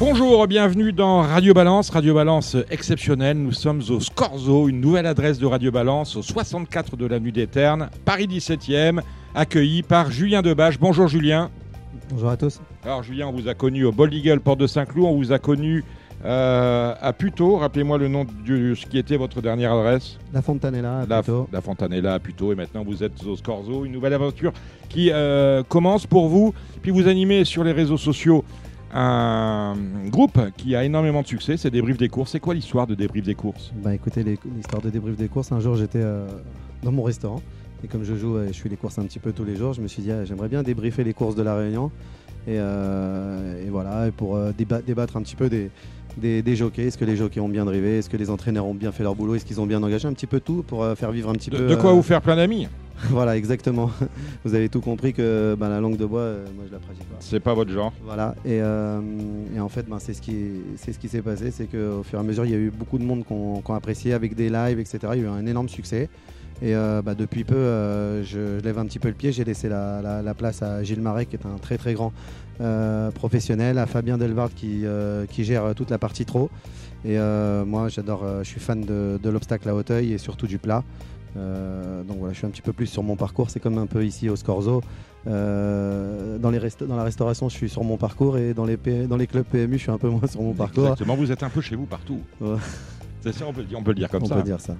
Bonjour, bienvenue dans Radio Balance, Radio Balance exceptionnelle. Nous sommes au Scorzo, une nouvelle adresse de Radio Balance, au 64 de l'avenue des Ternes, Paris 17e, accueilli par Julien Debache. Bonjour Julien. Bonjour à tous. Alors Julien, on vous a connu au Bold Eagle, Porte de Saint-Cloud, on vous a connu euh, à Puteaux. Rappelez-moi le nom de ce qui était votre dernière adresse. La Fontanella à La, Puteaux. la Fontanella à Puteaux. Et maintenant, vous êtes au Scorzo, une nouvelle aventure qui euh, commence pour vous. Puis vous animez sur les réseaux sociaux un groupe qui a énormément de succès, c'est Débrief des courses. C'est quoi l'histoire de Débrief des courses? Bah écoutez, l'histoire de débrief des courses, un jour j'étais euh, dans mon restaurant. Et comme je joue et je suis les courses un petit peu tous les jours, je me suis dit ah, j'aimerais bien débriefer les courses de la Réunion. Et, euh, voilà, pour euh, déba- débattre un petit peu des, des, des jockeys, est-ce que les jockeys ont bien drivé, est-ce que les entraîneurs ont bien fait leur boulot, est-ce qu'ils ont bien engagé un petit peu tout pour euh, faire vivre un petit de, peu. de quoi euh, vous faire plein d'amis Voilà, exactement. Vous avez tout compris que bah, la langue de bois, euh, moi je la pratique pas. C'est pas votre genre. Voilà, et, euh, et en fait, ben, c'est ce qui c'est ce qui s'est passé, c'est qu'au fur et à mesure, il y a eu beaucoup de monde qui ont qui ont apprécié avec des lives, etc. Il y a eu un énorme succès. Et euh, bah, depuis peu, euh, je, je lève un petit peu le pied. J'ai laissé la, la- la place à Gilles Marais, qui est un très très grand euh, professionnel, à Fabien Delvard, qui, qui gère toute la partie trop. Et moi, j'adore, je suis fan de, de l'obstacle à Hauteuil et surtout du plat. Donc voilà, je suis un petit peu plus sur mon parcours. C'est comme un peu ici au Scorzo. Euh, dans, les dans la restauration, je suis sur mon parcours et dans les, P- dans les clubs PMU, je suis un peu moins sur mon parcours. Exactement, vous êtes un peu chez vous partout. C'est ça, on peut, le dire- on peut le dire comme On ça. peut dire ça.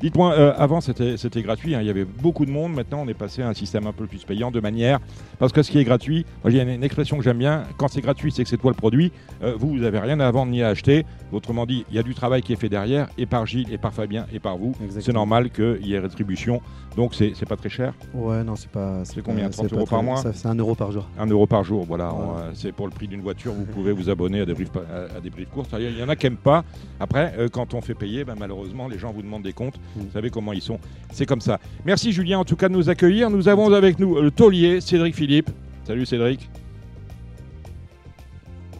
Dites-moi, euh, avant c'était gratuit, hein, il y avait beaucoup de monde, maintenant on est passé à un système un peu plus payant de manière, parce que ce qui est gratuit, moi, il y a une, expression que j'aime bien, quand c'est gratuit c'est que c'est toi le produit, Euh, vous, vous n'avez rien à vendre ni à acheter, autrement dit, il y a du travail qui est fait derrière, et par Gilles, et par Fabien, et par vous, c'est normal qu'il y ait rétribution, donc c'est pas très cher, Ouais, non, c'est pas. C'est combien, pas- 30 c'est euros par mois C'est un euro par jour. un euro par jour, voilà, on, euh, c'est pour le prix d'une voiture, vous pouvez vous abonner à des briefs, à, à des briefs courtes, il y en a qui n'aiment pas, après, euh, quand on fait payer, ben, malheureusement, les gens vous demandent des comptes, Mm. vous savez comment ils sont, c'est comme ça. Merci Julien en tout cas de nous accueillir. Nous avons avec nous le taulier Cédric Philippe. Salut Cédric.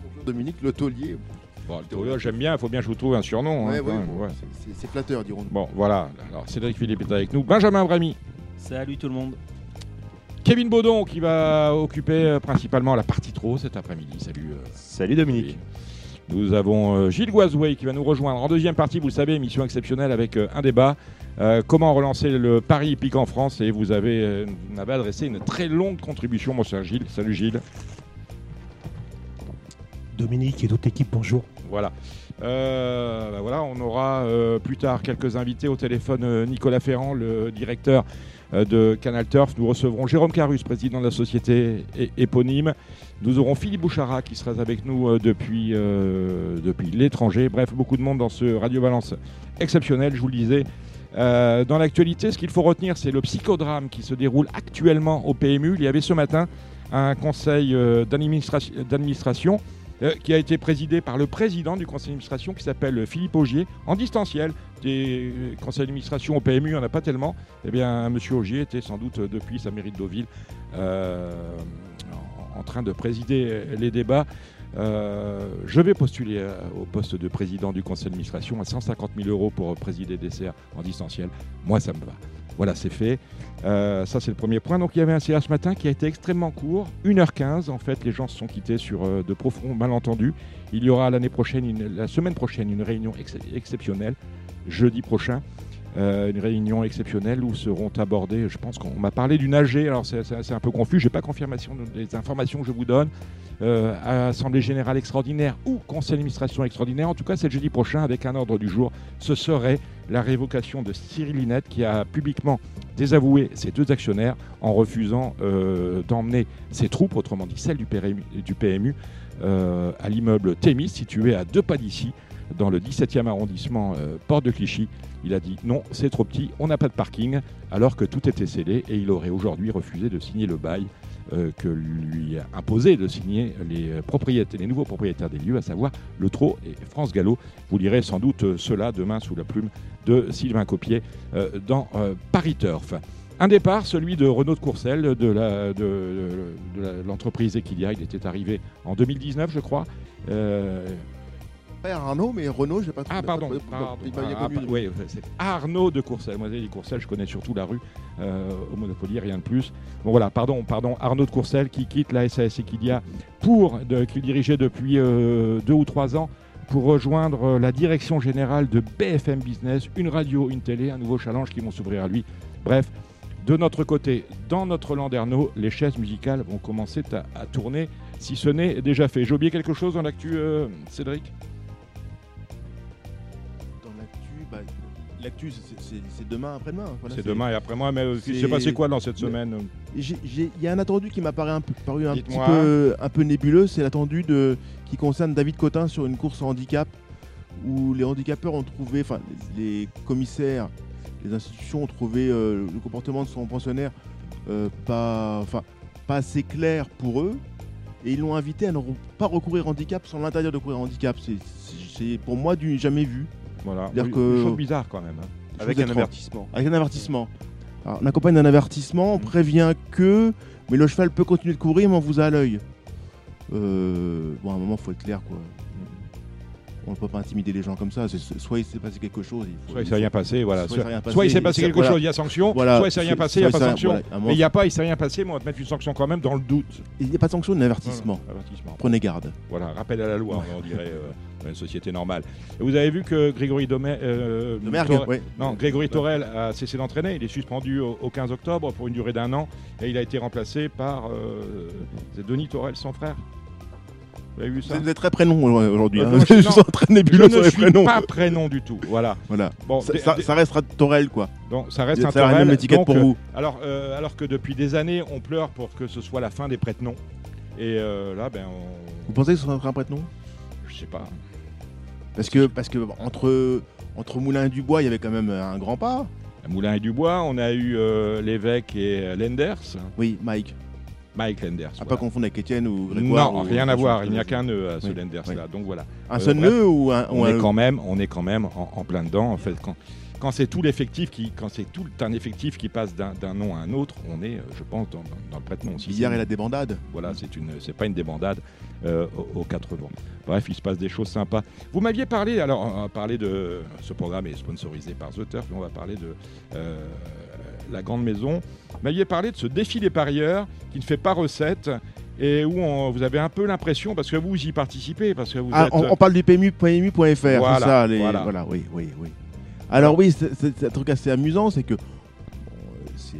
Bonjour Dominique, le taulier. Bon, le taulier, j'aime bien, il faut bien que je vous trouve un surnom. hein, Ouais, quand ouais, même, bon, ouais. c'est- c'est- C'est flatteur, dirons-nous. Bon, voilà. Alors Cédric Philippe est avec nous. Benjamin Brami. Salut tout le monde. Kevin Baudon qui va occuper euh, principalement la partie trop cet après-midi. Salut. euh, Salut Dominique. Nous avons euh, Gilles Guazoué qui va nous rejoindre en deuxième partie. Vous le savez, émission exceptionnelle avec euh, un débat. Euh, comment relancer le pari hippique en France Et vous avez, vous adressé une très longue contribution, mon cher Gilles. Salut Gilles. Dominique et toute l'équipe, bonjour. Voilà. Euh, bah voilà, on aura euh, plus tard quelques invités au téléphone. Nicolas Ferrand, le directeur de Canal Turf. Nous recevrons Jérôme Carus, président de la société éponyme. Nous aurons Philippe Bouchara qui sera avec nous euh, depuis, euh, depuis l'étranger. Bref, beaucoup de monde dans ce Radio Balance exceptionnel, je vous le disais. Euh, dans l'actualité, ce qu'il faut retenir, c'est le psychodrame qui se déroule actuellement au PMU. Il y avait ce matin un conseil euh, d'administration- euh, qui a été présidé par le président du conseil d'administration qui s'appelle Philippe Augier, en distanciel. Des conseils d'administration au PMU, il n'y en a pas tellement. Eh bien, M. Augier était sans doute euh, depuis sa mairie de Deauville euh, en, train de présider les débats. Euh, je vais postuler au poste de président du conseil d'administration à 150 000 euros pour présider DCR en distanciel. Moi, ça me va. Voilà, c'est fait. Ça, c'est le premier point. Donc, il y avait un CA ce matin qui a été extrêmement court, 1h15. En fait, les gens se sont quittés sur de profonds malentendus. Il y aura l'année prochaine, la semaine prochaine, une réunion ex- exceptionnelle, jeudi prochain. Euh, une réunion exceptionnelle où seront abordés, je pense qu'on m'a parlé d'une AG, alors c'est un peu confus, je n'ai pas confirmation des informations que je vous donne, euh, Assemblée Générale extraordinaire ou Conseil d'administration extraordinaire, en tout cas c'est jeudi prochain avec un ordre du jour, ce serait la révocation de Cyril Linette qui a publiquement désavoué ses deux actionnaires en refusant euh, d'emmener ses troupes, autrement dit celles du PMU, à l'immeuble Thémis situé à deux pas d'ici dans le 17e arrondissement euh, Porte de Clichy. Il a dit non, c'est trop petit, on n'a pas de parking, alors que tout était scellé et il aurait aujourd'hui refusé de signer le bail euh, que lui a imposé de signer les propriétaires, les nouveaux propriétaires des lieux, à savoir Le Trot et France Gallo. Vous lirez sans doute euh, cela demain sous la plume de Sylvain Copier euh, dans euh, Paris Turf. Un départ, celui de Renaud de Courcelles, de l'entreprise Equilia. Il était arrivé en 2019, je crois. Euh, Arnaud, mais Renault, j'ai pas ah, pardon. pas- pardon. il Ah, connu. oui, c'est Arnaud de Courcelles. Moi, j'ai dit Courcelles, je connais surtout la rue euh, au Monopoly, rien de plus. Bon, voilà, pardon, pardon. Arnaud de Courcelles qui quitte la SAS Equidia pour, de, qu'il dirigeait depuis euh, deux ou trois ans pour rejoindre euh, la direction générale de BFM Business, une radio, une télé, un nouveau challenge qui vont s'ouvrir à lui. Bref, de notre côté, dans notre Landerneau, les chaises musicales vont commencer à, à tourner, si ce n'est déjà fait. J'ai oublié quelque chose dans l'actu, euh, Cédric? L'actu, c'est- demain, après-demain. voilà, C'est demain et après-moi, mais il c'est- s'est passé quoi dans cette semaine Il y a un attendu qui m'a paru un, peu, paru un petit peu, un peu nébuleux, c'est l'attendu qui concerne David Cotin sur une course en handicap où les handicapeurs ont trouvé, enfin les, commissaires, les institutions ont trouvé euh, le comportement de son pensionnaire euh, pas, assez clair pour eux et ils l'ont invité à ne pas recourir handicap sans l'interdire de courir handicap. C'est pour moi du jamais vu. Voilà, Oui, que- une chose bizarre quand même. hein. Avec un avertissement. Avec un avertissement. Alors, on accompagne d'un avertissement, on Mhm. prévient que, mais le cheval peut continuer de courir, mais on vous a à l'œil. Euh, bon, à un moment, faut être clair, quoi. On ne peut pas intimider les gens comme ça. soit il s'est passé quelque chose. Il faut, Soit il s'est rien passé, voilà. Soit Soit, il s'est rien passé, soit il s'est passé il s'est- quelque voilà. chose, il y a sanction. Voilà. Soit il s'est rien passé, il n'y a pas s'est- sanction. voilà, Mais il n'y a pas, il s'est rien passé, mais on va te mettre une sanction quand même dans le doute. Il n'y a pas de sanction, un avertissement. Prenez garde. Voilà, rappel à la loi, on dirait euh, dans une société normale. Et vous avez vu que Grégory euh, De mergue, Torre- ouais. Non, Grégory Torel a cessé d'entraîner. Il est suspendu au, au 15 octobre pour une durée d'un an. Et il a été remplacé par euh, Denis Torel, son frère. Vous avez vu ça Vous êtes très prénom aujourd'hui. Euh, hein. je- suis très Je nébuleux sur les suis prénoms. pas prénom du tout. Voilà. Voilà. Bon, Ça, ça- ça restera Torel, quoi. donc ça reste Ça un Torel. même étiquette Donc, pour euh, vous. Alors, euh, alors que depuis des années, on pleure pour que ce soit la fin des prête-noms. Et euh, là, ben, Vous on... pensez que ce sera un prénom je sais pas. Parce que, parce que entre, entre Moulin et Dubois, il y avait quand même un grand pas. Moulin et Dubois, on a eu euh, l'évêque et euh, Lenders. Oui, Mike. Mike Lenders. À voilà. pas confondre avec Étienne ou Grégoire. Non, ou- rien à voir. Il n'y a qu'un nœud à ce Oui, Lenders oui. là. Donc voilà. Un Euh, seul nœud ou un. ou On un- est quand même, on est quand même en, en plein dedans. En fait, quand, quand c'est tout l'effectif qui, quand c'est tout un effectif qui passe d'un d'un nom à un autre, on est, euh, je pense, dans, le prête-nom. Si et la débandade. Voilà, c'est une, c'est pas une débandade euh, aux, aux quatre vents. Bref, il se passe des choses sympas. Vous m'aviez parlé, alors on va parler de ce programme est sponsorisé par The Turf, mais on va parler de euh, la grande maison. M'aviez parlé de ce défi des parieurs qui ne fait pas recette et où on- vous avez un peu l'impression, parce que vous y participez, parce que vous Ah, êtes. on, on parle du PMU, PMU.fr, Voilà, ça les, voilà. voilà. oui, oui, oui. Alors oui, c'est un truc assez amusant, c'est que bon, euh,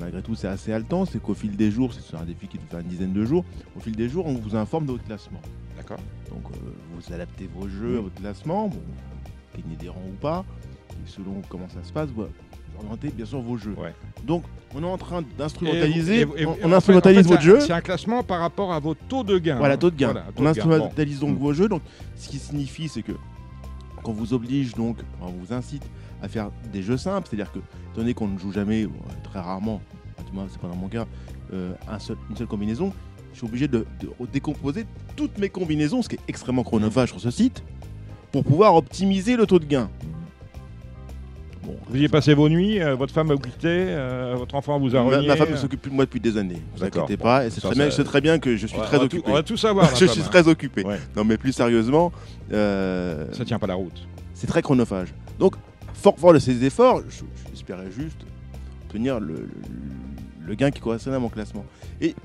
malgré tout c'est assez haletant, c'est qu'au fil des jours, c'est un défi qui doit faire une dizaine de jours, au fil des jours on vous informe de votre classement. D'accord. Donc euh, vous adaptez vos jeux à votre classement, bon, gagnez des rangs ou pas, et selon comment ça se passe, vous bien sûr vos jeux. Ouais. Donc on est en train d'instrumentaliser, on, on instrumentalise en fait, votre c'est jeu. un- C'est un classement par rapport à vos taux de gain. Voilà, taux de gain. Voilà, taux on de gain. Bon. instrumentalise donc vos jeux. Donc, ce qui signifie, c'est que qu'on vous oblige donc, on vous incite à faire des jeux simples, c'est-à-dire que, étant donné qu'on ne joue jamais, bon, très rarement, du moins c'est pas dans mon cas, euh, un seul- une seule combinaison, je suis obligé de, de décomposer toutes mes combinaisons, ce qui est extrêmement chronophage sur ce site, pour pouvoir optimiser le taux de gain. Bon, Vous y passez vos nuits, euh, votre femme a quitté, euh, votre enfant vous a ma, renié. ma femme s'occupe plus de moi depuis des années. Vous D'accord, inquiétez bon, pas, et c'est très, bien- ça- je sais très bien que je suis très on va tout- occupé. on va tout savoir. je femme, suis hein. très occupé. Ouais. Non, mais plus sérieusement, euh, Ça tient pas la route. c'est très chronophage. Donc, fort, fort de ces efforts, je- j'espérais juste obtenir le, le- le gain qui correspondait à mon classement. Et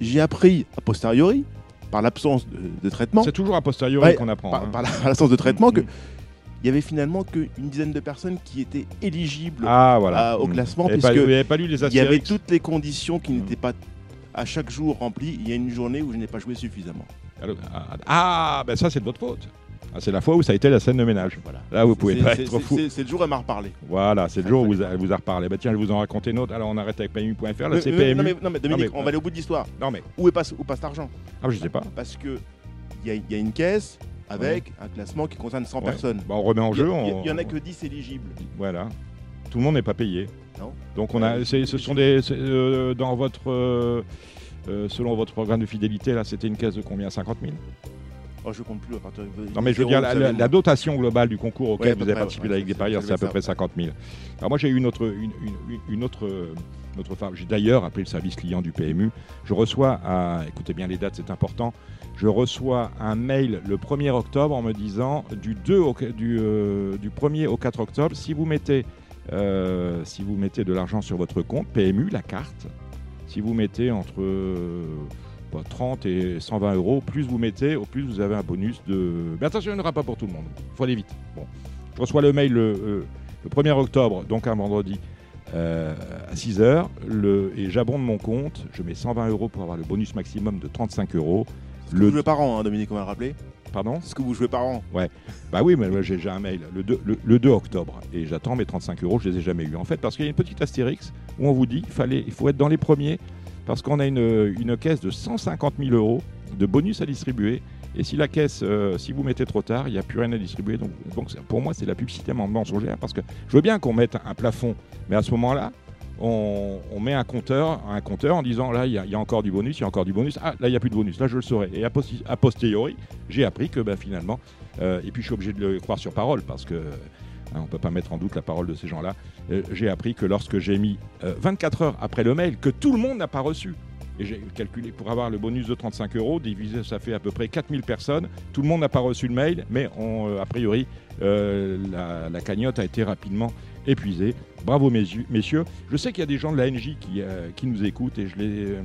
j'ai appris a posteriori, par l'absence de, de traitement, C'est toujours a posteriori Ouais, qu'on apprend. par, hein. par la- par l'absence de traitement, que Mm. Il y avait finalement qu'une dizaine de personnes qui étaient éligibles Ah voilà. à- au Mm. classement, avez pas- n'avez pas lu les il y avait toutes les conditions qui Mm. n'étaient pas à chaque jour remplies. Il y a une journée où je n'ai pas joué suffisamment. Ah, ah, ben ça c'est de votre faute. Ah, c'est la fois où ça a été la scène de ménage. Voilà. Là, vous pouvez pas être fou. c'est- le jour où elle m'a reparlé. Voilà, c'est le jour où elle vous a reparlé. Bah tiens, je vous en raconte une autre. Alors on arrête avec PMU.fr. Là, c'est PMU. Non mais, non, mais Dominique, Non, mais- on va aller au bout de l'histoire. Non mais, Où, est passe, où passe cet argent ah, je sais pas. Parce que il y, a- il y a une caisse avec un classement qui concerne 100 Ouais. personnes. Bah, on remet en jeu. il y a- on- il y en a que 10 éligibles. Voilà. Tout le monde n'est pas payé. Non. Donc on a, Euh, ce sont des, euh, dans votre, euh, selon votre programme de fidélité, là, c'était une caisse de combien? 50 000 Oh, je compte plus à partir de. Non, mais je veux dire, la, dotation globale du concours auquel vous avez participé ouais, avec des parieurs, c'est à peu près faire. 50 000. Alors moi, j'ai eu une autre, une, une- une- une autre, une autre femme. J'ai d'ailleurs appelé le service client du PMU. Je reçois, à, écoutez bien les dates, c'est important. Je reçois un mail le 1er octobre en me disant du, 2 au, du, euh, du 1er au 4 octobre, si vous mettez, euh, si vous mettez de l'argent sur votre compte PMU, la carte, si vous mettez entre euh, bah, 30 et 120 euros, plus vous mettez, au plus vous avez un bonus de. Mais attention, il n'y en aura pas pour tout le monde. Il faut aller vite. Je reçois le mail le, euh, le 1er octobre, donc un vendredi. à 6 heures et j'abonde mon compte, je mets 120 euros pour avoir le bonus maximum de 35 euros. Le- vous jouez par an, hein, Dominique, on va le rappeler. Pardon Ce que vous jouez par an. Bah oui, mais j'ai j'ai un mail le 2, le- le 2 octobre et j'attends mes 35 euros, je les ai jamais eu. En fait, parce qu'il y a une petite astérix où on vous dit fallait, il faut être dans les premiers parce qu'on a une, une caisse de 150 000 euros de bonus à distribuer. Et si la caisse, euh, si vous mettez trop tard, il n'y a plus rien à distribuer. Donc, pour moi, c'est la publicité mensongère parce que je veux bien qu'on mette un plafond, mais à ce moment-là, on, met un compteur, un compteur en disant là, il y, a- encore du bonus, il y a encore du bonus. Ah, là, il n'y a plus de bonus, là, je le saurai. Et a, posteriori, j'ai appris que bah, finalement, euh, et puis je suis obligé de le croire sur parole parce que hein, on ne peut pas mettre en doute la parole de ces gens-là. Euh, j'ai appris que lorsque j'ai mis euh, 24 heures après le mail, que tout le monde n'a pas reçu. Et j'ai calculé pour avoir le bonus de 35 euros, divisé, ça fait à peu près 4000 personnes. Tout le monde n'a pas reçu le mail, mais euh, a priori, euh, la cagnotte a été rapidement épuisée. Bravo messieurs. Je sais qu'il y a des gens de la NJ qui, euh, qui nous écoutent et je, les, euh,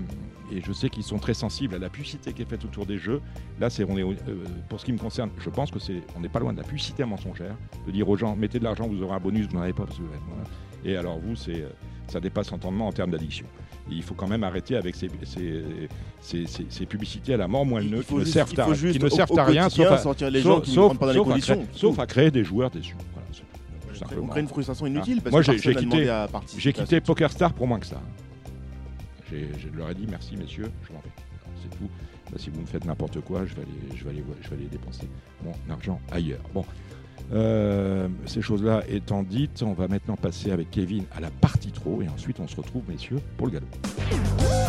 et je sais qu'ils sont très sensibles à la publicité qui est faite autour des jeux. Là, c'est on est, euh, pour ce qui me concerne, je pense que c'est on n'est pas loin de la publicité mensongère, de dire aux gens mettez de l'argent, vous aurez un bonus, vous n'en avez pas. Parce que, voilà. Et alors vous, c'est ça dépasse entendement en termes d'addiction. Et il faut quand même arrêter avec ces, ces, ces- ces- ces publicités à la mort moelleux Il qui ne servent à, rien, à, sauf à créer des joueurs déçus. Tout, On simplement. crée une frustration inutile parce Moi, que j'ai- quitté- J'ai quitté ce- Poker Star pour moins que ça. J'ai- Je leur ai dit merci messieurs, je m'en vais. C'est tout. Bah, si vous me faites n'importe quoi, je vais, aller, je, vais aller, je vais aller dépenser mon argent ailleurs. Bon, Euh, ces choses-là étant dites, on va maintenant passer avec Kevin à la partie trop et ensuite on se retrouve messieurs pour le galop.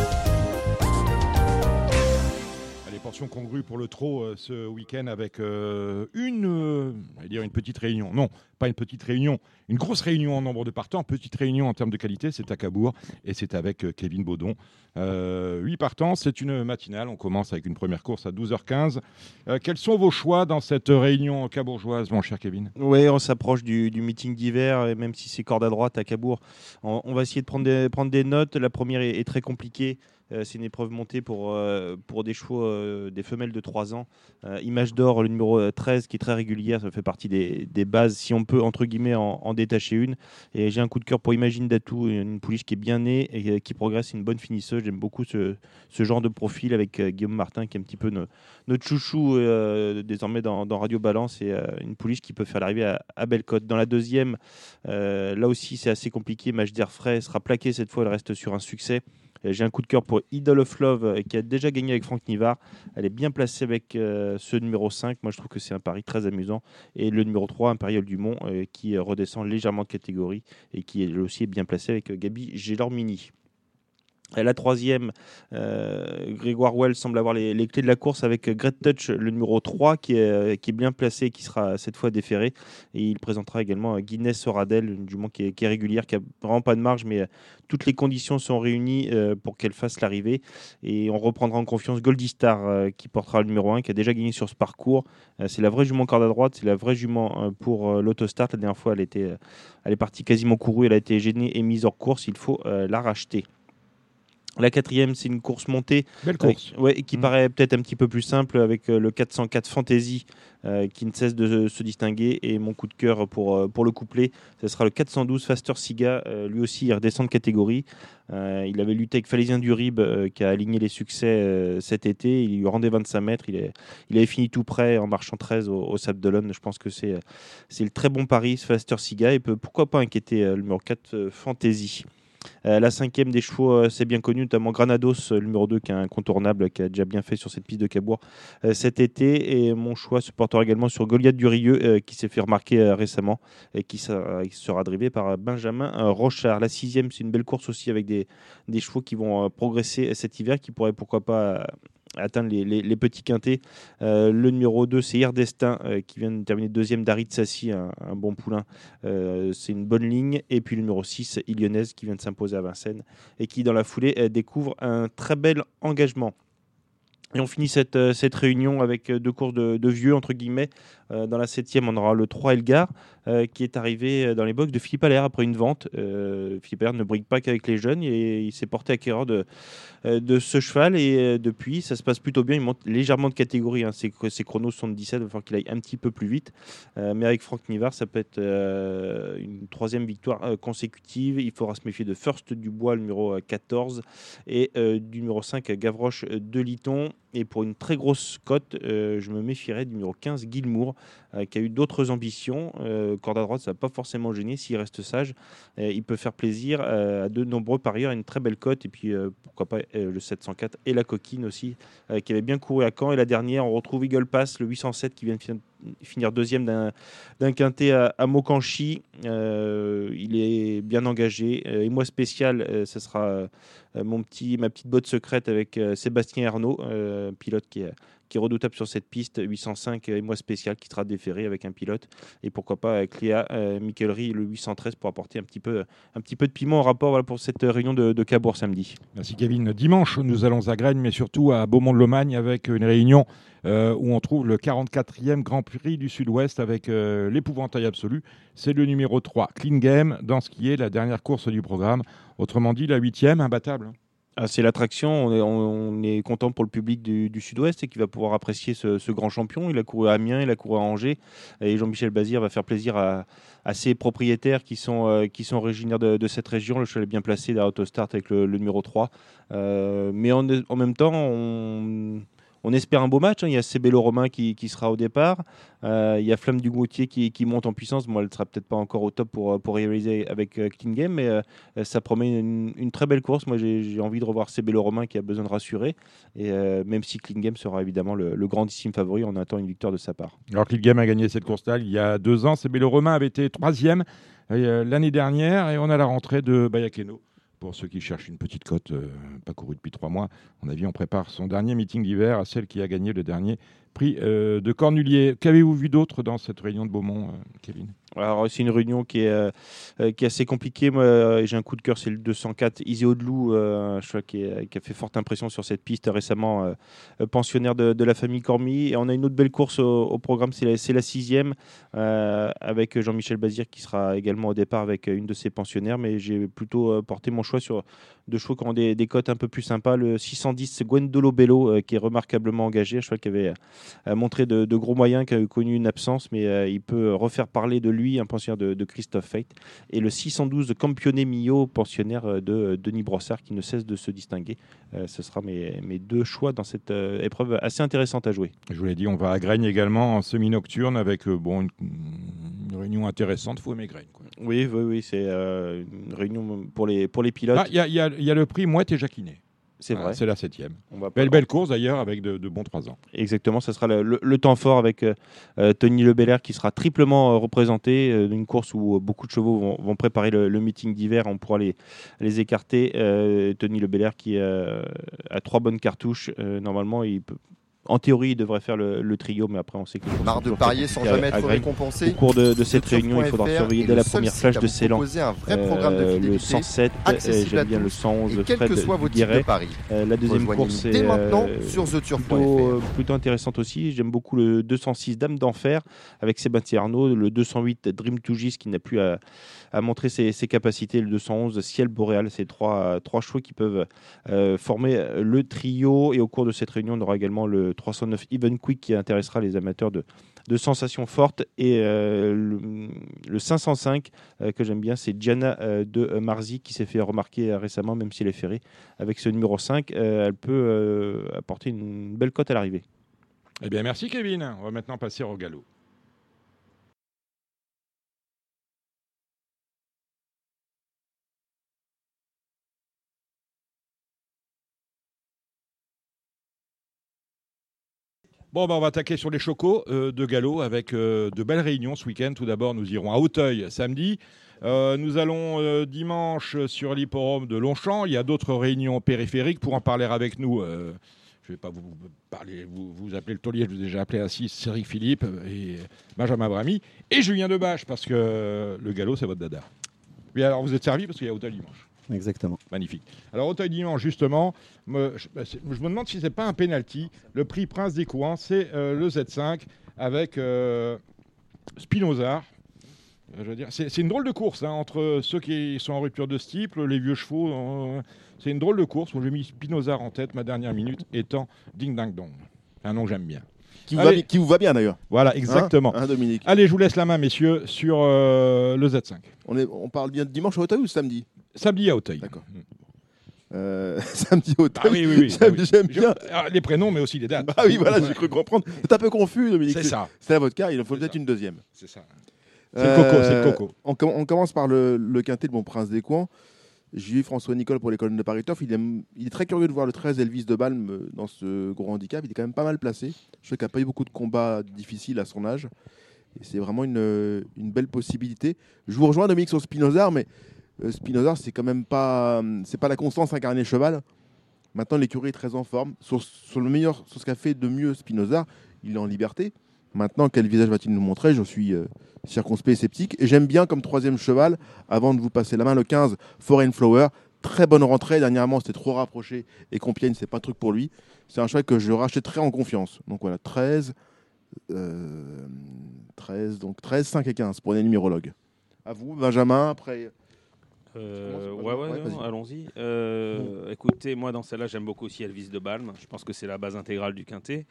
Allez, portion congrue pour le trop euh, ce week-end avec euh, une, euh, dire une petite réunion. Non, pas une petite réunion, une grosse réunion en nombre de partants, petite réunion en termes de qualité, c'est à Cabourg et c'est avec euh, Kevin Baudon. 8 partants, c'est une matinale, on commence avec une première course à 12h15. Euh, quels sont vos choix dans cette réunion cabourgeoise, mon cher Kevin? Oui, on s'approche du, meeting d'hiver, et même si c'est corde à droite à Cabourg, on, va essayer de prendre des, notes. La première est très compliquée. Euh, c'est une épreuve montée pour, euh, pour des chevaux, euh, des femelles de 3 ans. Image d'or, le numéro euh, 13, qui est très régulière, ça fait partie des, des bases, si on peut, entre guillemets, en, détacher une. Et j'ai un coup de cœur pour Imagine Datou, une pouliche qui est bien née et qui progresse, une bonne finisseuse. J'aime beaucoup ce, ce genre de profil avec Guillaume Martin, qui est un petit peu no- notre chouchou désormais dans, Radio Balance et une pouliche qui peut faire l'arrivée à, à Bellecote. Dans la deuxième, là aussi c'est assez compliqué. Match d'air frais sera plaqué cette fois, elle reste sur un succès. Euh, J'ai un coup de cœur pour Idol of Love euh, qui a déjà gagné avec Franck Nivard. Elle est bien placée avec euh, ce numéro 5. Moi je trouve que c'est un pari très amusant. Et le numéro 3, Imperial Dumont, qui redescend légèrement de catégorie et qui est aussi bien placé avec Gabi Gélormini. La troisième, euh, Grégoire Well semble avoir les, clés de la course avec Great Touch, le numéro 3, qui est, euh, qui est bien placé qui sera cette fois déféré. Et il présentera également Guinness Soradel, une jument qui est, régulière, qui a vraiment pas de marge, mais euh, toutes les conditions sont réunies euh, pour qu'elle fasse l'arrivée. Et on reprendra en confiance Goldie Star, euh, qui portera le numéro 1, qui a déjà gagné sur ce parcours. Euh, c'est la vraie jument corde à droite, c'est la vraie jument euh, pour euh, l'autostart. La dernière fois, elle, était, euh, elle est partie quasiment courue, elle a été gênée et mise hors course. Il faut euh, la racheter. La quatrième, c'est une course montée Belle avec- course. ouais, et qui Mm. paraît peut-être un petit peu plus simple avec euh, le 404 Fantasy euh, qui ne cesse de se distinguer. Et mon coup de cœur pour, euh, pour le couplet, ce sera le 412 Faster Siga. Euh, lui aussi, il redescend de catégorie. Euh, il avait lutté avec Falaisien du Rib euh, qui a aligné les succès euh, cet été. Il lui rendait 25 mètres. Il, est, il avait fini tout près en marchant 13 au, au Sable d'Olonne. Je pense que c'est euh, le très bon pari, ce Faster Siga. Et peut pourquoi pas inquiéter euh, le numéro 4 euh, Fantasy. Euh, la cinquième des chevaux, euh, c'est bien connu, notamment Granados, euh, le numéro 2, qui est incontournable, qui a déjà bien fait sur cette piste de Cabourg euh, cet été. Et mon choix se portera également sur Goliath du Rieux, euh, qui s'est fait remarquer euh, récemment et qui sera, drivé par euh, Benjamin euh, Rochard. La sixième, c'est une belle course aussi avec des, chevaux qui vont euh, progresser cet hiver, qui pourraient pourquoi pas euh, atteindre les, petits quintés. Euh, le numéro 2, c'est Irdestin, euh, qui vient de terminer deuxième d'Arid Sassi, un, bon poulain. Euh, c'est une bonne ligne. Et puis le numéro 6, Ilionnaise, qui vient de s'imposer à Vincennes et qui, dans la foulée, découvre un très bel engagement. Et on finit cette, réunion avec deux courses de, vieux, entre guillemets. Dans la septième, on aura le 3 Elgar, qui est arrivé euh, dans les box de Philippe Allaire après une vente. Euh, Philippe Allaire ne brigue pas qu'avec les jeunes, et il s'est porté acquéreur de, euh, ce cheval. Et euh, depuis, ça se passe plutôt bien. Il monte légèrement de catégorie. hein. Ses, ses chronos sont de 17, il va falloir qu'il aille un petit peu plus vite. Euh, mais avec Franck Nivard, ça peut être euh, une troisième victoire euh, consécutive. Il faudra se méfier de First Dubois, le numéro euh, 14, et euh, du numéro 5, Gavroche euh, de Liton. Et pour une très grosse cote, euh, je me méfierais du numéro 15, Guilmour, euh, qui a eu d'autres ambitions. Euh, corde à droite, ça va pas forcément gêner s'il reste sage. Il peut faire plaisir à de nombreux parieurs, une très belle cote. Et puis, pourquoi pas le 704 et la coquine aussi, qui avait bien couru à Caen. Et la dernière, on retrouve Eagle Pass, le 807, qui vient de fin- finir deuxième d'un quintet à, à Mokanchi. Euh, il est bien engagé. Euh, et moi, spécial, euh, ce sera mon petit, ma petite botte secrète avec Sébastien Ernaud, euh, pilote qui est, qui est redoutable sur cette piste. 805 et moi spécial qui sera déféré avec un pilote. Et pourquoi pas avec Léa euh, le 813, pour apporter un petit peu, un petit peu de piment au rapport pour cette réunion de, de Cabourg samedi. Merci Kevin. Dimanche, nous allons à Graines, mais surtout à Beaumont-de-Lomagne avec une réunion euh, où on trouve le 44e Grand Prix du Sud-Ouest avec euh, l'épouvantail absolu. C'est le numéro 3, Clean Game, dans ce qui est la dernière course du programme. Autrement dit, la huitième, imbattable. Ah, c'est l'attraction. On est, on- on est content pour le public du, Sud-Ouest et qui va pouvoir apprécier ce, grand champion. Il a couru à Amiens, il a couru à Angers. Et Jean-Michel Bazir va faire plaisir à, ses propriétaires qui sont, euh, qui sont originaires de, cette région. Le cheval est bien placé dans Autostart avec le, le numéro 3. Euh, mais en, en même temps, on, on espère un beau match. hein. Il y a Cébello Romain qui, qui sera au départ. Euh, il y a Flamme du Gautier qui, qui monte en puissance. Moi, elle ne sera peut-être pas encore au top pour, pour réaliser avec euh, mais euh, euh, ça promet une, très belle course. Moi, j'ai envie de revoir Cébello Romain qui a besoin de rassurer. Et euh, même si Clean sera évidemment le, grandissime favori, on attend une victoire de sa part. Alors Clean a gagné cette course-là il y a deux ans. C'est Bélo Romain avait été troisième euh, l'année dernière et on a la rentrée de Bayakeno. Pour ceux qui cherchent une petite cote, euh, pas courue depuis trois mois, on a vu, on prépare son dernier meeting d'hiver à celle qui a gagné le dernier prix euh, de Cornulier. Qu'avez-vous vu d'autre dans cette réunion de Beaumont, euh, Kevin? Alors, c'est une réunion qui est, euh, euh, qui est assez compliquée. Moi, euh, j'ai un coup de cœur, c'est le 204 Easy Odelou, euh, un cheval qui, a fait forte impression sur cette piste récemment, euh, euh, pensionnaire de, de la famille Cormy. Et on a une autre belle course au, programme, c'est la, sixième, euh, avec Jean-Michel Bazir qui sera également au départ avec une de ses pensionnaires. Mais j'ai plutôt euh, porté mon choix sur deux chevaux qui ont des, cotes un peu plus sympas. Le 610, c'est Gwendolo Bello, euh, qui est remarquablement engagé, un cheval qui avait euh, montré de, de gros moyens, qui a connu une absence, mais euh, il peut refaire parler de lui, un pensionnaire de, de Christophe Fate. Et le 612 de Campione Mio, pensionnaire euh, de euh, Denis Brossard, qui ne cesse de se distinguer. Euh, ce sera mes, mes deux choix dans cette épreuve assez intéressante à jouer. Je vous l'ai dit, on va à Graines également en semi-nocturne avec bon, une, une réunion intéressante. Faut aimer Graines. quoi. Oui, oui, oui, c'est une réunion pour les, pour les pilotes. Ah, y, y il y a le prix Mouette et Jacquinet. C'est vrai. C'est la septième. On va Belle, belle course d'ailleurs avec de, de bons trois ans. Exactement, ça sera le, le- le temps fort avec euh, euh, Tony Lebelair qui sera triplement euh, représenté euh, d'une course où beaucoup de chevaux vont, vont préparer le, le meeting d'hiver. On pourra les, les écarter. Tony Lebelair qui a trois bonnes cartouches. Normalement, il peut, en théorie, il devrait faire le, le trio, mais après, on sait que Marre de parier sans jamais être Au récompensé cours de, de cette réunion, il faudra surveiller dès la première flash de Ceylan. un vrai programme de Euh, le fidélité 107, euh, j'aime bien le tous 111 et quel que soit vos types de paris. Euh, la deuxième course dès est maintenant sur plutôt, plutôt intéressante aussi. J'aime beaucoup le 206 Dame d'Enfer avec Sébastien Arnaud, le 208 Dream to Gis qui n'a plus à, à montrer ses, capacités, le 211 Ciel Boréal. C'est trois, trois chevaux qui peuvent euh, former le trio. Et au cours de cette réunion, on aura également le 309 Even Quick qui intéressera les amateurs de, de sensations fortes. Et euh, le, le 505 euh, que j'aime bien, c'est Diana euh, de Marzi qui s'est fait remarquer récemment, même si elle est ferrée. Avec ce numéro 5, euh, elle peut apporter une belle cote à l'arrivée. Eh bien, merci Kevin. On va maintenant passer au galop. Bon, bah, on va attaquer sur les chocos euh, de galop avec euh, de belles réunions ce week-end. Tout d'abord, nous irons à Hauteuil samedi. Euh, nous allons dimanche sur l'hipporome de Longchamp. Il y a d'autres réunions périphériques. Pour en parler avec nous, je ne vais pas vous parler, vous, vous appelez le taulier, je vous ai déjà appelé ainsi, Cédric Philippe et Benjamin Bramy et Julien Debache parce que le galop, c'est votre dada. Oui, alors vous êtes servi parce qu'il y a Hauteuil dimanche. Exactement. Magnifique. Alors, Auteuil dimanche, justement, me- je, bah, je me demande si c'est pas un penalty. Le prix Prince des Courants, c'est euh, le Z5 avec euh, Spinoza. Euh, je veux dire, c'est une drôle de course hein, entre ceux qui sont en rupture de steeple, les vieux chevaux. euh, c'est une drôle de course. Moi, j'ai mis Spinoza en tête, ma dernière minute étant Ding Dang Dong. Un nom que j'aime bien. Qui vous, Allez. va, bi- qui vous va bien d'ailleurs. Voilà, Hein exactement. Hein, Dominique Allez, je vous laisse la main, messieurs, sur euh, le Z5. on, est, on parle bien de dimanche au Hauteuil ou samedi? Samedi à Auteuil. D'accord. euh, Samedi au Ah oui, oui, oui. J'aime ah oui. j'aime Je- bien. ah, les prénoms, mais aussi les dates. Ah oui, voilà, j'ai cru comprendre. C'est un peu confus, Dominique. C'est ça. C'est la vodka, il en faut C'est peut-être ça. une deuxième. C'est ça. C'est le coco, c'est le Euh, coco. On, com- on commence par le, le quintet de Bon Prince des Coins. J'ai eu François Nicole pour les colonnes de Paris. Il, aime- il est très curieux de voir le 13 Elvis de Balme euh, dans ce gros handicap. Il est quand même pas mal placé. Je sais qu'il n'a pas eu beaucoup de combats difficiles à son âge. Et c'est vraiment une, euh, une belle possibilité. Je vous rejoins, Dominique, sur Spinoza, mais euh, Spinoza, c'est quand même pas, euh, pas la constance incarnée cheval. Maintenant, l'écurie est très en forme. Sur, le meilleur, sur ce qu'a fait de mieux Spinoza, il est en liberté. Maintenant, quel visage va-t-il nous montrer? Je suis euh, circonspect et sceptique. Et j'aime bien comme troisième cheval, avant de vous passer la main, le 15, Foreign Flower. Très bonne rentrée. Dernièrement, c'était trop rapproché. Et Compiègne, c'est pas un truc pour lui. C'est un cheval que je rachèterai en confiance. Donc voilà, 13, euh, 13, donc 13, 5 et 15 pour les numérologues. À vous, Benjamin, après. Euh, ouais, ouais, ouais, non, vas-y. allons-y. Euh, Écoutez, moi dans celle-là, j'aime beaucoup aussi Elvis de Balme. Je pense que c'est la base intégrale du quintet.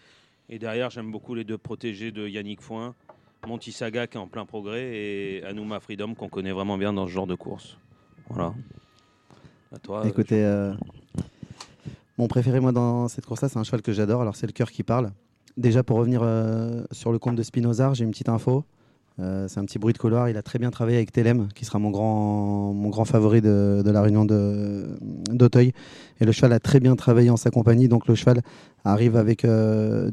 Et derrière, j'aime beaucoup les deux protégés de Yannick Foin, Monty Saga qui est en plein progrès et Anouma Freedom qu'on connaît vraiment bien dans ce genre de course. Voilà. À toi. Écoutez, euh, mon préféré moi dans cette course-là, c'est un cheval que j'adore. Alors c'est le cœur qui parle. Déjà pour revenir sur le compte de Spinoza, j'ai une petite info. Euh, c'est un petit bruit de couloir. Il a très bien travaillé avec Telem, qui sera mon grand, favori de, la réunion d'Auteuil. Et le cheval a très bien travaillé en sa compagnie. Donc le cheval arrive avec euh,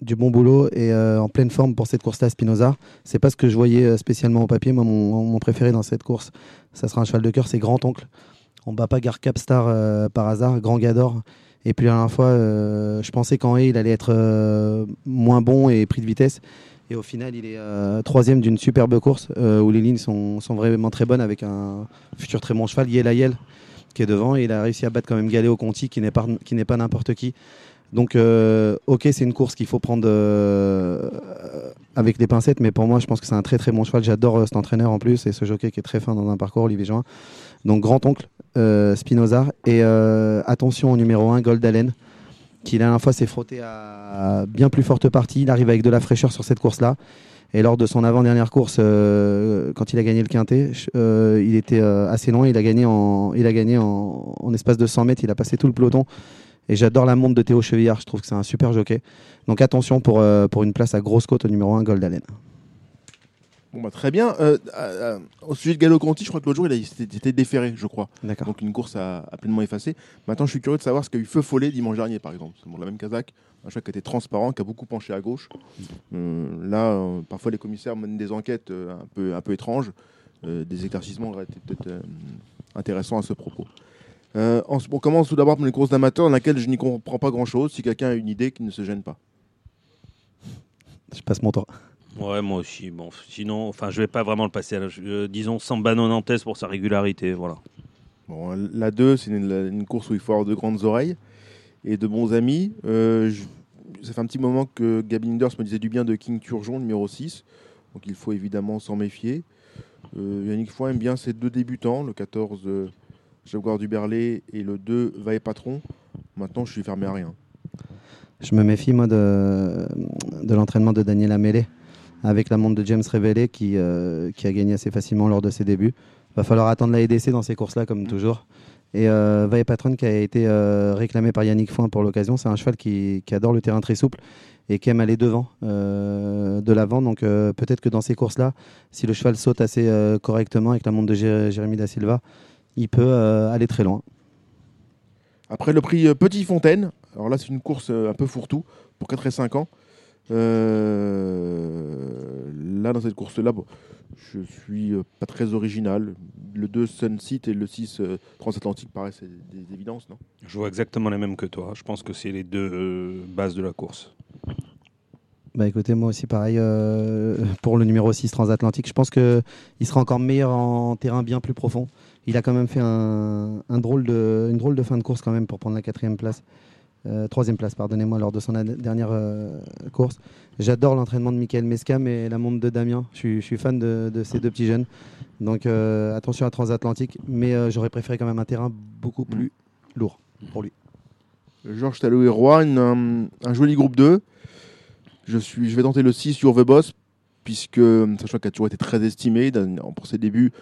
du bon boulot et euh, en pleine forme pour cette course-là, Spinoza. C'est pas ce que je voyais spécialement au papier. Moi, mon, préféré dans cette course, ça sera un cheval de cœur, c'est Grand Oncle. On bat pas Gar Capstar par hasard, Grand Gador. Et puis la dernière fois, je pensais qu'en haie, il allait être moins bon et pris de vitesse. Et au final, il est euh, troisième d'une superbe course euh, où les lignes sont, vraiment très bonnes avec un futur très bon cheval, Yelayel, qui est devant. Et il a réussi à battre quand même Galéo Conti, qui n'est pas, n'importe qui. Donc, euh, ok, c'est une course qu'il faut prendre avec des pincettes, mais pour moi, je pense que c'est un très très bon cheval. J'adore cet entraîneur en plus et ce jockey qui est très fin dans un parcours, Olivier Join. Donc, grand-oncle, Spinoza. Et attention au numéro 1, Gold Allen, qui la dernière fois s'est frotté à bien plus forte partie. Il arrive avec de la fraîcheur sur cette course-là. Et lors de son avant-dernière course, euh, quand il a gagné le quintet, euh, il était euh, assez loin. Il a gagné, en, il espace de 100 mètres. Il a passé tout le peloton. Et j'adore la montre de Théo Chevillard. Je trouve que c'est un super jockey. Donc attention pour, une place à grosse côte au numéro 1, Gold Allen. Bon, bah, très bien. Euh, euh, au sujet de Gallo Conti, je crois que l'autre jour, il a était déféré, je crois. D'accord. Donc une course à, à pleinement effacé. Maintenant, je suis curieux de savoir ce qu'a eu Feu Follet dimanche dernier, par exemple. C'est bon, la même Kazakh, un cheval qui était transparent, qui a beaucoup penché à gauche. Euh, là, parfois, les commissaires mènent des enquêtes un, peu, un peu étranges. Des éclaircissements auraient été peut-être intéressants à ce propos. En- on commence tout d'abord par une course d'amateurs dans laquelle je n'y comprends pas grand-chose. Si quelqu'un a une idée, qui ne se gêne pas. Je passe mon tour. Ouais, moi aussi. Bon, sinon, enfin, je vais pas vraiment le passer. à la- euh, disons Samba Nantes pour sa régularité, voilà. Bon, la 2, c'est une, course où il faut avoir de grandes oreilles et de bons amis. Euh, je- ça fait un petit moment que Gabi Linders me disait du bien de King Turgeon, numéro 6. Donc il faut évidemment s'en méfier. Euh, Yannick Foy aime bien ses deux débutants, le 14 euh, Jaguar du Berlay et le 2 Va et Patron. Maintenant, je suis fermé à rien. Je me méfie, moi, de, de l'entraînement de Daniel Amélé avec la montre de James Révélé qui, euh, qui a gagné assez facilement lors de ses débuts. Va falloir attendre la EDC dans ces courses-là, comme toujours. Et euh, Vaille Patron qui a été euh, réclamé par Yannick Foin pour l'occasion, c'est un cheval qui, adore le terrain très souple et qui aime aller devant, euh, de l'avant. Donc peut-être que dans ces courses-là, si le cheval saute assez correctement avec la montre de Jé- Jérémy Da Silva, il peut aller très loin. Après le prix Petit Fontaine, alors là c'est une course un peu fourre-tout pour 4 et 5 ans. Euh, là, dans cette course-là, bon, je suis euh, pas très original. Le 2 Sunset et le 6 euh, Transatlantique paraissent des, des évidences, non? Je vois exactement les mêmes que toi. Je pense que c'est les deux bases de la course. Bah écoutez, moi aussi pareil euh, pour le numéro 6 transatlantique. Je pense qu'il sera encore meilleur en terrain bien plus profond. Il a quand même fait un, un drôle de, une drôle de fin de course quand même pour prendre la quatrième place. Euh, troisième place, pardonnez-moi, lors de son dernière euh, course. J'adore l'entraînement de Michael Mescam et la montre de Damien. Je suis, fan de, de ces deux petits jeunes. Donc euh, attention à transatlantique, mais j'aurais préféré quand même un terrain beaucoup plus lourd pour lui. Georges Talou et Roy, un, un joli groupe 2. Je, suis, je vais tenter le 6 sur The Boss, puisque, sachant qu'il a toujours été très estimé, dans- pour ses débuts,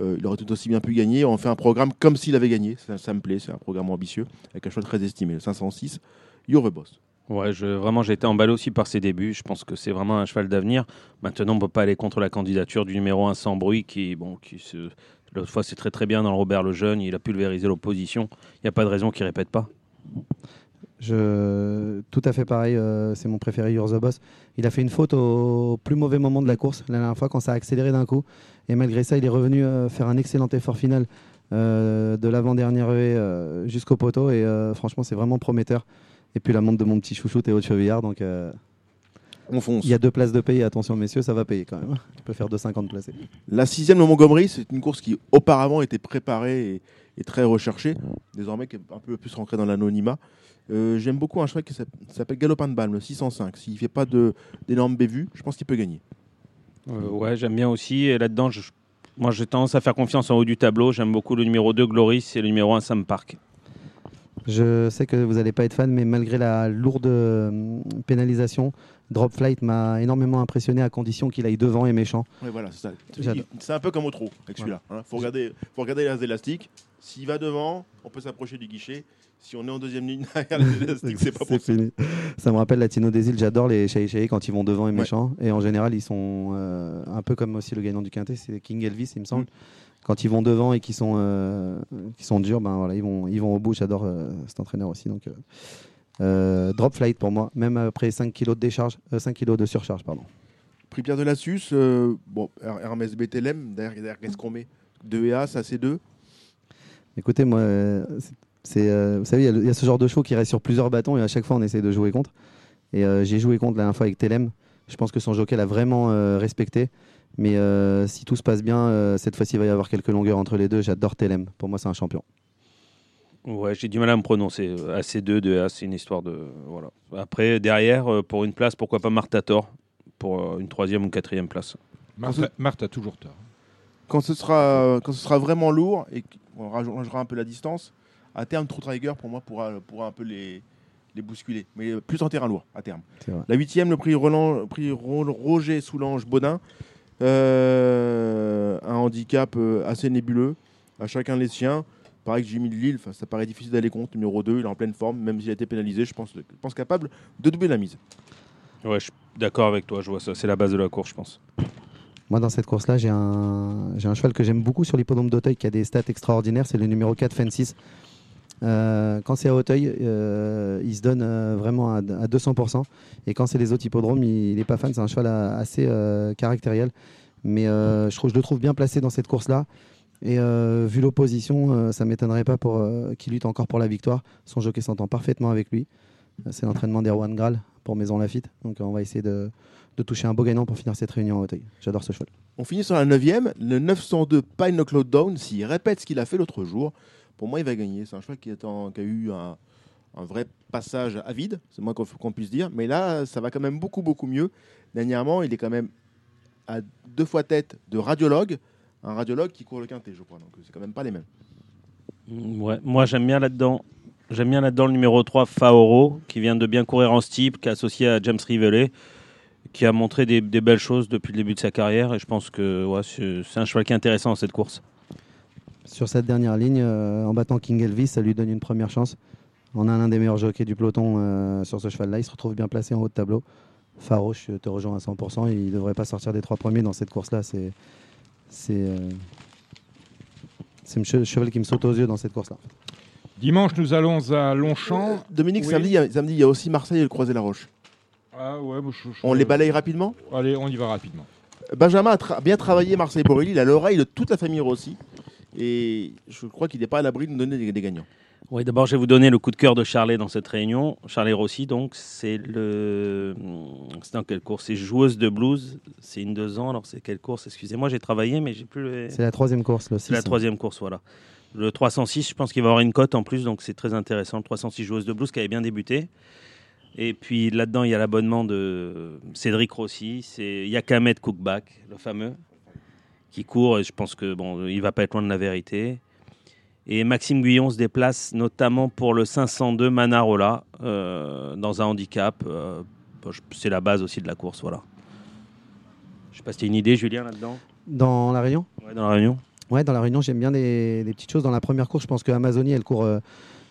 euh, il aurait tout aussi bien pu gagner. On fait un programme comme s'il avait gagné. Ça, me plaît, c'est un programme ambitieux, avec un choix très estimé, le 506, Your The Boss. Ouais, vraiment, j'ai été emballé aussi par ses débuts. Je pense que c'est vraiment un cheval d'avenir. Maintenant, on ne peut pas aller contre la candidature du numéro 1 sans bruit, qui, bon, se, l'autre fois, c'est très très bien dans le Robert le Jeune. Il a pulvérisé l'opposition. Il n'y a pas de raison qu'il répète pas. Je... Tout à fait pareil, euh, c'est mon préféré, You're the Boss. Il a fait une faute au plus mauvais moment de la course, la dernière fois, quand ça a accéléré d'un coup. Et malgré ça, il est revenu euh, faire un excellent effort final euh, de l'avant-dernière haie jusqu'au poteau. Et franchement, c'est vraiment prometteur. Et puis la montre de mon petit chouchou Théo de Chevillard. Donc On fonce. il y a deux places de payer. Attention, messieurs, ça va payer quand même. Tu peux faire 2,50 placés. La sixième, le Montgomery, c'est une course qui auparavant était préparée et, et très recherchée, désormais qui est un peu plus rentrée dans l'anonymat. Euh, J'aime beaucoup un cheval qui s'app- s'appelle Galopin de Balme, le 605. S'il ne fait pas de- d'énormes bévues, je pense qu'il peut gagner. Euh, ouais, j'aime bien aussi. Et là-dedans, moi, j'ai tendance à faire confiance en haut du tableau. J'aime beaucoup le numéro 2, Gloris, et le numéro 1, Sam Park. Je sais que vous n'allez pas être fan, mais malgré la lourde euh, pénalisation, Drop Flight m'a énormément impressionné à condition qu'il aille devant et méchant. Ouais, voilà, c'est ça. C'est un peu comme au trot avec celui-là. Il faut, regarder, faut regarder les élastiques. S'il va devant, on peut s'approcher du guichet. Si on est en deuxième ligne derrière les élastiques, c'est pas possible. fini. Ça me rappelle Latino des îles. J'adore les Shai quand ils vont devant et Ouais. méchants. Et en général, ils sont euh, un peu comme aussi le gagnant du Quintet, c'est King Elvis, il me semble. Mm. Quand ils vont devant et qu'ils sont, euh, sont durs, ben voilà, ils vont, ils vont au bout. J'adore euh, cet entraîneur aussi. Donc, euh, drop flight pour moi, même après 5 kg de décharge, euh, 5 kg de surcharge, pardon. Prix Pierre de la Suisse, euh, bon, Her- Hermès BTLM, derrière, qu'est-ce qu'on met? 2 EA, ça c'est 2. Écoutez, moi, euh, euh, vous savez, il y a y, ce genre de show qui reste sur plusieurs bâtons et à chaque fois on essaie de jouer contre. Et euh, j'ai joué contre la dernière fois avec Telem. Je pense que son jockey l'a vraiment euh, respecté. Mais euh, si tout se passe bien, euh, cette fois-ci il va y avoir quelques longueurs entre les deux. J'adore Telem. Pour moi, c'est un champion. Ouais, j'ai du mal à me prononcer. AC2, 2A, c'est une histoire de. Voilà. Après, derrière, euh, pour une place, pourquoi pas Martator Pour euh, une troisième ou quatrième place. Marthe, Marthe a toujours tort. Quand ce sera, quand ce sera vraiment lourd et qu'on rallongera un peu la distance, à terme, True Tiger pour moi pourra, pourra un peu les, les bousculer. Mais euh, plus en terrain lourd, à terme. La huitième, le prix, Roland, prix Ro- Roger Soulange Baudin. Euh, un handicap euh, assez nébuleux. À chacun les siens. Pareil que Jimmy de Lille, ça paraît difficile d'aller contre. Numéro 2, il est en pleine forme, même s'il a été pénalisé, je pense, je pense capable de doubler la mise. Ouais, je suis d'accord avec toi, je vois ça. C'est la base de la course, je pense. Moi, dans cette course-là, j'ai un, j'ai un cheval que j'aime beaucoup sur l'hippodrome d'Auteuil qui a des stats extraordinaires. C'est le numéro 4, Fencis. Euh, quand c'est à Auteuil, euh, il se donne euh, vraiment à, à 200%. Et quand c'est les autres hippodromes, il n'est pas fan. C'est un cheval assez euh, caractériel. Mais euh, je, trouve, je le trouve bien placé dans cette course-là. Et euh, vu l'opposition, euh, ça ne m'étonnerait pas euh, qu'il lutte encore pour la victoire. Son jockey s'entend parfaitement avec lui. C'est l'entraînement d'Erwan Graal pour Maison Lafitte. Donc on va essayer de, toucher un beau gagnant pour finir cette réunion à Auteuil. J'adore ce cheval. On finit sur la 9 le 902 Pine Down. S'il répète ce qu'il a fait l'autre jour, pour moi, il va gagner. C'est un cheval qui, en- a eu un, vrai passage à vide, c'est moins qu'on qu'on puisse dire. Mais là, ça va quand même beaucoup, beaucoup mieux. Dernièrement, il est quand même à deux fois tête de radiologue. Un radiologue qui court le quintet, je crois. Donc, c'est quand même pas les mêmes. Mm, Ouais, moi j'aime bien là-dedans. J'aime bien là-dedans le numéro 3, Faoro, qui vient de bien courir en steep, qui est associé à James Rivelet, qui a montré des, des belles choses depuis le début de sa carrière. Et je pense que ouais, c'est c'est un cheval qui est intéressant dans cette course. Sur cette dernière ligne, euh, en battant King Elvis, ça lui donne une première chance. On a l'un des meilleurs jockeys du peloton euh, sur ce cheval-là. Il se retrouve bien placé en haut de tableau. Faro, je te rejoins à 100%. Il ne devrait pas sortir des trois premiers dans cette course-là. C'est c'est euh, c'est le che- cheval qui me saute aux yeux dans cette course-là. Dimanche, nous allons à Longchamp. Euh, Dominique, Oui. samedi, il y a- samedi, il y a aussi Marseille et le Croisé-la-Roche. Ah Ah ouais, moi, je- je- On les balaye rapidement Allez, on y va rapidement. Benjamin a tra- bien travaillé Marseille Borelli, il a l'oreille de toute la famille Rossi. Et je crois qu'il n'est pas à l'abri de nous donner des, des gagnants. Oui, d'abord, je vais vous donner le coup de cœur de Charlet dans cette réunion. Charlet Rossi, donc, c'est le. C'est dans quelle course C'est joueuse de blues. C'est une deux ans. Alors, c'est quelle course? Excusez-moi, j'ai travaillé, mais j'ai plus le. C'est la troisième course, le C'est la 6. troisième course, voilà. Le 306, je pense qu'il va avoir une cote en plus, donc c'est très intéressant. Le 306 joueuse de blues qui avait bien débuté. Et puis là-dedans, il y a l'abonnement de Cédric Rossi, c'est Yakamet Cookback, le fameux, qui court. Et je pense que bon, il va pas être loin de la vérité. Et Maxime Guyon se déplace notamment pour le 502 Manarola euh, dans un handicap. Euh, c'est la base aussi de la course, voilà. Je sais pas si tu as une idée, Julien, là-dedans? Dans la Réunion? Ouais, dans la réunion. Ouais, dans la Réunion, j'aime bien des, des petites choses. Dans la première course, je pense que Amazonie, elle court euh,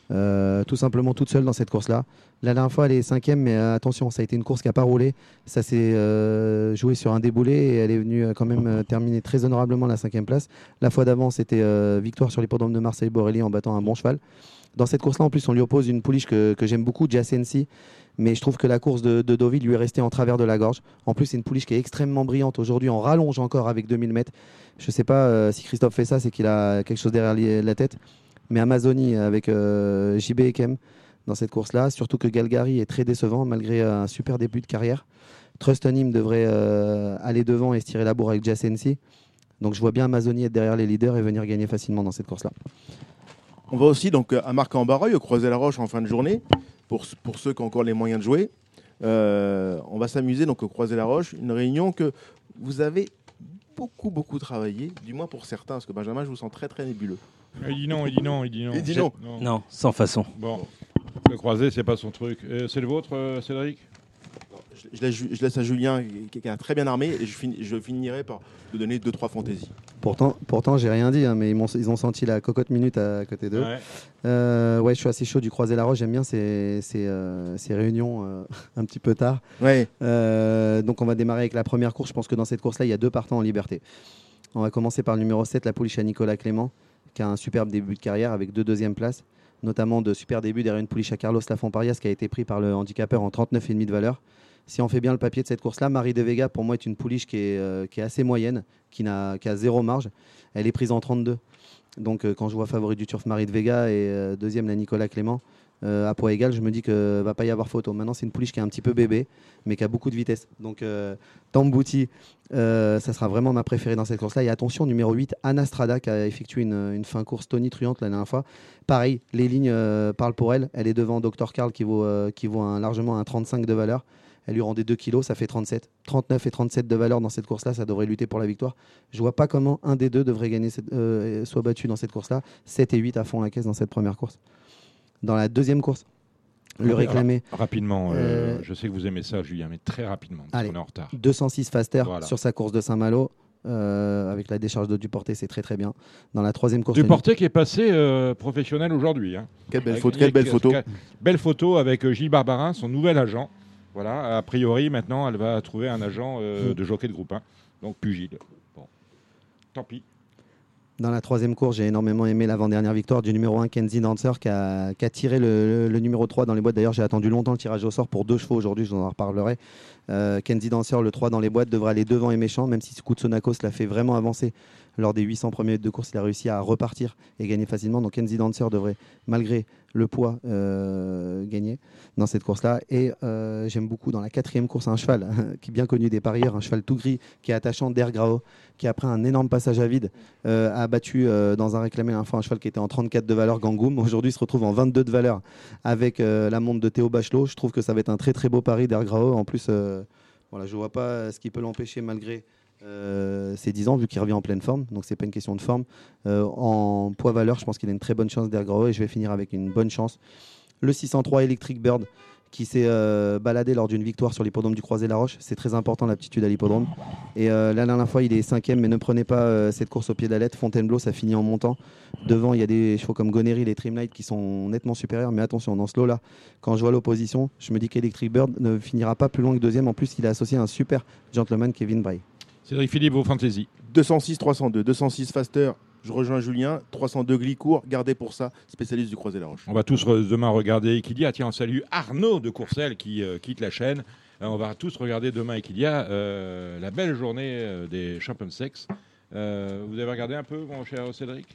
euh, tout simplement toute seule dans cette course-là. La dernière fois, elle est cinquième, mais euh, attention, ça a été une course qui n'a pas roulé. Ça s'est euh, joué sur un déboulé et elle est venue quand même terminer très honorablement la cinquième place. La fois d'avant, c'était victoire sur l'hippodrome de Marseille-Borelli en battant un bon cheval. Dans cette course-là, en plus, on lui oppose une pouliche que, j'aime beaucoup, Jacensi. Mais je trouve que la course de, de Deauville lui est restée en travers de la gorge. En plus, c'est une pouliche qui est extrêmement brillante. Aujourd'hui, on rallonge encore avec 2000 mètres. Je ne sais pas si Christophe fait ça, c'est qu'il a quelque chose derrière la tête. Mais Amazonie avec euh, JB Ekem dans cette course-là. Surtout que Galgari est très décevant malgré euh, un super début de carrière. Trust Him devrait euh, aller devant et se tirer la bourre avec Jacensi. Donc je vois bien Amazonie être derrière les leaders et venir gagner facilement dans cette course-là. On va aussi donc à Marc-en-Barreuil, au Croisé-la-Roche en fin de journée, pour, pour ceux qui ont encore les moyens de jouer. Euh, on va s'amuser donc au Croisé-la-Roche, une réunion que vous avez beaucoup, beaucoup travaillé, du moins pour certains, parce que Benjamin, je vous sens très, très nébuleux. Il dit non, il dit non, il dit non. Il dit non. Non, sans façon. Bon, le croisé, c'est pas son truc. Euh, c'est le vôtre, euh, Cédric? Je, je laisse, Ju- je laisse à Julien, qui, qui est très bien armé, et je, finirai par vous donner deux, trois fantaisies. Pourtant, pourtant j'ai rien dit, hein, mais ils, ont senti la cocotte minute à côté d'eux. Ouais. Euh, ouais, je suis assez chaud du croisé la roche. J'aime bien ces, ces, euh, ces réunions euh, un petit peu tard. Ouais. Euh, donc, on va démarrer avec la première course. Je pense que dans cette course-là, il y a deux partants en liberté. On va commencer par le numéro 7, la pouliche à Nicolas Clément, qui a un superbe début de carrière avec deux deuxièmes places, notamment de super début derrière une pouliche à Carlos Lafontparias qui a été pris par le handicapeur en 39,5 de valeur. Si on fait bien le papier de cette course-là, Marie de Vega, pour moi, est une pouliche qui est, euh, qui est assez moyenne, qui, n'a, qui a zéro marge. Elle est prise en 32. Donc, euh, quand je vois favori du turf Marie de Vega et euh, deuxième la Nicolas Clément, à poids égal, je me dis que va pas y avoir photo. Maintenant, c'est une pouliche qui est un petit peu bébé, mais qui a beaucoup de vitesse. Donc, euh, Tambouti, euh, ça sera vraiment ma préférée dans cette course-là. Et attention, numéro 8, Anastrada, qui a effectué une, fin course tonitruante la dernière fois. Pareil, les lignes euh, parlent pour elle. Elle est devant Dr. Carl, qui vaut, euh, qui vaut un- largement un 35 de valeur. Elle lui rendait 2 kilos, ça fait 37. 39 et 37 de valeur dans cette course-là, ça devrait lutter pour la victoire. Je vois pas comment un des deux devrait gagner euh, soit battu dans cette course-là. 7 et 8 à fond la caisse dans cette première course. Dans la deuxième course, le Ra- réclamé Rapidement, euh, Euh, je sais que vous aimez ça, Julien, mais très rapidement, parce Allez. qu'on est en retard. 206 Faster Voilà. sur sa course de Saint-Malo. euh, avec la décharge de Duporté, c'est très très bien. Dans la troisième course, Duporté qui est passé euh, professionnel aujourd'hui. hein. Quelle belle Avec- photo. Quelle belle avec- photo. Belle photo avec Gilles Barbarin, son nouvel agent. Voilà, a priori, maintenant, elle va trouver un agent euh, de jockey de groupe 1. Donc, Pugile. Bon. Tant pis. Dans la troisième course, j'ai énormément aimé l'avant-dernière victoire du numéro 1, Kenzie Dancer, qui a, tiré le, numéro 3 dans les boîtes. D'ailleurs, j'ai attendu longtemps le tirage au sort pour deux chevaux aujourd'hui, je vous en reparlerai. Euh, Kenzie Dancer, le 3 dans les boîtes, devrait aller devant et méchant, même si Kutsonakos l'a fait vraiment avancer lors des 800 premiers de course. Il a réussi à repartir et gagner facilement. Donc Kenzie Dancer devrait, malgré le poids, euh, gagner dans cette course-là. Et euh, j'aime beaucoup dans la quatrième course un cheval qui est bien connu des parieurs, un cheval tout gris qui est attachant d'Air Grao, qui après un énorme passage à vide euh, a battu dans un réclamé la fois un cheval qui était en 34 de valeur Gangoum. Aujourd'hui, il se retrouve en 22 de valeur avec la montre de Théo Bachelot. Je trouve que ça va être un très très beau pari d'Air Grao. En plus, voilà, je vois pas ce qui peut l'empêcher malgré euh, ses 10 ans, vu qu'il revient en pleine forme. Donc, c'est pas une question de forme. Euh, en poids valeur, je pense qu'il a une très bonne chance d'Air Grao et je vais finir avec une bonne chance. Le 603 Electric Bird qui s'est euh, baladé lors d'une victoire sur l'hippodrome du Croisé-la-Roche. C'est très important l'aptitude à l'hippodrome. Et la dernière fois, il est cinquième, mais ne prenez pas cette course au pied lettre. Fontainebleau, ça finit en montant. Devant, il y a des chevaux comme Goneril et Trimlight qui sont nettement supérieurs. Mais attention, dans ce lot-là, quand je vois l'opposition, je me dis qu'Electric Bird ne finira pas plus loin que deuxième. En plus, il est associé un super gentleman, Kevin Bray. Cédric Philippe, vos fantaisies. 206 302, 206 Faster Je rejoins Julien, 302 Glicourt, gardez pour ça, spécialiste du croisé la roche. On va tous demain regarder Equidia. Tiens, on salue Arnaud de Courcelles qui euh, quitte la chaîne. Euh, on va tous regarder demain Equidia, euh, la belle journée euh, des Champions Sex. Euh, vous avez regardé un peu, mon cher Cédric?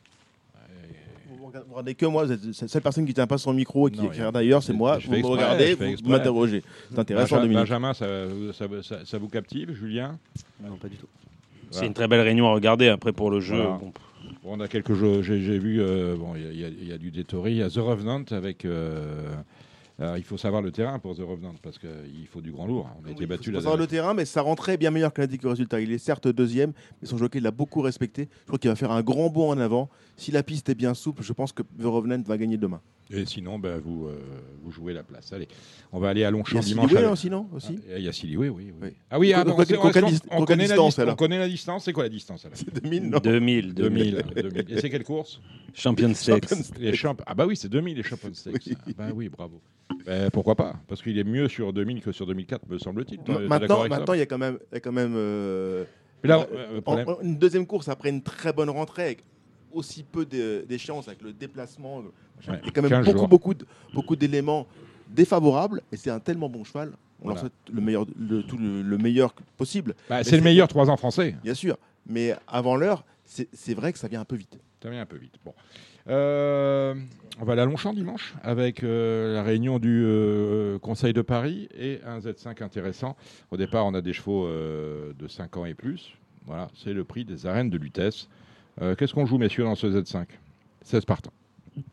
Vous regardez- vous regardez que moi, vous êtes la seule personne qui tient pas son micro et qui Non, qui regarde ailleurs, c'est moi. je Vous me regardez, vous m'interrogez. C'est intéressant, Benja- Dominique. Benjamin, ça, ça- ça- ça vous captive Julien? Non, pas du tout. C'est une très belle réunion à regarder. Après, pour le jeu, Voilà. bon, Bon, on a quelques jeux. J'ai vu. euh, bon, il y, a- y du Détori, il y a The Revenant avec. euh, alors, il faut savoir le terrain pour The Revenant parce qu'il faut du grand lourd. On a été battu faut là. savoir le terrain, mais ça rentrait bien meilleur que l'indique le résultat. Il est certes deuxième, mais son jockey l'a beaucoup respecté. Je crois qu'il va faire un grand bond en avant. Si la piste est bien souple, je pense que The Revenant va gagner demain. Et sinon, ben, vous, euh, vous jouez la place. Allez, on va aller à Il y Longchamp a dimanche. Siliway avec- aussi, non aussi Ah, Il y a Siliway, oui, oui. Oui. Ah oui, ah, c'est- on, connaît la distance, distance. On connaît la distance. C'est quoi la distance alors 2000, non 2000, 2000, 2000. Et c'est quelle course? Champion Sex. Les champ... Ah bah oui, c'est 2000 les Champions Stakes. Oui. Ah bah oui, bravo. Ben, pourquoi pas? Parce qu'il est mieux sur 2000 que sur 2004, me semble-t-il. Maintenant, il y a quand même, il y a quand même euh, là, euh, une deuxième course après une très bonne rentrée avec aussi peu d'échéances avec le déplacement. Ouais, il y a quand même 15 beaucoup, jours. beaucoup, de- beaucoup d'éléments défavorables et c'est un tellement bon cheval. On leur Voilà. souhaite le meilleur, le, tout le, le meilleur possible, bah, c'est le meilleur 3 ans français. bien sûr. Mais avant l'heure, c'est vrai que ça vient un peu vite. Ça vient un peu vite. Bon. Euh, on va aller à Longchamp dimanche avec euh, la réunion du euh, Conseil de Paris et un Z5 intéressant. Au départ, on a des chevaux de 5 ans et plus. Voilà, c'est le prix des arènes de Lutèce. Euh, Qu'est-ce qu'on joue, messieurs, dans ce Z5 16 partants.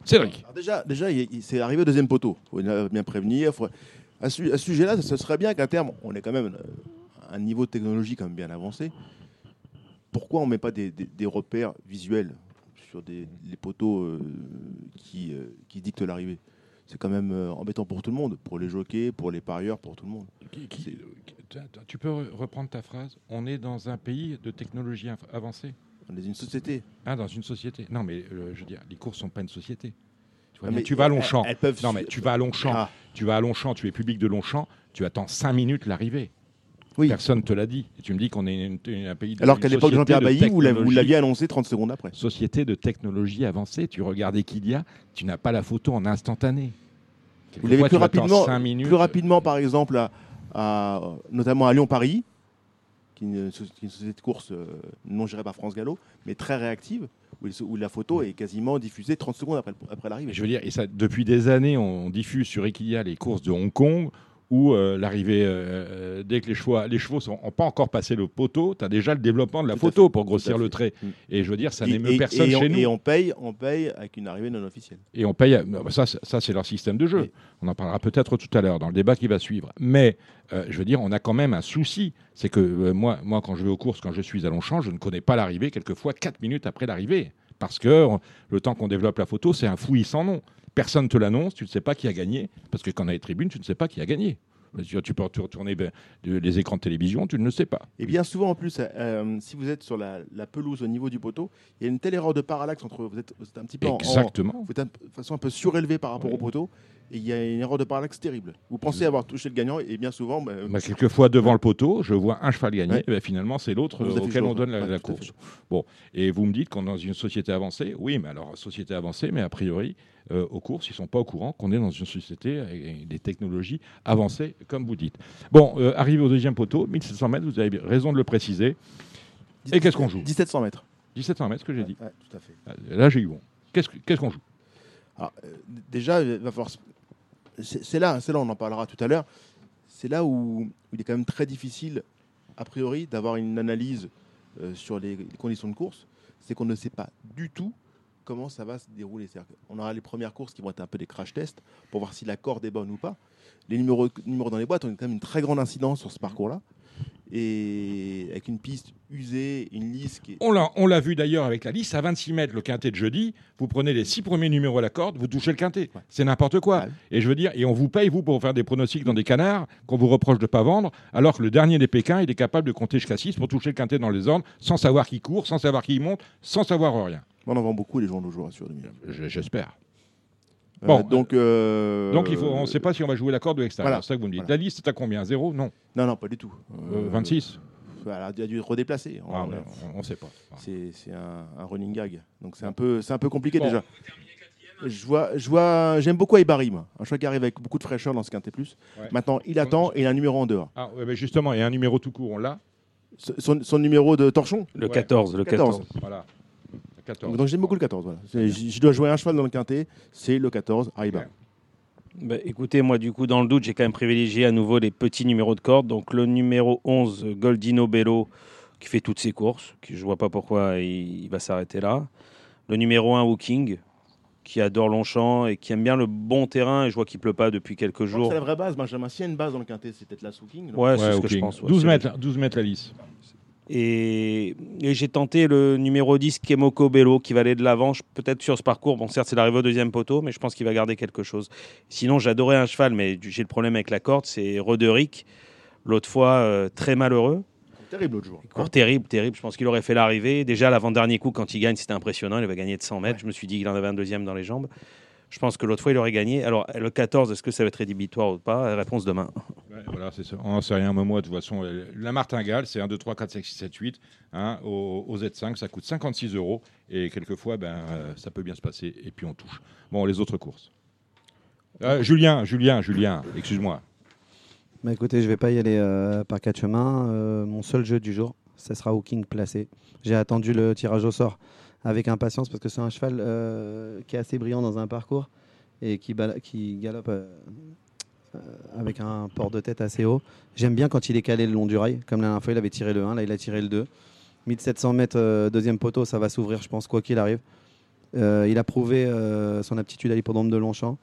Cédric. Alors déjà, déjà il- il- c'est arrivé au deuxième poteau. Il faut bien prévenir. faut- À ce, sujet-là, ce serait bien qu'à terme, on ait quand même euh, un niveau de technologie quand même bien avancé. Pourquoi on ne met pas des, des- des repères visuels sur des, les poteaux euh, qui, euh, qui dictent l'arrivée? C'est quand même embêtant pour tout le monde, pour les jockeys, pour les parieurs, pour tout le monde. Qui- qui- tu- peux re- reprendre ta phrase On est dans un pays de technologie avancée On est une société. Ah, dans une société Non, mais euh, je veux dire, les courses sont pas une société. Tu, vois Ah, mais tu vas à Longchamp. elles peuvent Non, mais tu vas à Longchamp. Ah, Tu vas à Longchamp, tu es public de Longchamp, tu attends 5 minutes l'arrivée. oui. Personne te l'a dit. Et tu me dis qu'on est une- une- un pays de Alors qu'à l'époque de Jean-Pierre Bailly, vous l'aviez annoncé 30 secondes après. Société de technologie avancée. Tu regardais qu'il y a, tu n'as pas la photo en instantané. Vous l'avez plus rapidement, cinq minutes. plus rapidement, par exemple, à, à- notamment à Lyon-Paris, qui est une, société de course euh, non gérée par France Gallo, mais très réactive, où, la photo est quasiment diffusée 30 secondes après l'arrivée. Je veux dire, et ça, depuis des années, on diffuse sur Equidia les courses de Hong Kong où euh, l'arrivée, euh, dès que les chevaux, les chevaux n'ont pas encore passé le poteau, tu as déjà le développement de la Tout photo fait, pour grossir le trait. Mm. Et je veux dire, ça n'émeut personne et on, chez nous. Et on paye, on paye avec une arrivée non officielle. Et on paye. bah Ça, c'est- ça c'est leur système de jeu. Oui. On en parlera peut-être tout à l'heure dans le débat qui va suivre. Mais euh, je veux dire, on a quand même un souci. C'est que euh, moi, moi, quand je vais aux courses, quand je suis à Longchamp, je ne connais pas l'arrivée, quelquefois 4 minutes après l'arrivée. Parce que le temps qu'on développe la photo, c'est un fouillis sans nom. Personne ne te l'annonce, tu ne sais pas qui a gagné. Parce que quand on a les tribunes, tu ne sais pas qui a gagné. Tu peux retourner les écrans de télévision, tu ne le sais pas. Et bien souvent, en plus, euh, si vous êtes sur la, la pelouse au niveau du poteau, il y a une telle erreur de parallaxe entre vous êtes, vous êtes un petit peu en- en, Exactement. vous êtes un- de façon un peu surélevée par rapport Oui. au poteau, et il y a une erreur de parallaxe terrible. Vous pensez avoir touché le gagnant, et bien souvent, bah, Bah, quelquefois, devant le poteau, je vois un cheval gagner, Ouais. et ben, finalement, c'est l'autre auquel on donne la, course. Bon, et vous me dites qu'on est dans une société avancée. Oui, mais alors, société avancée, mais a priori, euh, aux courses, ils ne sont pas au courant qu'on est dans une société avec des technologies avancées, comme vous dites. Bon, euh, arrivé au deuxième poteau, 1700 mètres, vous avez raison de le préciser. Et qu'est-ce qu'on joue? 1700 mètres. 1700 mètres, ce que j'ai dit. Tout à fait. Ah, Là, j'ai eu bon. Qu'est-ce que- qu'est-ce qu'on joue? Alors, euh, déjà, il va falloir. C'est là, on en parlera tout à l'heure. C'est là où, il est quand même très difficile, a priori, d'avoir une analyse euh, sur les, conditions de course. C'est qu'on ne sait pas du tout comment ça va se dérouler. Qu'on aura les premières courses qui vont être un peu des crash tests pour voir si la corde est bonne ou pas. Les numéros dans les boîtes ont quand même une très grande incidence sur ce parcours-là. Et avec une piste usée, une lisse qui est. On l'a, on l'a vu d'ailleurs avec la liste à 26 mètres, le quintet de jeudi. Vous prenez les six premiers numéros à la corde, vous touchez le quintet. Ouais. C'est n'importe quoi. Ouais. Et je veux dire, et on vous paye, vous, pour faire des pronostics dans des canards qu'on vous reproche de pas vendre, alors que le dernier des Pékins, il est capable de compter jusqu'à 6 pour toucher le quintet dans les ordres, sans savoir qui court, sans savoir qui monte, sans savoir rien. On en vend beaucoup les journaux, je vous rassure. Dominique. Je- J'espère. Euh, Bon, donc, euh, Donc il faut, on ne sait pas si on va jouer la corde ou l'extérieur. voilà. C'est ça que vous me dites. Voilà. La liste est à combien? Zéro? Non. Non, non, pas du tout. Euh, 26 elle a dû redéplacer. Ah, On- ne sait pas. c'est c'est un, un running gag. Donc c'est un peu, c'est un peu compliqué Bon. déjà. Je vois, je vois, j'aime beaucoup Aibari, moi. Un choix qui arrive avec beaucoup de fraîcheur dans ce quintet plus. Ouais. Maintenant, il attend et il a un numéro en dehors. Ah, ouais, mais justement, il y a un numéro tout court, on l'a. Son, son numéro de torchon? Le Ouais. 14, le 14. 14. Voilà. Le 14. Donc j'aime beaucoup le 14. Voilà. C'est- Je je dois jouer un cheval dans le quintet, c'est le 14, Aibari. Bah, écoutez, moi, du coup, dans le doute, j'ai quand même privilégié à nouveau les petits numéros de corde. Donc, le numéro 11, Goldino Bello, qui fait toutes ses courses. Qui, je vois pas pourquoi il, il va s'arrêter là. Le numéro 1, Hooking, qui adore Longchamp et qui aime bien le bon terrain. Et je vois qu'il pleut pas depuis quelques jours. C'est la vraie base, Benjamin. S'il y a une base dans le quintet, c'est peut-être la Souking. Ouais, c'est Ouais, ce ok. que je pense. ouais. 12 C'est- mètres, 12 mètres la lisse. Et, et j'ai tenté le numéro 10, Kemoko Bello, qui va aller de l'avant. Peut-être sur ce parcours, bon, certes, c'est l'arrivée au deuxième poteau, mais je pense qu'il va garder quelque chose. Sinon, j'adorais un cheval, mais j'ai le problème avec la corde, c'est Roderick. L'autre fois, euh, très malheureux. Terrible l'autre jour. Terrible, terrible. Je pense qu'il aurait fait l'arrivée. Déjà, l'avant-dernier coup, quand il gagne, c'était impressionnant. Il avait gagné de 100 mètres. Je me suis dit qu'il en avait un deuxième dans les jambes. Je pense que l'autre fois, il aurait gagné. Alors, le 14, est-ce que ça va être rédhibitoire ou pas? Réponse demain. Ouais, voilà, c'est ça. On n'en sait rien, mais moi, de toute façon, la martingale, c'est 1, 2, 3, 4, 5, 6, 7, 8. Hein, au, au Z5, ça coûte 56 euros. Et quelquefois, ben, euh, ça peut bien se passer. Et puis, on touche. Bon, les autres courses. Euh, Julien, Julien, Julien, excuse-moi. Bah écoutez, je vais pas y aller euh, par quatre chemins. Euh, mon seul jeu du jour, ce sera Hooking placé. J'ai attendu le tirage au sort avec impatience parce que c'est un cheval euh, qui est assez brillant dans un parcours et qui, galope euh, euh, avec un port de tête assez haut. J'aime bien quand il est calé le long du rail, comme la dernière fois il avait tiré le 1, là il a tiré le 2. 1700 mètres deuxième poteau, ça va s'ouvrir je pense quoi qu'il arrive. Il a prouvé son aptitude à l'hippodrome de Longchamp.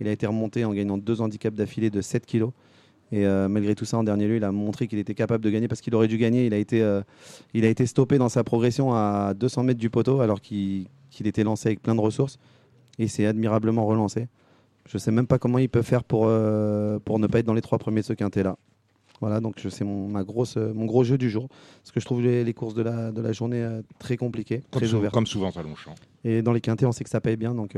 Il a été remonté en gagnant deux handicaps d'affilée de 7 kilos. Et euh, malgré tout ça, en dernier lieu, il a montré qu'il était capable de gagner parce qu'il aurait dû gagner. Il a été, euh, il a été stoppé dans sa progression à 200 mètres du poteau alors qu'il était lancé avec plein de ressources. Et il s'est admirablement relancé. Je ne sais même pas comment il peut faire pour, euh, pour ne pas être dans les trois premiers de ce quintet-là. Voilà, donc c'est mon, ma grosse, mon gros jeu du jour. Parce que je trouve les, les courses de la, de la journée très compliquées, Comme, très ouvertes. comme souvent à Longchamp. Et dans les quintets, on sait que ça paye bien. Donc,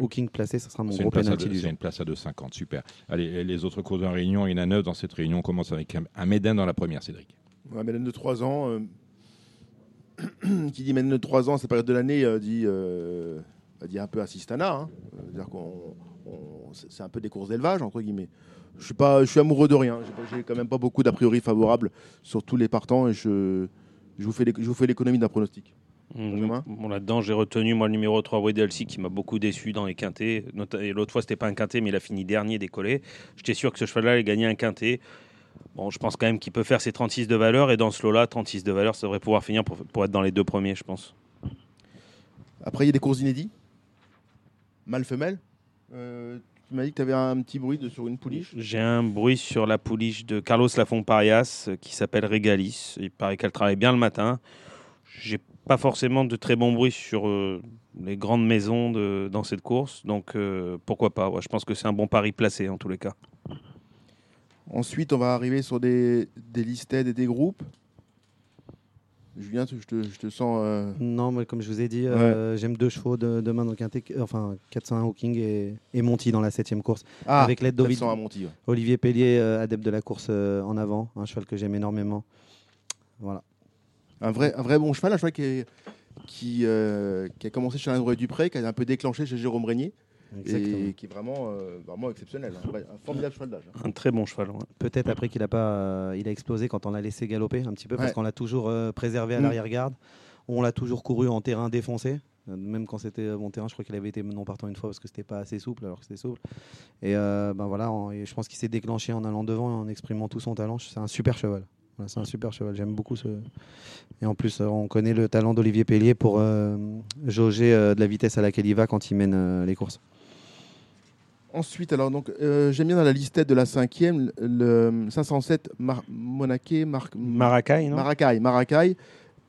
Hooking placé, ça sera mon C'est gros une, place à penalty c'est une place à 2,50. Super. Allez, les autres courses en réunion, il y en a 9 dans cette réunion. On commence avec un, un Médin dans la première, Cédric. Ouais, Mélène de 3 ans, euh, qui dit Mélène de 3 ans, cette période de l'année, euh, dit, euh, bah, dit un peu assistana. Hein. Euh, qu'on, c'est un peu des courses d'élevage, entre guillemets. Je suis, pas, je suis amoureux de rien. J'ai quand même pas beaucoup d'a priori favorables sur tous les partants et je, je vous fais l'éc- je vous fais l'économie d'un pronostic. Bon, là-dedans, j'ai retenu moi le numéro 3, Wedelsi, qui m'a beaucoup déçu dans les quintés. Et l'autre fois, c'était pas un quintet, mais il a fini dernier décollé. J'étais sûr que ce cheval-là allait gagner un quintet. Bon, je pense quand même qu'il peut faire ses 36 de valeur. Et dans ce lot-là, 36 de valeur, ça devrait pouvoir finir pour, pour être dans les deux premiers, je pense. Après, il y a des courses inédits. Mâle-femelle. Euh, tu m'as dit que tu avais un petit bruit de, sur une pouliche. J'ai un bruit sur la pouliche de Carlos Lafont Parias euh, qui s'appelle Regalis. Il paraît qu'elle travaille bien le matin. J'ai pas forcément de très bons bruits sur euh, les grandes maisons de, dans cette course. Donc euh, pourquoi pas ouais, Je pense que c'est un bon pari placé en tous les cas. Ensuite, on va arriver sur des, des listed et des groupes. Julien, je te, je te sens. euh, Non, moi, comme je vous ai dit, euh, j'aime deux chevaux de, demain dans le quintet, enfin 401 Hooking et, et Monty dans la septième course. Ah, avec l'aide d'Ovid- 400 à Monty, ouais. Olivier Pellier, euh, adepte de la course euh, en avant, un cheval que j'aime énormément. Voilà. Un vrai, un vrai bon cheval, un cheval qui, est- qui, euh, qui a commencé chez André Dupré, qui a un peu déclenché chez Jérôme Régnier, Exactement. et qui est vraiment, euh, vraiment exceptionnel. hein. Un formidable cheval d'âge. hein. Un très bon cheval. ouais. Peut-être après qu'il a pas, euh, il a explosé quand on l'a laissé galoper un petit peu parce Ouais. qu'on l'a toujours euh, préservé à Mm. l'arrière-garde. On l'a toujours couru en terrain défoncé. Même quand c'était bon terrain, je crois qu'il avait été non partant une fois parce que c'était pas assez souple, alors que c'était souple. Et euh, ben voilà, en- et je pense qu'il s'est déclenché en allant devant et en exprimant tout son talent. C'est un super cheval. Voilà, c'est un super cheval. J'aime beaucoup ce. Et en plus, euh, on connaît le talent d'Olivier Pellier pour euh, jauger euh, de la vitesse à laquelle il va quand il mène euh, les courses. Ensuite, alors, donc, euh, j'aime bien dans la listette de la cinquième, le 507 Mar Monaquet, Mar Maracay, non? Maracay, Maracay,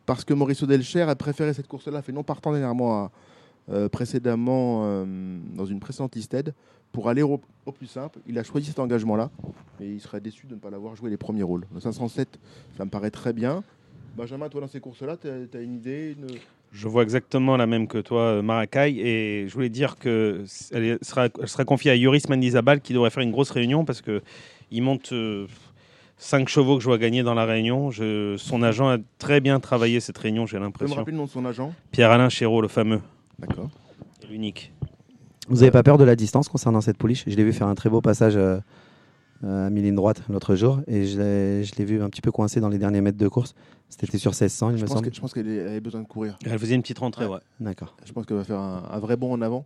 parce que Mauricio Delcher a préféré cette course-là, fait non partant dernièrement à- euh, précédemment euh, dans une précédente listed, pour aller au, au plus simple. Il a choisi cet engagement-là, et il serait déçu de ne pas l'avoir joué les premiers rôles. Le 507, ça me paraît très bien. Benjamin, toi, dans ces courses-là, tu as, une idée une- Je vois exactement la même que toi, euh, Maracay, et je voulais dire que c- elle est- sera, elle sera confiée à Yoris Mandizabal qui devrait faire une grosse réunion parce que il monte. euh, 5 chevaux que je vois gagner dans la réunion. Je- son agent a très bien travaillé cette réunion, j'ai Vous pouvez me l'impression. rappeler le nom de son agent Pierre-Alain Chéreau, le fameux, D'accord. l'unique. Vous n'avez pas peur de la distance concernant cette pouliche? Je l'ai vu faire un très beau passage euh, à mi-ligne droite l'autre jour et je l'ai vu un petit peu coincé dans les derniers mètres de course. C'était sur 1600, il Je me pense semble. que- je pense qu'elle elle avait besoin de courir. Elle faisait une petite rentrée, ouais. D'accord. Je pense qu'elle va faire un, un vrai bond en avant.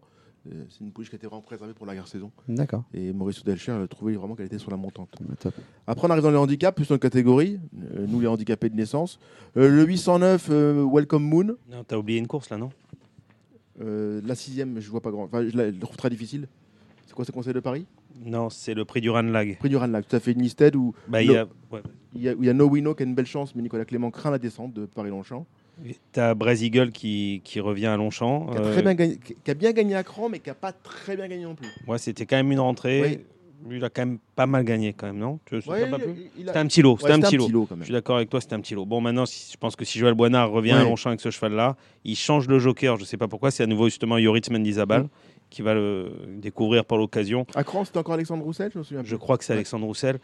Euh, C'est une pouliche qui a été vraiment préservée pour la guerre saison. D'accord. Et Maurice Delcher a trouvé vraiment qu'elle était sur la montante. Bah, top. Après, on arrive dans les handicaps, plus dans une catégorie. euh, nous, les handicapés de naissance. Euh, le 809, euh, Welcome Moon. Non, t'as oublié une course là, non? Euh, la sixième, je vois pas grand. Enfin, je la je la trouve très difficile. C'est quoi ce conseil de Paris? Non, c'est le prix du Ranlag. Prix du Ranlag, tout à fait une listed où Bah, il y a, ouais. il y a, où il y a No Wino qui a une belle chance, mais Nicolas Clément craint la descente de Paris-Longchamp. T'as Braise Eagle qui, qui revient à Longchamp. Qui, a Euh, très bien gagné- qui a bien gagné à Cran, mais qui n'a pas très bien gagné non plus. ouais, c'était quand même une rentrée. Oui. Lui, il a quand même pas mal gagné, quand même, non? Ouais, C'était un petit lot. Ouais, C'était un petit lot. lot quand Je suis d'accord avec toi, c'était un petit lot. Bon, maintenant, si- je pense que si Joël Boinard revient à Ouais. Longchamp avec ce cheval-là, il change le joker. Je sais pas pourquoi. C'est à nouveau justement Yoritz Mendizabal Mm. qui va le découvrir pour l'occasion. À Cran, c'était encore Alexandre Roussel, je me souviens. Je crois que c'est Alexandre Roussel.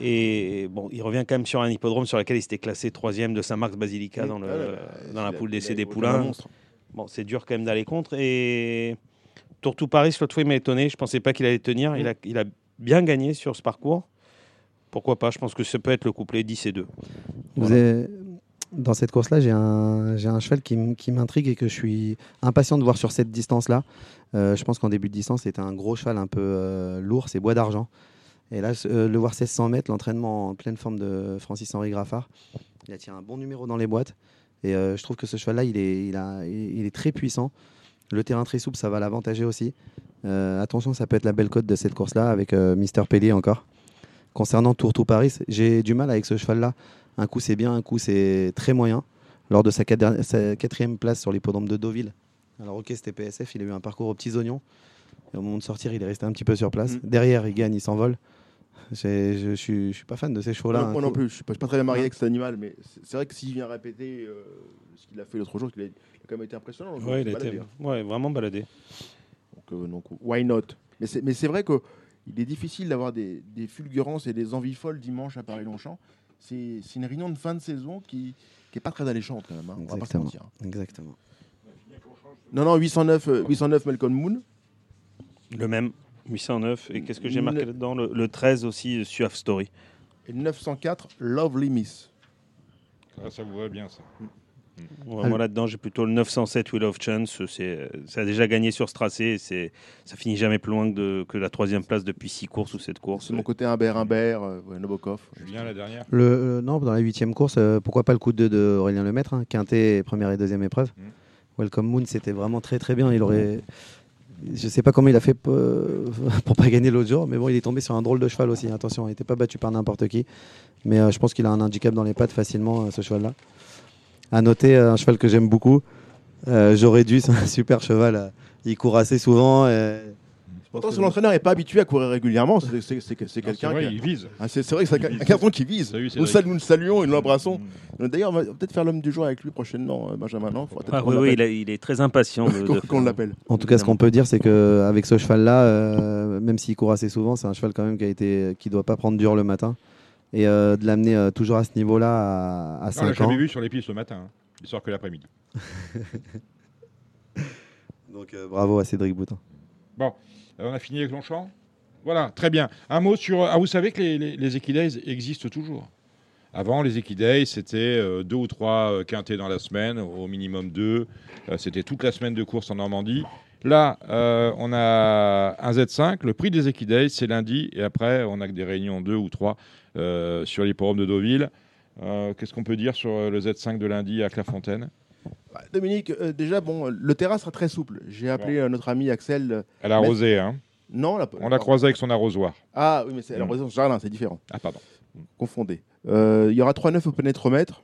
Et bon, il revient quand même sur un hippodrome sur lequel il s'était classé troisième de Saint-Marc-Basilica dans, le, Ah, là, dans la poule d'essai des poulains. Bon, c'est dur quand même d'aller contre. Et Tourtou Paris, l'autre fois, il m'a étonné. Je pensais pas qu'il allait tenir. Il, a, il a bien gagné sur ce parcours. Pourquoi pas Je pense que ça peut être le couplet 10 et 2. Vous avez- Dans cette course-là, j'ai un, j'ai un cheval qui, m'intrigue et que je suis impatient de voir sur cette distance-là. Euh, je pense qu'en début de distance, c'était un gros cheval un peu euh, lourd, c'est Bois d'Argent. Et là, euh, le voir 1600 mètres, l'entraînement en pleine forme de Francis-Henri Graffard, il a tiré un bon numéro dans les boîtes. Et je trouve que ce cheval-là, il est, il, a- il est très puissant. Le terrain très souple, ça va l'avantager aussi. Euh, attention, ça peut être la belle cote de cette course-là avec euh, Mister Pellier encore. Concernant Tourtou Paris, j'ai du mal avec ce cheval-là. Un coup c'est bien, un coup c'est très moyen. Lors de sa, quatrième place sur l'hippodrome de Deauville. Alors ok, c'était PSF, il a eu un parcours aux petits oignons. Et au moment de sortir, il est resté un petit peu sur place. Mhm. Derrière, il gagne, il s'envole. Je, je, suis, pas fan de ces chevaux-là. Moi, non plus, je je suis pas très bien marié avec cet animal, mais c'est vrai que s'il vient répéter euh, ce qu'il a fait l'autre jour, qu'il a, il a quand même été impressionnant. Ouais, il était baladé, hein. ouais, vraiment baladé. Donc, euh, donc, why not? Mais c'est mais c'est vrai qu'il est difficile d'avoir des, des fulgurances et des envies folles dimanche à Paris-Longchamp. C'est c'est une réunion de fin de saison qui n'est pas très alléchante quand même. hein, on va pas se Exactement. mentir. Exactement. Non, non, 809, euh, 809 Malcolm Moon. Le même, 809. Et qu'est-ce que j'ai marqué Ne- là-dedans? Le, le 13 aussi, Suave Story. Et 904 Lovely Miss. Ah, ça vous va bien, ça. Ouais, Ah, moi là-dedans, j'ai plutôt le 907 Wheel of Chance. C'est, ça a déjà gagné sur ce tracé. et C'est, ça finit jamais plus loin que, de- que la troisième place depuis six courses ou sept courses. C'est mon côté Humbert, Humbert, euh, ouais, Nabokov. Julien, la dernière. Le, euh, non, dans la huitième course, euh, pourquoi pas le coup de deux de Aurélien Lemaître, hein, quintet, première et deuxième épreuve. Mhm. Welcome Moon, c'était vraiment très très bien. Il aurait, je sais pas comment il a fait pour, pour pas gagner l'autre jour, mais bon, il est tombé sur un drôle de cheval aussi. Attention, il n'était pas battu par n'importe qui, mais euh, je pense qu'il a un handicap dans les pattes facilement, euh, ce cheval-là. À noter, un cheval que j'aime beaucoup. Euh, J'aurais dû, c'est un super cheval. euh, il court assez souvent. et Pourtant, que- son entraîneur n'est pas habitué à courir régulièrement. C'est quelqu'un qui. il vise. Ah, c'est vrai que c'est un garçon qui vise. Salut, Nous, le saluons et nous l'embrassons. Mm. Euh, D'ailleurs, on va peut-être faire l'homme du jour avec lui prochainement, Benjamin. Non? Ah oui, oui, il, l'appelle. a- il est très impatient Qu'on- l'appelle. En tout cas, ce qu'on peut dire, c'est que avec ce cheval-là, euh, même s'il court assez souvent, c'est un cheval quand même qui a été, qui doit pas prendre dur le matin. Et euh, de l'amener euh, toujours à ce niveau-là à, à Non, on l'a 5 ans. jamais vu sur les pistes le matin. hein. Il sort que l'après-midi. Donc euh, bravo à Cédric Boutin. Euh, on a fini avec Longchamp Voilà, très bien. Un mot sur. Ah, vous savez que les, les, les Equidays existent toujours. Avant, les Equidays, c'était deux ou trois quintés dans la semaine, au minimum deux. C'était toute la semaine de course en Normandie. Là, euh, on a un Z5. Le prix des Equidays, c'est lundi. Et après, on a que des réunions deux ou trois euh, sur l'hipporome de Deauville. Euh, Qu'est-ce qu'on peut dire sur le Z5 de lundi à Clairefontaine? Bah, Dominique, déjà, bon, le terrain sera très souple. J'ai appelé notre ami Axel. Elle a arrosé, hein Non, la- On l'a croisé avec son arrosoir. Ah oui, mais c'est Mm. la raison jardin, c'est différent. Ah, pardon. Confondé. Euh, Il y aura 3-9 au pénétromètre.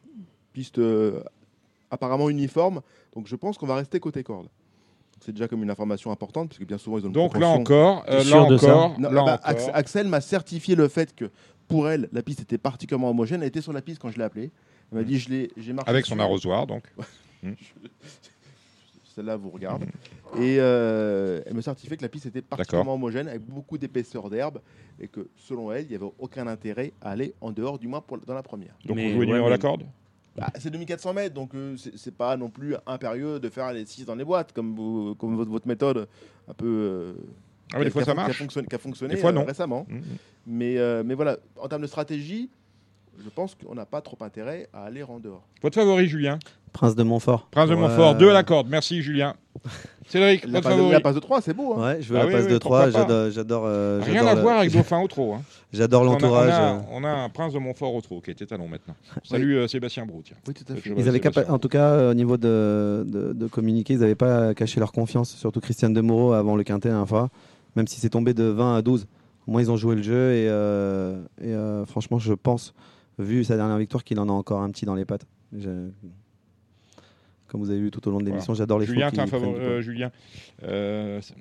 Piste apparemment uniforme. Donc je pense qu'on va rester côté corde. C'est déjà comme une information importante, parce que bien souvent ils ont une Donc là encore, euh, là encore, Non, là bah, encore. Axel m'a certifié le fait que pour elle, la piste était particulièrement homogène. Elle était sur la piste quand je l'ai appelée. Elle m'a dit je l'ai, j'ai marché avec son arrosoir, donc. celle-là vous regarde. Et euh, elle me certifiait que la piste était particulièrement homogène, avec beaucoup d'épaisseur d'herbe, et que selon elle, il n'y avait aucun intérêt à aller en dehors, du moins pour- dans la première. Donc Mais on joue ouais, numéro à mais- la corde? Bah, c'est 2400 mètres, donc euh, c'est pas non plus impérieux de faire les 6 dans les boîtes, comme, vous- comme votre, votre méthode un peu. euh, Ah des qui a- fois ça fon- Qui a marche. fonctionné, a fonctionné, Des fois, euh, non. récemment. Mais, euh, mais voilà, en termes de stratégie, je pense qu'on n'a pas trop intérêt à aller en dehors. Votre favori, Julien? Prince de Montfort. Prince de Ouais. Montfort, 2 à la corde. Merci, Julien. Cédric, La votre passe, de, la passe de 3, c'est beau. hein. Ouais, je veux Ah la oui, passe oui, de pourquoi 3. pas. J'adore, euh, Rien à voir avec Dauphin au trot. hein. J'adore On a- l'entourage. On, a, on a un prince de Montfort au trot qui était talon maintenant. Salut euh, Sébastien Brou. tiens. Oui, tout à fait. Je- Ils avaient Sébastien capa- en tout cas, euh, au niveau de, de, de communiquer, ils n'avaient pas caché leur confiance, surtout Christiane Demoreau avant le quintet un fois, même si c'est tombé de 20 à 12. Au moins, ils ont joué le jeu et, euh, et, euh, franchement, je pense, vu sa dernière victoire, qu'il en a encore un petit dans les pattes. Je- Comme vous avez vu tout au long de l'émission, j'adore les Julien, chevaux t'as un favori, euh, Julien. Euh, c'est-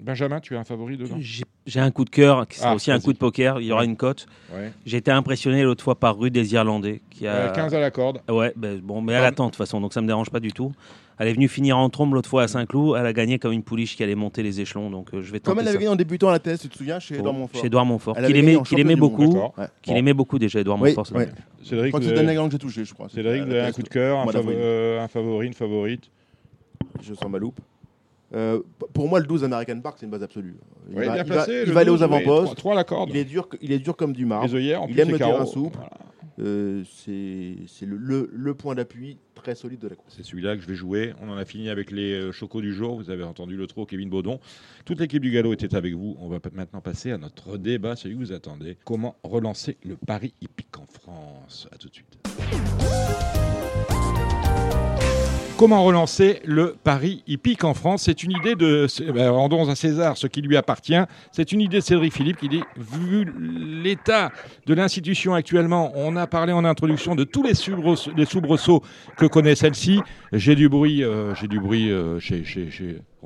Benjamin, tu as un favori dedans? J'ai j'ai un coup de cœur, qui sera Ah, aussi un coup de poker. Il y aura Ouais. une cote. Ouais. J'ai été impressionné l'autre fois par Rue des Irlandais. Qui a... Euh, 15 à la corde. Ouais, ben, bon, mais elle Ah. attend de toute façon, donc ça me dérange pas du tout. Elle est venue finir en trombe l'autre fois à Saint-Cloud. Elle a gagné comme une pouliche qui allait monter les échelons, donc euh, je vais Comme elle ça. avait gagné en débutant à la thèse, tu te souviens, chez Edouard Montfort. Chez Edouard Montfort. Elle Qu'il avait aimait, gagné en qu'il aimait champion du monde, beaucoup. D'accord. Ouais. Qu'il Bon. aimait beaucoup déjà, Edouard Oui, Montfort. ça oui. me- Je Cédric, crois que vous c'est avez- Dan Lagland que j'ai touché, je crois. Cédric, vous C'était à avez un coup de cœur, un, d'avril. euh, un favori, une favorite Je sens ma loupe. Euh, p- pour moi, le 12 American Park, c'est une base absolue. Il Oui, va, bien il va- placé. il le va aller aux 12, oui, avant-postes. trois- trois à la corde. Il est dur, il est dur comme du marbre. Les œillères, en Il plus, aime c'est le terrain carreau. souple. Voilà. Euh, c'est le, point d'appui très solide de la course. C'est celui-là que je vais jouer. On en a fini avec les euh, chocos du jour. Vous avez entendu le trop, Kevin Baudon. Toute l'équipe du galop était avec vous. On va maintenant passer à notre débat, celui que vous attendez. Comment relancer le pari hippique en France? À tout de suite. Comment relancer le pari hippique en France C'est une idée de. c'est- ben, rendons à César ce qui lui appartient. C'est une idée de Cédric Philippe qui dit vu l'état de l'institution actuellement, on a parlé en introduction de tous les soubresauts, que connaît celle-ci. J'ai du bruit, euh, j'ai du bruit euh, chez, chez-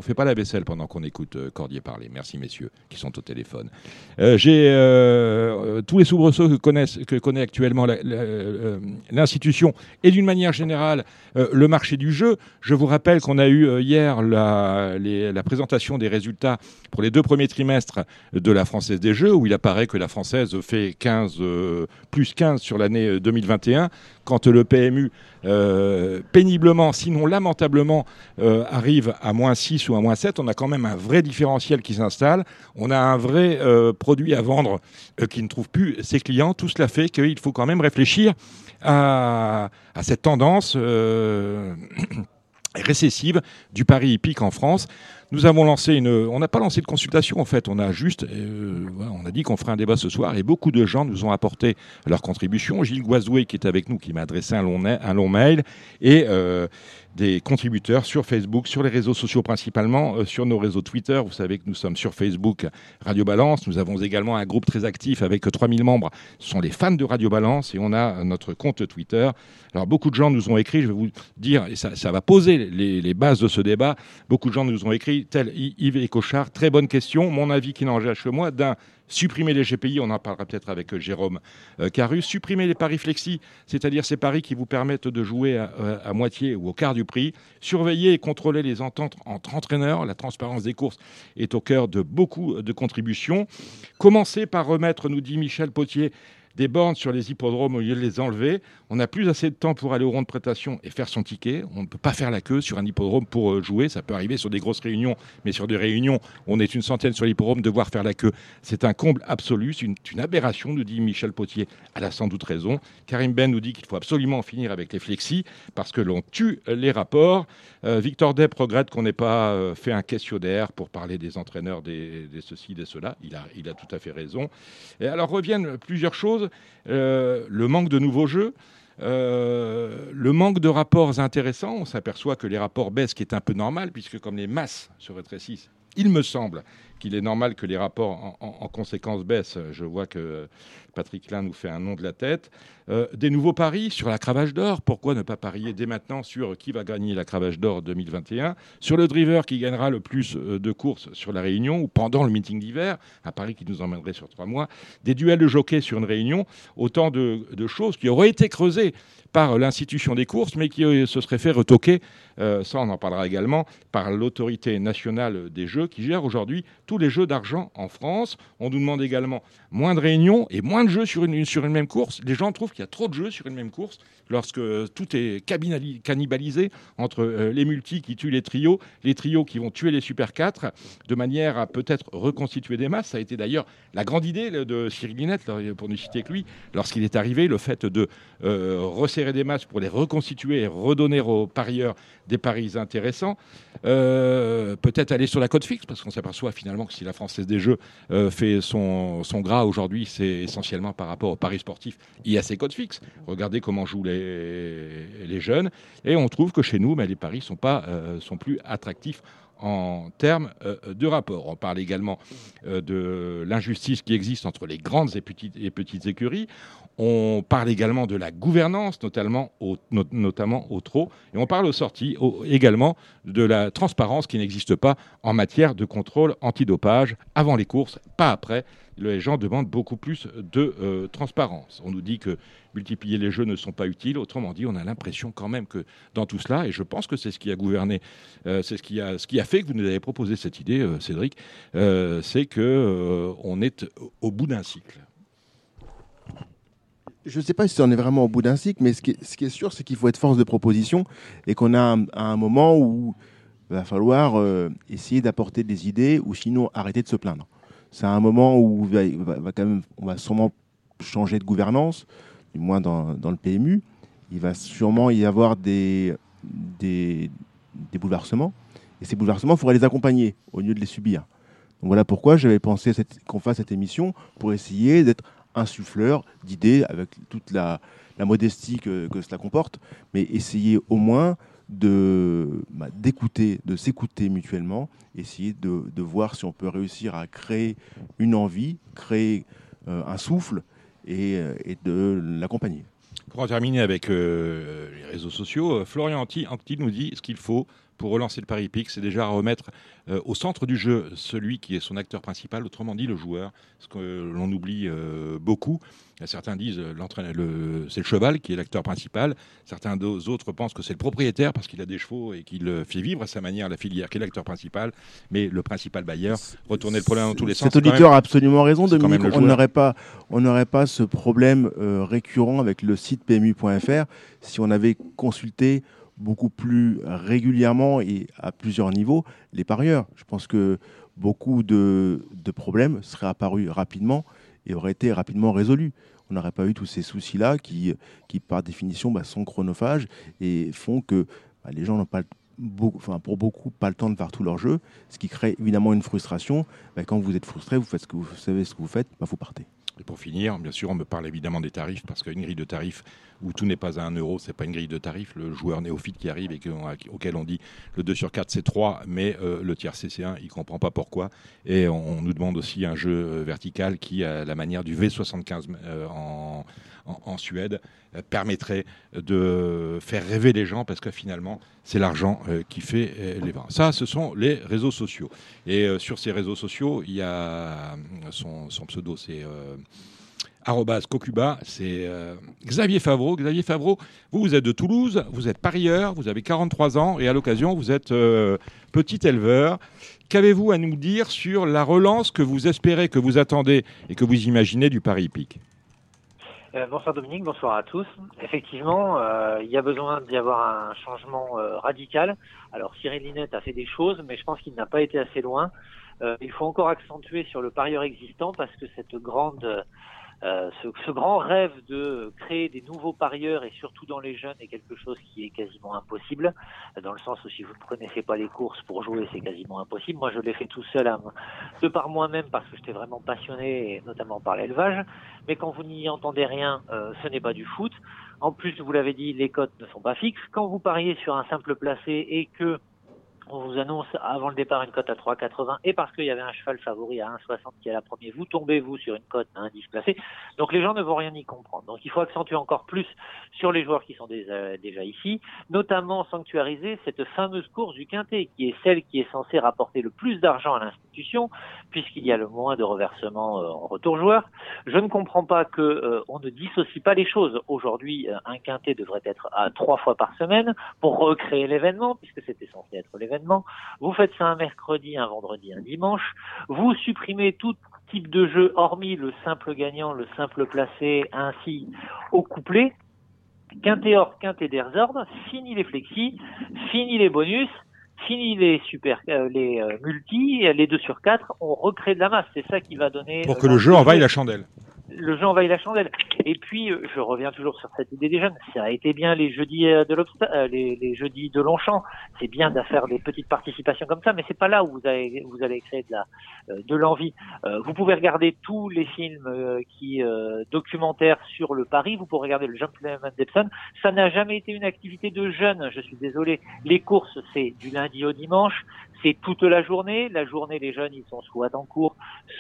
On fait pas la vaisselle pendant qu'on écoute euh, Cordier parler. Merci messieurs qui sont au téléphone. Euh, J'ai euh, tous les soubresauts que, connaissent, que connaît actuellement l'institution et d'une manière générale le marché du jeu. Je vous rappelle qu'on a eu hier la, la présentation des résultats pour les deux premiers trimestres de la Française des Jeux, où il apparaît que la Française fait 15, euh, plus 15 sur l'année euh, 2021, quand le PMU euh, péniblement, sinon lamentablement, euh, arrive à moins 6 ou à moins 7, on a quand même un vrai différentiel qui s'installe, on a un vrai euh, produit à vendre qui ne trouve plus ses clients, tout cela fait qu'il faut quand même réfléchir à, à cette tendance récessive du pari hippique en France. Nous avons lancé une, on n'a pas lancé de consultation en fait, on a juste, euh, on a dit qu'on ferait un débat ce soir et beaucoup de gens nous ont apporté leur contribution. Gilles Guazoué qui est avec nous, qui m'a adressé un long, un long mail et euh, des contributeurs sur Facebook, sur les réseaux sociaux principalement, euh, sur nos réseaux Twitter. Vous savez que nous sommes sur Facebook Radio Balance. Nous avons également un groupe très actif avec 3000 membres. Ce sont les fans de Radio Balance et on a notre compte Twitter. Alors beaucoup de gens nous ont écrit, je vais vous dire, et ça, va poser les, bases de ce débat. Beaucoup de gens nous ont écrit, tel Yves et Cochard, très bonne question. Mon avis qui n'engage que moi, d'un, supprimer les GPI, on en parlera peut-être avec euh, Jérôme euh, Carus, supprimer les paris flexi, c'est-à-dire ces paris qui vous permettent de jouer à, à- moitié ou au quart du prix, surveiller et contrôler les ententes entre entraîneurs, la transparence des courses est au cœur de beaucoup de contributions. Commencer par remettre, nous dit Michel Potier, des bornes sur les hippodromes au lieu de les enlever. On n'a plus assez de temps pour aller au rond de prêtation et faire son ticket. On ne peut pas faire la queue sur un hippodrome pour euh, jouer. Ça peut arriver sur des grosses réunions, mais sur des réunions on est une centaine sur l'hippodrome, devoir faire la queue. C'est un comble absolu, c'est une, aberration, nous dit Michel Potier. Elle a sans doute raison. Karim Ben nous dit qu'il faut absolument en finir avec les flexis parce que l'on tue les rapports. Euh, Victor Depp regrette qu'on n'ait pas euh, fait un questionnaire pour parler des entraîneurs, des, des ceci, des cela. Il a, il a tout à fait raison. Et alors reviennent plusieurs choses. Euh, le manque de nouveaux jeux. euh, le manque de rapports intéressants, on s'aperçoit que les rapports baissent, ce qui est un peu normal, puisque comme les masses se rétrécissent, il me semble qu'il est normal que les rapports en, en- en conséquence baissent. Je vois que Patrick Lin nous fait un nom de la tête. Euh, des nouveaux paris sur la cravache d'or. Pourquoi ne pas parier dès maintenant sur qui va gagner la cravache d'or 2021 Sur le driver qui gagnera le plus euh, de courses sur la Réunion ou pendant le meeting d'hiver, un pari qui nous emmènerait sur trois mois. Des duels de jockey sur une Réunion. Autant de, choses qui auraient été creusées par l'institution des courses, mais qui euh, se seraient fait retoquer, ça on en parlera également, par l'autorité nationale des jeux qui gère aujourd'hui tous les jeux d'argent en France. On nous demande également moins de réunions et moins de jeux sur une, même course. Les gens trouvent qu'il y a trop de jeux sur une même course lorsque euh, tout est cannibalisé entre euh, les multis qui tuent les trios, les trios qui vont tuer les Super 4, de manière à peut-être reconstituer des masses. Ça a été d'ailleurs la grande idée de Cyril Linette, pour ne citer que lui, lorsqu'il est arrivé, le fait de euh, resserrer des masses pour les reconstituer et redonner aux parieurs des paris intéressants. Peut-être aller sur la cote fixe, parce qu'on s'aperçoit finalement que si la Française des Jeux euh, fait son, son gras aujourd'hui, c'est essentiellement par rapport aux paris sportifs. Il y a ses codes fixes. Regardez comment jouent les, les jeunes. Et on trouve que chez nous, mais les paris sont, pas, euh, sont plus attractifs en termes euh, de rapport. On parle également de l'injustice qui existe entre les grandes et petites, et petites écuries. On parle également de la gouvernance, notamment au, trot. Et on parle aux sorties également de la transparence qui n'existe pas en matière de contrôle antidopage avant les courses, pas après. Les gens demandent beaucoup plus de euh, transparence. On nous dit que multiplier les jeux ne sont pas utiles. Autrement dit, on a l'impression quand même que dans tout cela, et je pense que c'est ce qui a gouverné, euh, c'est ce qui a, fait que vous nous avez proposé cette idée, euh, Cédric, c'est que on est au bout d'un cycle. Je ne sais pas si on est vraiment au bout d'un cycle, mais ce qui est, sûr, c'est qu'il faut être force de proposition et qu'on a un, un moment où il va falloir euh, essayer d'apporter des idées ou sinon arrêter de se plaindre. C'est un moment où va, quand même, on va sûrement changer de gouvernance, du moins dans, dans le PMU. Il va sûrement y avoir des, des, des bouleversements. Et ces bouleversements, il faudrait les accompagner au lieu de les subir. Donc voilà pourquoi j'avais pensé qu'on fasse cette émission pour essayer d'être insuffleur d'idées avec toute la, la modestie que, cela comporte, mais essayer au moins de bah, d'écouter, de s'écouter mutuellement, essayer de, de voir si on peut réussir à créer une envie, créer euh, un souffle et, euh, et de l'accompagner. Pour en terminer avec euh, les réseaux sociaux, Florian Anti, Anti nous dit ce qu'il faut pour relancer le Paris Pic, c'est déjà remettre euh, au centre du jeu celui qui est son acteur principal, autrement dit le joueur, ce que l'on oublie euh, beaucoup. Certains disent euh, l'entraîneur, le- c'est le cheval qui est l'acteur principal. Certains autres pensent que c'est le propriétaire parce qu'il a des chevaux et qu'il fait vivre à sa manière la filière qui est l'acteur principal. Mais le principal bailleur, retourner le problème dans tous les sens. Cet auditeur même- a absolument raison, Dominique. On n'aurait pas, on pas ce problème récurrent avec le site PMU.fr si on avait consulté beaucoup plus régulièrement et à plusieurs niveaux les parieurs. Je pense que beaucoup de, problèmes seraient apparus rapidement et auraient été rapidement résolus. On n'aurait pas eu tous ces soucis-là qui, qui, par définition, bah, sont chronophages et font que bah, les gens n'ont pas pour beaucoup pas le temps de faire tout leur jeu, ce qui crée évidemment une frustration. Bah, quand vous êtes frustré, vous faites ce que vous savez ce que vous faites, vous partez. Et pour finir, bien sûr, on me parle évidemment des tarifs, parce qu'une grille de tarifs où tout n'est pas à 1 euro, c'est pas une grille de tarifs. Le joueur néophyte qui arrive et que- auquel on dit le 2 sur 4 c'est 3, mais euh, le tiers c'est 1, il comprend pas pourquoi. Et on, nous demande aussi un jeu euh, vertical qui, à la manière du V75 euh, en, Suède, euh, permettrait de faire rêver les gens, parce que finalement, c'est l'argent qui fait les vins. Ça, ce sont les réseaux sociaux. Et sur ces réseaux sociaux, il y a son, son pseudo, c'est Cocuba, c'est euh, Xavier Favreau. Xavier Favreau, vous, vous êtes de Toulouse, vous êtes parieur, vous avez 43 ans et à l'occasion, vous êtes euh, petit éleveur. Qu'avez-vous à nous dire sur la relance que vous espérez, que vous attendez et que vous imaginez du Paris Hippique? Euh, bonsoir Dominique, bonsoir à tous. Effectivement, euh, il y a besoin d'y avoir un changement radical. Alors Cyril Linette a fait des choses, mais je pense qu'il n'a pas été assez loin. Il faut encore accentuer sur le parieur existant parce que cette grande, euh, ce, ce grand rêve de créer des nouveaux parieurs et surtout dans les jeunes est quelque chose qui est quasiment impossible. Dans le sens où si vous ne connaissez pas les courses pour jouer, c'est quasiment impossible. Moi, je l'ai fait tout seul, à, de par moi-même, parce que j'étais vraiment passionné, notamment par l'élevage. Mais quand vous n'y entendez rien, euh, ce n'est pas du foot. En plus, vous l'avez dit, les cotes ne sont pas fixes. Quand vous pariez sur un simple placé et que on vous annonce avant le départ une cote à 3,80 et parce qu'il y avait un cheval favori à 1,60 qui est la première, vous tombez vous sur une cote à 1,10 placé. Donc les gens ne vont rien y comprendre. Donc il faut accentuer encore plus sur les joueurs qui sont déjà, déjà ici, notamment sanctuariser cette fameuse course du quintet qui est celle qui est censée rapporter le plus d'argent à l'institution puisqu'il y a le moins de reversement euh, en retour joueur. Je ne comprends pas que euh, on ne dissocie pas les choses. Aujourd'hui, euh, un quintet devrait être à trois fois par semaine pour recréer l'événement puisque c'était censé être l'événement vous faites ça un mercredi, un vendredi, un dimanche. Vous supprimez tout type de jeu, hormis le simple gagnant, le simple placé, ainsi au couplet. Quintet or, quintet ordres, fini les flexis, fini les bonus, fini les super, euh, les euh, multi, les 2 sur 4, on recrée de la masse. C'est ça qui va donner. Pour que le jeu envahisse la chandelle le jeu envahit la chandelle. Et puis, euh, je reviens toujours sur cette idée des jeunes. Ça a été bien les jeudis euh, de euh, les, les, jeudis de Longchamp. C'est bien de faire des petites participations comme ça, mais c'est pas là où vous allez, vous allez créer de la, de l'envie. vous pouvez regarder tous les films qui documentaires sur le Paris. Vous pouvez regarder le Gentleman Depson. Ça n'a jamais été une activité de jeunes. Je suis désolé. Les courses, c'est du lundi au dimanche c'est toute la journée. La journée, les jeunes, ils sont soit en cours,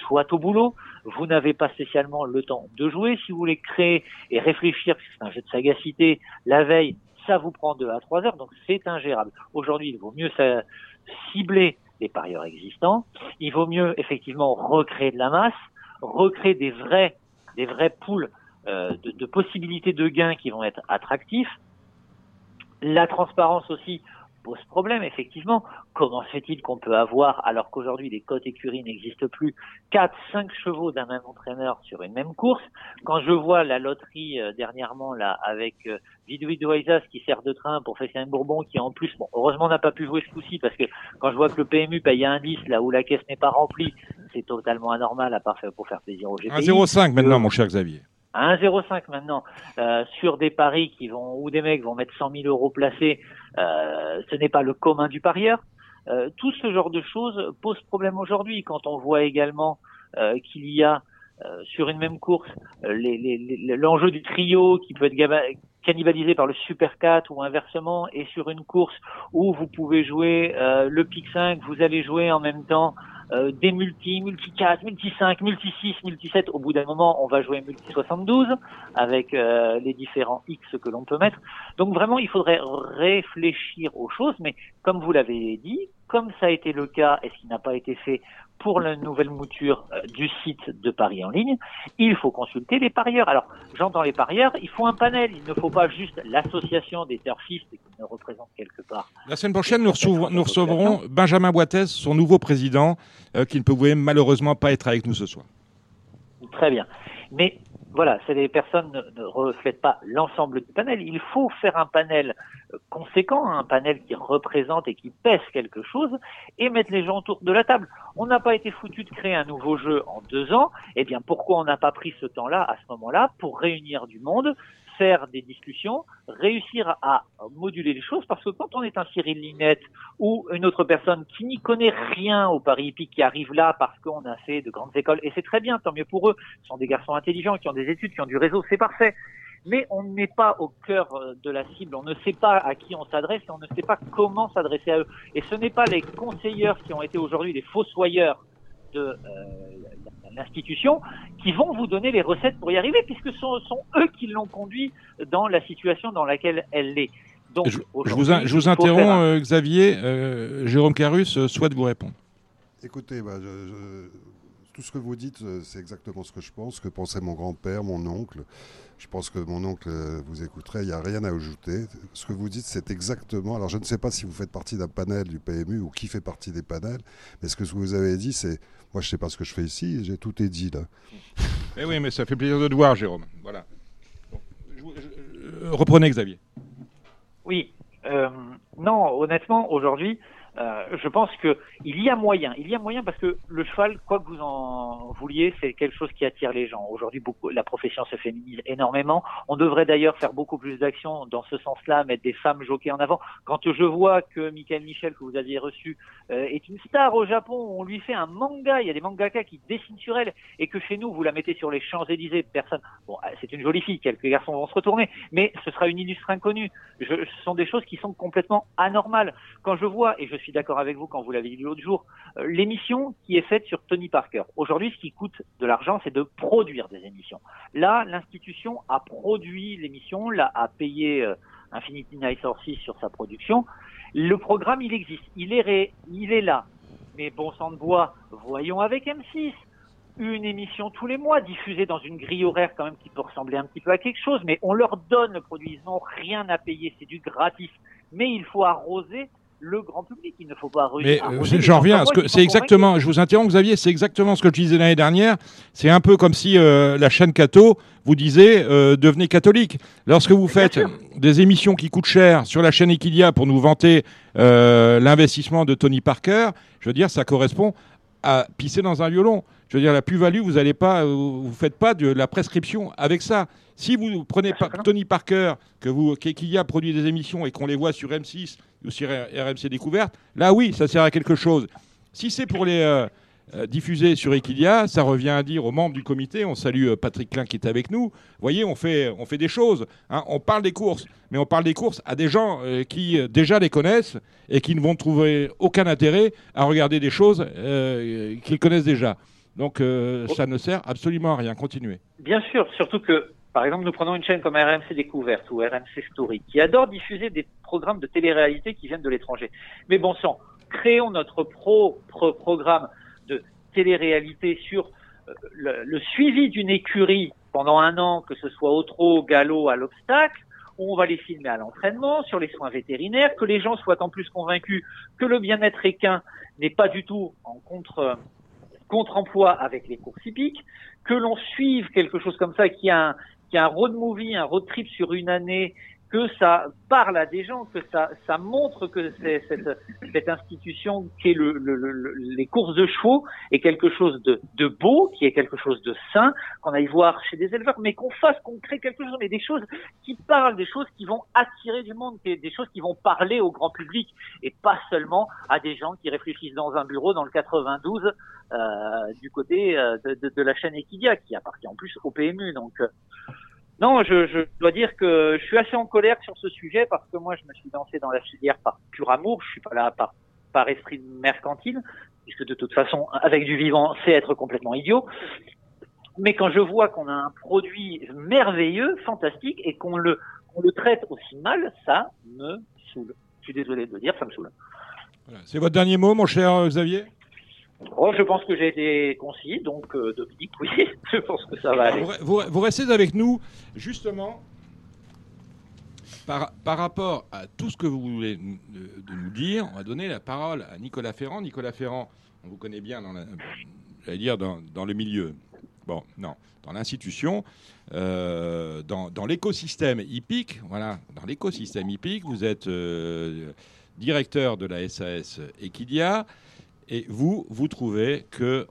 soit au boulot. Vous n'avez pas spécialement le temps de jouer. Si vous voulez créer et réfléchir, parce que c'est un jeu de sagacité, la veille, ça vous prend deux à trois heures, donc c'est ingérable. Aujourd'hui, il vaut mieux cibler les parieurs existants. Il vaut mieux effectivement recréer de la masse, recréer des vrais, des vrais poules euh, de, de possibilités de gains qui vont être attractifs. La transparence aussi pose problème, effectivement. Comment se fait-il qu'on peut avoir, alors qu'aujourd'hui les cotes écuries n'existent plus, 4, 5 chevaux d'un même entraîneur sur une même course? Quand je vois la loterie euh, dernièrement là avec euh, qui sert de train pour un Bourbon qui en plus, bon, heureusement n'a pas pu jouer ce coup-ci parce que quand je vois que le PMU paye un 10 là où la caisse n'est pas remplie, c'est totalement anormal à part pour faire plaisir au GPI. 1,05 maintenant mon cher Xavier à 1,05 maintenant euh, sur des paris qui vont où des mecs vont mettre 100 000 euros placés, euh, ce n'est pas le commun du parieur. Euh, tout ce genre de choses pose problème aujourd'hui quand on voit également euh, qu'il y a euh, sur une même course l'enjeu les, du trio qui peut être cannibalisé par le Super 4 ou inversement et sur une course où vous pouvez jouer le pic 5, vous allez jouer en même temps euh, des multi, multi 4, multi 5, multi 6, multi 7. Au bout d'un moment, on va jouer multi 72 avec euh, les différents X que l'on peut mettre. Donc vraiment, il faudrait réfléchir aux choses, mais comme vous l'avez dit, comme ça a été le cas et ce qui n'a pas été fait pour la nouvelle mouture euh, du site de Paris en ligne, il faut consulter les parieurs. Alors, j'entends les parieurs, il faut un panel, il ne faut pas juste l'association des turfistes qui ne représente quelque part. La semaine prochaine, nous, recevrons, Benjamin Boitez, son nouveau président, euh, qui ne pouvait malheureusement pas être avec nous ce soir. Très bien. Mais voilà, les personnes ne, reflètent pas l'ensemble du panel. Il faut faire un panel conséquent, un panel qui représente et qui pèse quelque chose, et mettre les gens autour de la table. On n'a pas été foutu de créer un nouveau jeu en deux ans. Eh bien, pourquoi on n'a pas pris ce temps-là, à ce moment-là, pour réunir du monde, faire des discussions, réussir à moduler les choses, parce que quand on est un Cyril Linette ou une autre personne qui n'y connaît rien au Paris hippique, qui arrive là parce qu'on a fait de grandes écoles, et c'est très bien, tant mieux pour eux, ce sont des garçons intelligents qui ont des études, qui ont du réseau, c'est parfait. Mais on n'est pas au cœur euh, de la cible, on ne sait pas à qui on s'adresse et on ne sait pas comment s'adresser à eux. Et ce n'est pas les conseilleurs qui ont été aujourd'hui des fossoyeurs de euh, l'institution qui vont vous donner les recettes pour y arriver, puisque ce sont, eux qui l'ont conduit dans la situation dans laquelle elle est. Donc, je, vous, je vous interromps, euh, Xavier. Euh, Jérôme Carus euh, souhaite vous répondre. Écoutez, bah, tout ce que vous dites, c'est exactement ce que je pense, que pensait mon grand-père, mon oncle. Je pense que mon oncle vous écouterait, il n'y a rien à ajouter. Ce que vous dites, c'est exactement. Alors, je ne sais pas si vous faites partie d'un panel du PMU ou qui fait partie des panels, mais ce que vous avez dit, c'est moi, je ne sais pas ce que je fais ici, j'ai tout est dit là. Eh oui, mais ça fait plaisir de te voir, Jérôme. Voilà. reprenez, Xavier. Oui. Euh, non, honnêtement, aujourd'hui, euh, je pense que il y a moyen. Il y a moyen parce que le cheval, quoi que vous en vouliez, c'est quelque chose qui attire les gens. Aujourd'hui, beaucoup, la profession se féminise énormément. On devrait d'ailleurs faire beaucoup plus d'actions dans ce sens-là, mettre des femmes jockeys en avant. Quand je vois que Michael Michel, que vous aviez reçu, euh, est une star au Japon, on lui fait un manga, il y a des mangaka qui dessinent sur elle, et que chez nous, vous la mettez sur les Champs-Élysées, personne. Bon, euh, c'est une jolie fille, quelques garçons vont se retourner, mais ce sera une illustre inconnue. Je, ce sont des choses qui sont complètement anormales. Quand je vois, et je suis d'accord avec vous quand vous l'avez dit l'autre jour. Euh, L'émission qui est faite sur Tony Parker. Aujourd'hui, ce qui coûte de l'argent, c'est de produire des émissions. Là, l'institution a produit l'émission, là, a payé euh, Infinity Night Sources sur sa production. Le programme, il existe. Il est, il est là. Mais bon sang de bois, voyons avec M6 une émission tous les mois diffusée dans une grille horaire quand même qui peut ressembler un petit peu à quelque chose, mais on leur donne le produit, ils n'ont rien à payer, c'est du gratis. Mais il faut arroser le grand public, il ne faut pas. Mais euh, j'en reviens ce c'est exactement. Je vous interromps, Xavier. C'est exactement ce que je disais l'année dernière. C'est un peu comme si euh, la chaîne Cato vous disait euh, devenez catholique. Lorsque vous faites des émissions qui coûtent cher sur la chaîne Equidia pour nous vanter euh, l'investissement de Tony Parker, je veux dire, ça correspond à pisser dans un violon. Je veux dire, la plus-value, vous allez pas, vous faites pas de la prescription avec ça. Si vous prenez Tony Parker, que vous, produit des émissions et qu'on les voit sur M6 ou sur RMC Découverte, là oui, ça sert à quelque chose. Si c'est pour les euh, euh, diffuser sur Equidia, ça revient à dire aux membres du comité, on salue euh, Patrick Klein qui est avec nous, vous voyez, on fait, on fait des choses, hein. on parle des courses, mais on parle des courses à des gens euh, qui euh, déjà les connaissent et qui ne vont trouver aucun intérêt à regarder des choses qu'ils connaissent déjà. Donc euh, ça ne sert absolument à rien. Continuez. Bien sûr, surtout que, par exemple, nous prenons une chaîne comme RMC Découverte ou RMC Story, qui adore diffuser des programmes de télé-réalité qui viennent de l'étranger. Mais bon sang, créons notre propre programme de télé-réalité sur euh, le, suivi d'une écurie pendant un an, que ce soit au trot, au galop, à l'obstacle, où on va les filmer à l'entraînement, sur les soins vétérinaires, que les gens soient en plus convaincus que le bien-être équin n'est pas du tout en contre contre-emploi avec les courses hippiques, que l'on suive quelque chose comme ça, qui a un, qui a un road movie, un road trip sur une année, que ça parle à des gens, que ça, ça montre que c'est, cette, cette institution qui est le, le- le- le- les courses de chevaux est quelque chose de, de beau, qui est quelque chose de sain, qu'on aille voir chez des éleveurs, mais qu'on fasse, qu'on crée quelque chose, mais des choses qui parlent, des choses qui vont attirer du monde, des des choses qui vont parler au grand public, et pas seulement à des gens qui réfléchissent dans un bureau dans le 92 euh, du côté euh, de, de- de la chaîne Equidia, qui appartient en plus au PMU. Donc, euh, non, je, dois dire que je suis assez en colère sur ce sujet parce que moi, je me suis lancé dans la filière par pur amour. Je suis pas là par, par esprit mercantile, puisque de toute façon, avec du vivant, c'est être complètement idiot. Mais quand je vois qu'on a un produit merveilleux, fantastique, et qu'on le, traite aussi mal, ça me saoule. Je suis désolé de le dire, ça me saoule. C'est votre dernier mot, mon cher euh, Xavier? Oh, je pense que j'ai été concis, donc euh, Dominique, oui, je pense que ça va aller. Vous, restez avec nous, justement, par, par rapport à tout ce que vous voulez nous- de, de nous dire. On va donner la parole à Nicolas Ferrand. Nicolas Ferrand, on vous connaît bien dans, la- dire dans, dans le milieu. Bon, non, dans l'institution, euh, dans, dans l'écosystème hippique. Voilà, dans l'écosystème hippique, vous êtes euh, directeur de la SAS Equidia. Et vous, vous trouvez que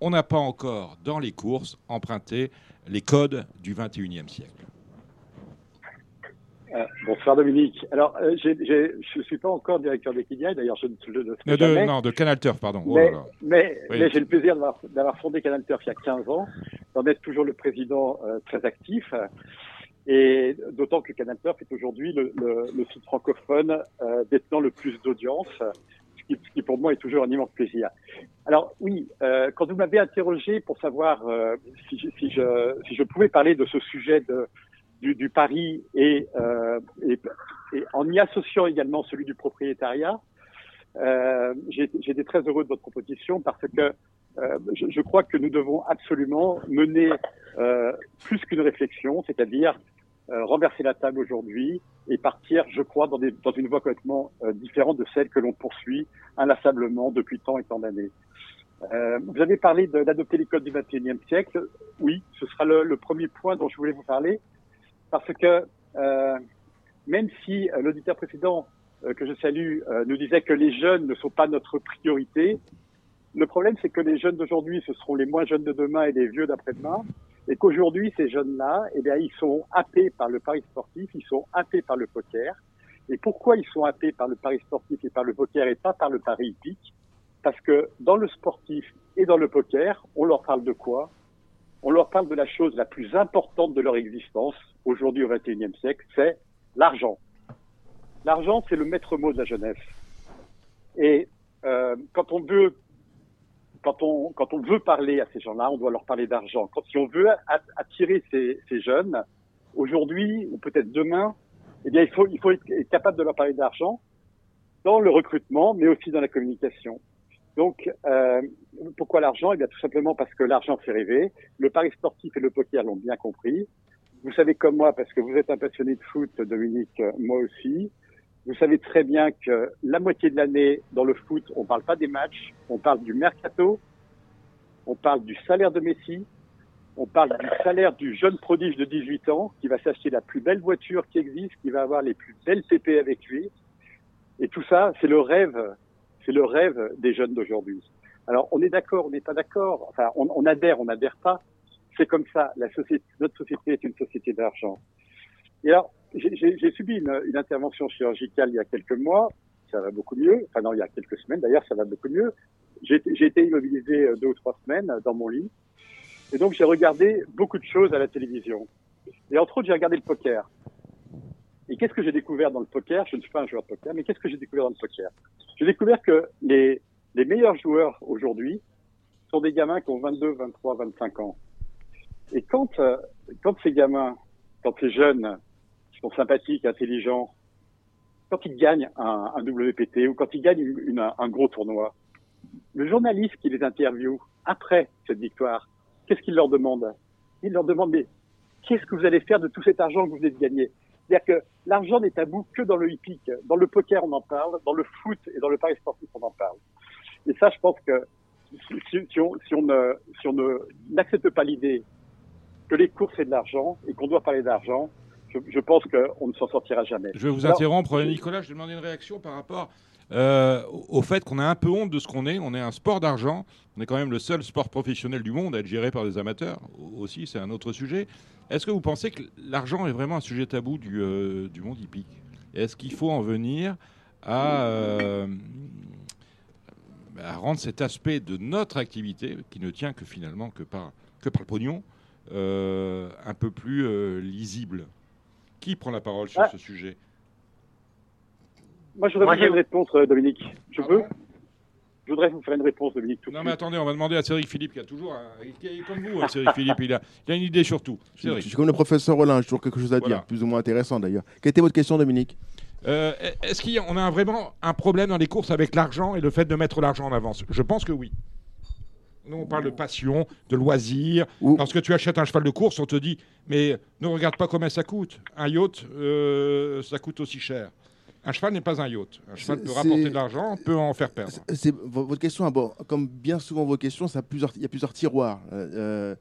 on n'a pas encore, dans les courses, emprunté les codes du 21e siècle. Euh, bonsoir Dominique. Alors, euh, je ne suis pas encore directeur d'Equidia, d'ailleurs je ne le serai Euh, de- jamais. non, de Canal Turf, pardon. Oh mais là là. mais, Oui. mais j'ai le plaisir d'avoir- fondé Canal Turf il y a 15 ans, d'en être toujours le président euh, très actif. Et d'autant que Canal Turf est aujourd'hui le, le- le site francophone détenant le plus d'audience, ce qui, qui pour moi est toujours un immense plaisir. Alors oui, euh, quand vous m'avez interrogé pour savoir euh, si, je, pouvais parler de ce sujet du, du pari et, euh, et, en y associant également celui du propriétariat, été très heureux de votre proposition parce que je, crois que nous devons absolument mener plus qu'une réflexion, c'est-à-dire euh, renverser la table aujourd'hui et partir, je crois, dans, une voie complètement euh, différente de celle que l'on poursuit inlassablement depuis tant et tant d'années. Euh, vous avez parlé d'adopter les codes du 21e siècle. Oui, ce sera le, premier point dont je voulais vous parler, parce que euh, même si l'auditeur précédent que je salue nous disait que les jeunes ne sont pas notre priorité, le problème c'est que les jeunes d'aujourd'hui, ce seront les moins jeunes de demain et les vieux d'après-demain, et qu'aujourd'hui ces jeunes-là, eh bien, ils sont happés par le pari sportif, ils sont happés par le poker. Et pourquoi ils sont happés par le pari sportif et par le poker et pas par le pari hippique? Parce que dans le sportif et dans le poker, on leur parle de quoi? On leur parle de la chose la plus importante de leur existence aujourd'hui au XXIe siècle, c'est l'argent. L'argent, c'est le maître mot de la jeunesse. Et euh, quand on veut quand on, quand on veut parler à ces gens-là, on doit leur parler d'argent. Quand si on veut attirer ces, ces jeunes, aujourd'hui ou peut-être demain, eh bien, il faut, il faut être capable de leur parler d'argent dans le recrutement, mais aussi dans la communication. Donc, euh, pourquoi l'argent? Eh bien, tout simplement parce que l'argent fait rêver. Le pari sportif et le poker l'ont bien compris. Vous savez comme moi, parce que vous êtes un passionné de foot, Dominique, moi aussi. Vous savez très bien que la moitié de l'année, dans le foot, on parle pas des matchs, on parle du mercato, on parle du salaire de Messi, on parle du salaire du jeune prodige de 18 ans qui va s'acheter la plus belle voiture qui existe, qui va avoir les plus belles PP avec lui. Et tout ça, c'est le rêve, c'est le rêve des jeunes d'aujourd'hui. Alors, on est d'accord, on n'est pas d'accord. Enfin, on, on, adhère, on n'adhère pas. C'est comme ça. La société, notre société est une société d'argent. Et alors, j'ai subi une, une, intervention chirurgicale il y a quelques mois. Ça va beaucoup mieux. Enfin, non, il y a quelques semaines d'ailleurs, ça va beaucoup mieux. J'ai été immobilisé euh, deux ou trois semaines dans mon lit. Et donc, j'ai regardé beaucoup de choses à la télévision. Et entre autres, j'ai regardé le poker. Et qu'est-ce que j'ai découvert dans le poker? Je ne suis pas un joueur de poker, mais qu'est-ce que j'ai découvert dans le poker? J'ai découvert que les, les meilleurs joueurs aujourd'hui sont des gamins qui ont 22, 23, 25 ans. Et quand, euh, quand ces gamins, quand ces jeunes sont sympathiques, intelligents, quand ils gagnent un, WPT ou quand ils gagnent un gros tournoi, le journaliste qui les interviewe après cette victoire, qu'est-ce qu'il leur demande? Il leur demande, mais qu'est-ce que vous allez faire de tout cet argent que vous venez de gagner? C'est-à-dire que l'argent n'est tabou que dans le hippique. Dans le poker, on en parle. Dans le foot et dans le pari sportif, on en parle. Et ça, je pense que si, on, n'accepte pas l'idée que les courses, c'est de l'argent et qu'on doit parler d'argent, je, je, pense qu'on ne s'en sortira jamais. Je vais vous Alors, interrompre, Nicolas. Je vais demander une réaction par rapport euh, au fait qu'on a un peu honte de ce qu'on est. On est un sport d'argent. On est quand même le seul sport professionnel du monde à être géré par des amateurs. Aussi, c'est un autre sujet. Est-ce que vous pensez que l'argent est vraiment un sujet tabou du, euh, du monde hippique? Est-ce qu'il faut en venir à, euh, à, rendre cet aspect de notre activité, qui ne tient que finalement que par, que par le pognon, un peu plus lisible? Qui prend la parole sur ah. ce sujet? Moi, je voudrais vous faire une réponse, Dominique. Je peux? Je voudrais vous faire une réponse, Dominique. Tout non, mais attendez, on va demander à Cédric Philippe, qui a toujours. Un... Qui est comme vous, hein, Cédric Philippe, il a, il a, une idée sur tout. Je, je suis comme le professeur Rollin, j'ai toujours quelque chose à voilà. dire, plus ou moins intéressant d'ailleurs. Quelle était votre question, Dominique? Euh, Est-ce qu'on a, a vraiment un problème dans les courses avec l'argent et le fait de mettre l'argent en avance? Je pense que oui. Nous, on parle de passion, de loisir. Lorsque tu achètes un cheval de course, on te dit Mais ne regarde pas combien ça coûte. Un yacht, euh, ça coûte aussi cher. Un cheval n'est pas un yacht. Un cheval peut rapporter de l'argent, peut en faire perdre. C'est votre question. Bon, comme bien souvent vos questions, ça a plusieurs, il y a plusieurs tiroirs. Euh,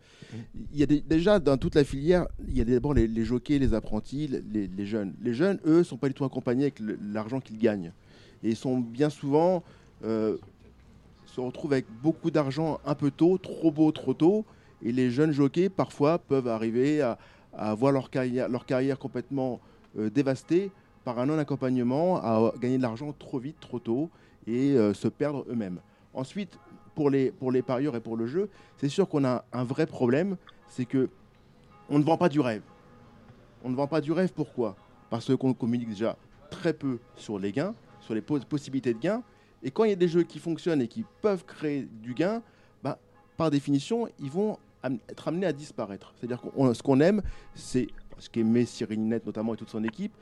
il y a des, déjà dans toute la filière, il y a d'abord les, les, jockeys, les apprentis, les, les, jeunes. Les jeunes, eux, sont pas du tout accompagnés avec l'argent qu'ils gagnent, et ils sont bien souvent euh, se retrouvent avec beaucoup d'argent un peu tôt, trop beau, trop tôt. Et les jeunes jockeys, parfois, peuvent arriver à, voir leur carrière, leur carrière complètement euh, dévastée par un non-accompagnement à gagner de l'argent trop vite, trop tôt et euh, se perdre eux-mêmes. Ensuite, pour les, pour les parieurs et pour le jeu, c'est sûr qu'on a un vrai problème, c'est que on ne vend pas du rêve. On ne vend pas du rêve, pourquoi? Parce qu'on communique déjà très peu sur les gains, sur les possibilités de gains, et quand il y a des jeux qui fonctionnent et qui peuvent créer du gain, bah, par définition, ils vont être amenés à disparaître. C'est-à-dire que ce qu'on aime, c'est ce qu'aimait Cyril Net notamment et toute son équipe,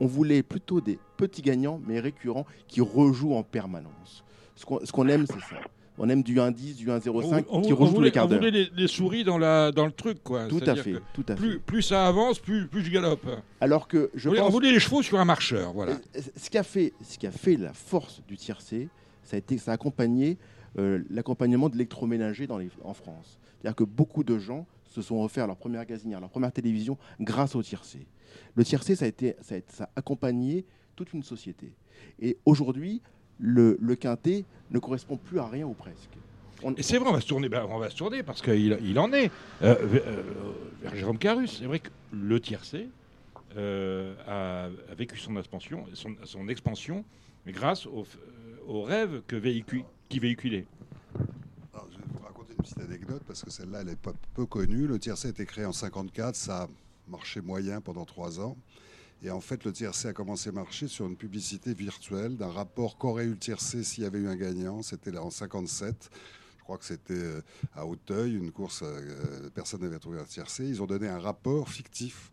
on voulait plutôt des petits gagnants, mais récurrents, qui rejouent en permanence. Ce qu'on qu aime, c'est ça. On aime du 1-10, du 1-0-5 qui rejoue tous les quarts d'heure. On voulait les, les, souris dans, la, dans le truc, quoi. Tout à fait, tout à plus, fait. Plus ça avance, plus, plus je galope. Alors que je on, pense... voulait les chevaux sur un marcheur, voilà. Ce qui a fait, ce qui a fait la force du tiercé, ça a été, ça a accompagné euh, l'accompagnement de l'électroménager en France. C'est-à-dire que beaucoup de gens se sont offerts leur première gazinière, leur première télévision grâce au tiercé. Le tiercé, ça a, été, ça, a, ça a accompagné toute une société. Et aujourd'hui, le, le, quintet ne correspond plus à rien ou presque. On... Et c'est vrai, on va se tourner, ben, on va se tourner parce qu'il il en est. Euh, euh, vers Jérôme Carus, c'est vrai que le tiercé euh, a, a, vécu son expansion, son, son expansion grâce au, au rêve que véhicu, qui véhiculait. Alors, je vais vous raconter une petite anecdote parce que celle-là, elle est pas peu connue. Le tiercé a été créé en 54, ça a marché moyen pendant trois ans. Et en fait, le tiercé a commencé à marcher sur une publicité virtuelle d'un rapport qu'aurait eu le tiercé s'il y avait eu un gagnant. C'était là en 57. Je crois que c'était euh, à Hauteuil, une course, euh, personne n'avait trouvé un tiercé. Ils ont donné un rapport fictif.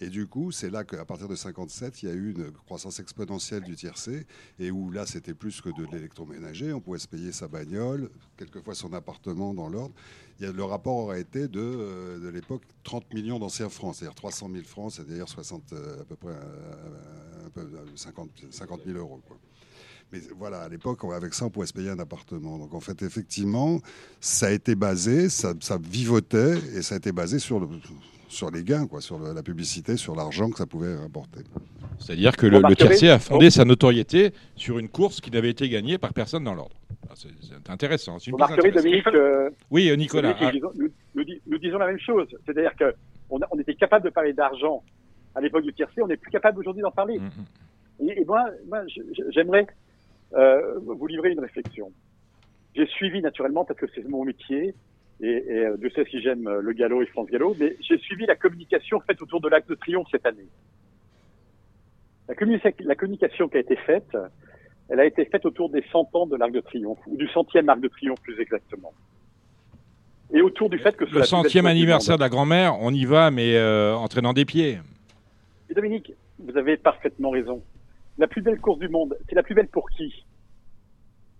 Et du coup, c'est là qu'à partir de 57, il y a eu une croissance exponentielle du tiercé, et où là, c'était plus que de l'électroménager. On pouvait se payer sa bagnole, quelquefois son appartement dans l'ordre. Le rapport aurait été de, euh, de l'époque 30 millions d'anciens francs, c'est-à-dire 300 000 francs, c'est-à-dire 60, euh, à peu près euh, un peu, euh, 50, 50 000 euros. Mais voilà, à l'époque, avec ça, on pouvait se payer un appartement. Donc en fait, effectivement, ça a été basé, ça, ça vivotait, et ça a été basé sur, le, sur les gains, quoi, sur le- la publicité, sur l'argent que ça pouvait rapporter. C'est-à-dire que le, le tiercé a fondé sa notoriété sur une course qui n'avait été gagnée par personne dans l'ordre. Ah, C'est intéressant. une intéressante. Dominique, euh, Oui, euh, Nicolas. Dominique, nous, disons- nous- nous dis- nous disons la même chose. C'est-à-dire que on, était capable de parler d'argent à l'époque du tiercé, on n'est plus capable aujourd'hui d'en parler. Et, et moi, j'aimerais euh, vous livrer une réflexion. J'ai suivi naturellement, parce que c'est mon métier, et, et euh, Dieu sait si j'aime euh, le galop et France Gallo, mais j'ai suivi la communication faite autour de l'Arc de Triomphe cette année. La, communica- la communication qui a été faite, elle a été faite autour des 100 ans de l'Arc de Triomphe, ou du centième Arc de Triomphe plus exactement. Et autour du fait que... Le centième anniversaire de la grand-mère, on y va, mais euh, en traînant des pieds. Et Dominique, vous avez parfaitement raison. La plus belle course du monde, c'est la plus belle pour qui?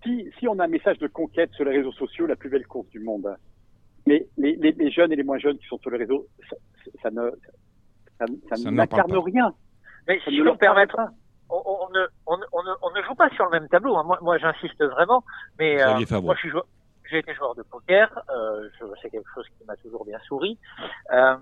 Si, si on a un message de conquête sur les réseaux sociaux, la plus belle course du monde. Mais les, les, les jeunes et les moins jeunes qui sont sur les réseaux, ça, ça ne, ça, ça Ça n'incarne rien. Mais Ça si peux me permettre, parle on, on ne, on, ne- on ne, on ne joue pas sur le même tableau. hein. Moi, moi j'insiste vraiment. Mais euh, moi, je suis joueur- j'ai été joueur de poker. Euh, je- c'est quelque chose qui m'a toujours bien souri. Euh,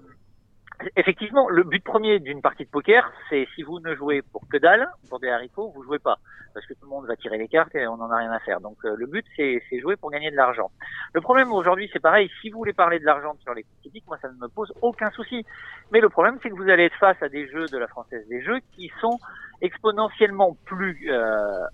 effectivement, le but premier d'une partie de poker, c'est si vous ne jouez pour que dalle, pour des haricots, vous jouez pas, parce que tout le monde va tirer les cartes et on n'en a rien à faire. Donc euh, le but, c'est jouer pour gagner de l'argent. Le problème aujourd'hui, c'est pareil. Si vous voulez parler de l'argent sur les critiques, moi, ça ne me pose aucun souci. Mais le problème, c'est que vous allez être face à des jeux de la Française des Jeux qui sont exponentiellement plus euh,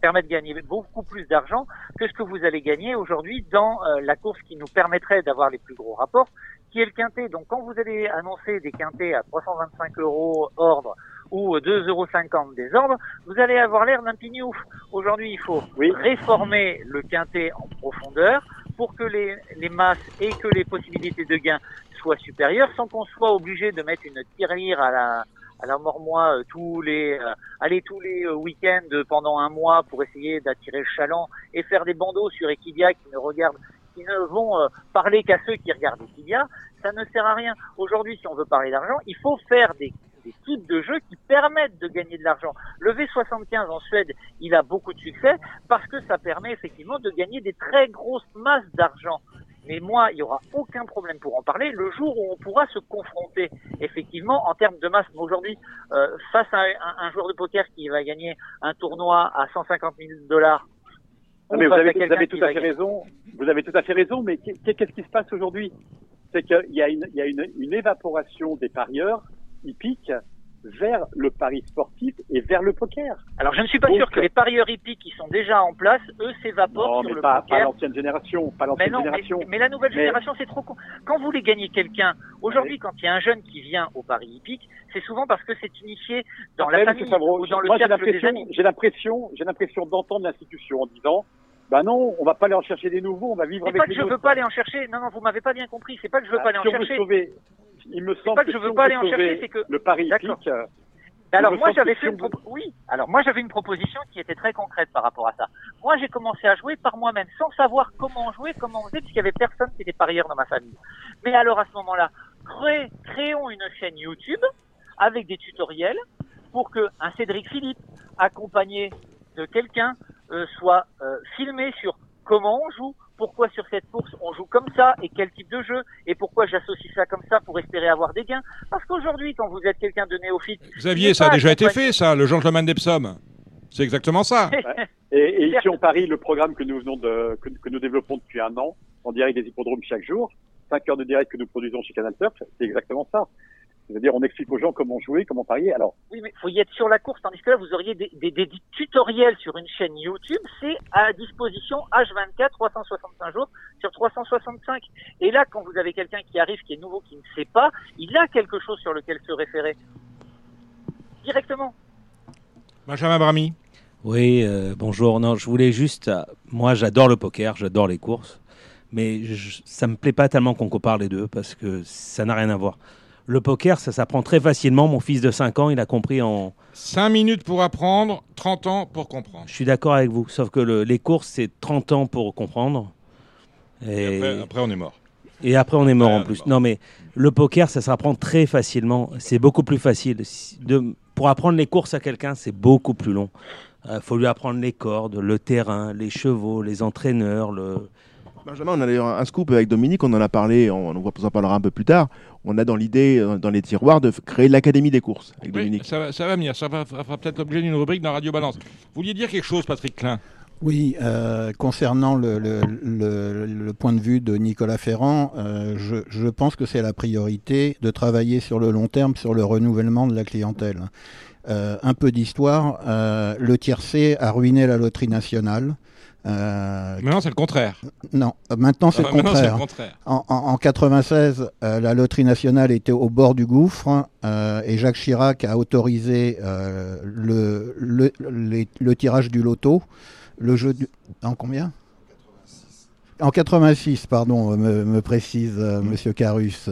permettent de gagner beaucoup plus d'argent que ce que vous allez gagner aujourd'hui dans euh, la course qui nous permettrait d'avoir les plus gros rapports, qui est le quintet. Donc quand vous allez annoncer des quintets à 325 euros ordre ou 2,50 euros des ordres, vous allez avoir l'air d'un pignouf. Aujourd'hui, il faut réformer le quintet en profondeur pour que les, les masses et que les possibilités de gain soient supérieures sans qu'on soit obligé de mettre une tirelire à la, à la mormois euh, tous les euh, aller tous les euh, week-ends pendant un mois pour essayer d'attirer le chaland et faire des bandeaux sur Equidia qui ne regardent qui ne vont euh, parler qu'à ceux qui regardent Equidia, ça ne sert à rien. Aujourd'hui, si on veut parler d'argent, il faut faire des, des types de jeux qui permettent de gagner de l'argent. Le V75 en Suède, il a beaucoup de succès parce que ça permet effectivement de gagner des très grosses masses d'argent. Mais moi, il n'y aura aucun problème pour en parler le jour où on pourra se confronter effectivement en termes de masse. Aujourd'hui, euh, face à un, un joueur de poker qui va gagner un tournoi à 150 000 dollars, Non, mais vous avez, vous avez tout à fait raison. Vous avez tout à fait raison. Mais qu'est- qu'est-ce qui se passe aujourd'hui? C'est qu'il y a, une, il y a une, une évaporation des parieurs hippiques vers le pari sportif et vers le poker. Alors je ne suis pas Donc, sûr que les parieurs hippiques qui sont déjà en place, eux, s'évaporent sur mais le pas, pas poker. l'ancienne génération. Pas l'ancienne mais, génération. mais la nouvelle Mais- génération, c'est trop con. Quand vous voulez gagner quelqu'un, aujourd'hui, quand il y a un jeune qui vient au pari hippique, c'est souvent parce que c'est initié dans la famille ou dans le moi, cercle des amis. j'ai l'impression, j'ai l'impression d'entendre l'institution en disant, bah non, on va pas aller en chercher des nouveaux, on va vivre C'est avec pas que les je veux pas aller en chercher. Non, non, vous m'avez pas bien compris. C'est pas que je veux Ah, pas aller en si on veut chercher. sauver, il me semble pas que je si veux on pas aller en chercher, c'est que- le pari hippique. euh, Alors moi j'avais fait si une propo- oui. Alors moi j'avais une proposition qui était très concrète par rapport à ça. Moi j'ai commencé à jouer par moi-même sans savoir comment jouer, comment on faisait puisqu'il y avait personne qui était parieur dans ma famille. Mais alors à ce moment-là, cré- créons une chaîne YouTube avec des tutoriels pour que un Cédric Philippe accompagné de quelqu'un soit euh, filmé sur comment on joue, pourquoi sur cette course on joue comme ça et quel type de jeu et pourquoi j'associe ça comme ça pour espérer avoir des gains. Parce qu'aujourd'hui quand vous êtes quelqu'un de néophyte, Xavier, ça a déjà été fait, ça, le gentleman d'Epsom. C'est exactement ça. Et, et ici, on parie le programme que nous venons de, que, que nous développons depuis un an, en direct des hippodromes chaque jour, 5 heures de direct que nous produisons chez Canal Turf, c'est exactement ça. C'est-à-dire, on explique aux gens comment jouer, comment parier. Alors, Oui, mais faut y être sur la course, tandis que là, vous auriez des, des, des tutoriels sur une chaîne YouTube, c'est à disposition H24, 365 jours sur 365. Et là, quand vous avez quelqu'un qui arrive, qui est nouveau, qui ne sait pas, il a quelque chose sur lequel se référer. directement. Benjamin Brami. Oui, euh, bonjour. Non, je voulais juste. euh, moi, j'adore le poker, j'adore les courses, mais je, ça me plaît pas tellement qu'on compare les deux parce que ça n'a rien à voir. Le poker, ça s'apprend très facilement. Mon fils de 5 ans, il a compris en. 5 minutes pour apprendre, 30 ans pour comprendre. Je suis d'accord avec vous, sauf que le- les courses, c'est 30 ans pour comprendre. Et après, après, on est mort. Et après, on est mort en plus. mort. Non, mais le poker, ça s'apprend très facilement. C'est beaucoup plus facile. De, pour apprendre les courses à quelqu'un, c'est beaucoup plus long. Il faut lui apprendre les cordes, le terrain, les chevaux, les entraîneurs. Le... Benjamin, on a d'ailleurs un scoop avec Dominique, on en a parlé, on, on vous en parlera un peu plus tard. On a dans l'idée, euh, dans les tiroirs, de créer l'Académie des courses avec Oui, Dominique. ça, va, ça va venir, ça va, fera peut-être l'objet d'une rubrique dans Radio Balance. Vous vouliez dire quelque chose, Patrick Klein? Oui, euh, concernant le, le- le- le point de vue de Nicolas Ferrand, euh, je, je pense que c'est la priorité de travailler sur le long terme, sur le renouvellement de la clientèle. Euh, un peu d'histoire, euh, le tiercé a ruiné la loterie nationale. Euh, Maintenant, c'est le contraire. non, maintenant c'est Ah, le le contraire. En, en, en 96, euh, la loterie nationale était au bord du gouffre euh, et Jacques Chirac a autorisé le, le, les- le tirage du loto, le jeu du... En combien? En 86, pardon, me, me précise euh, Monsieur Carus.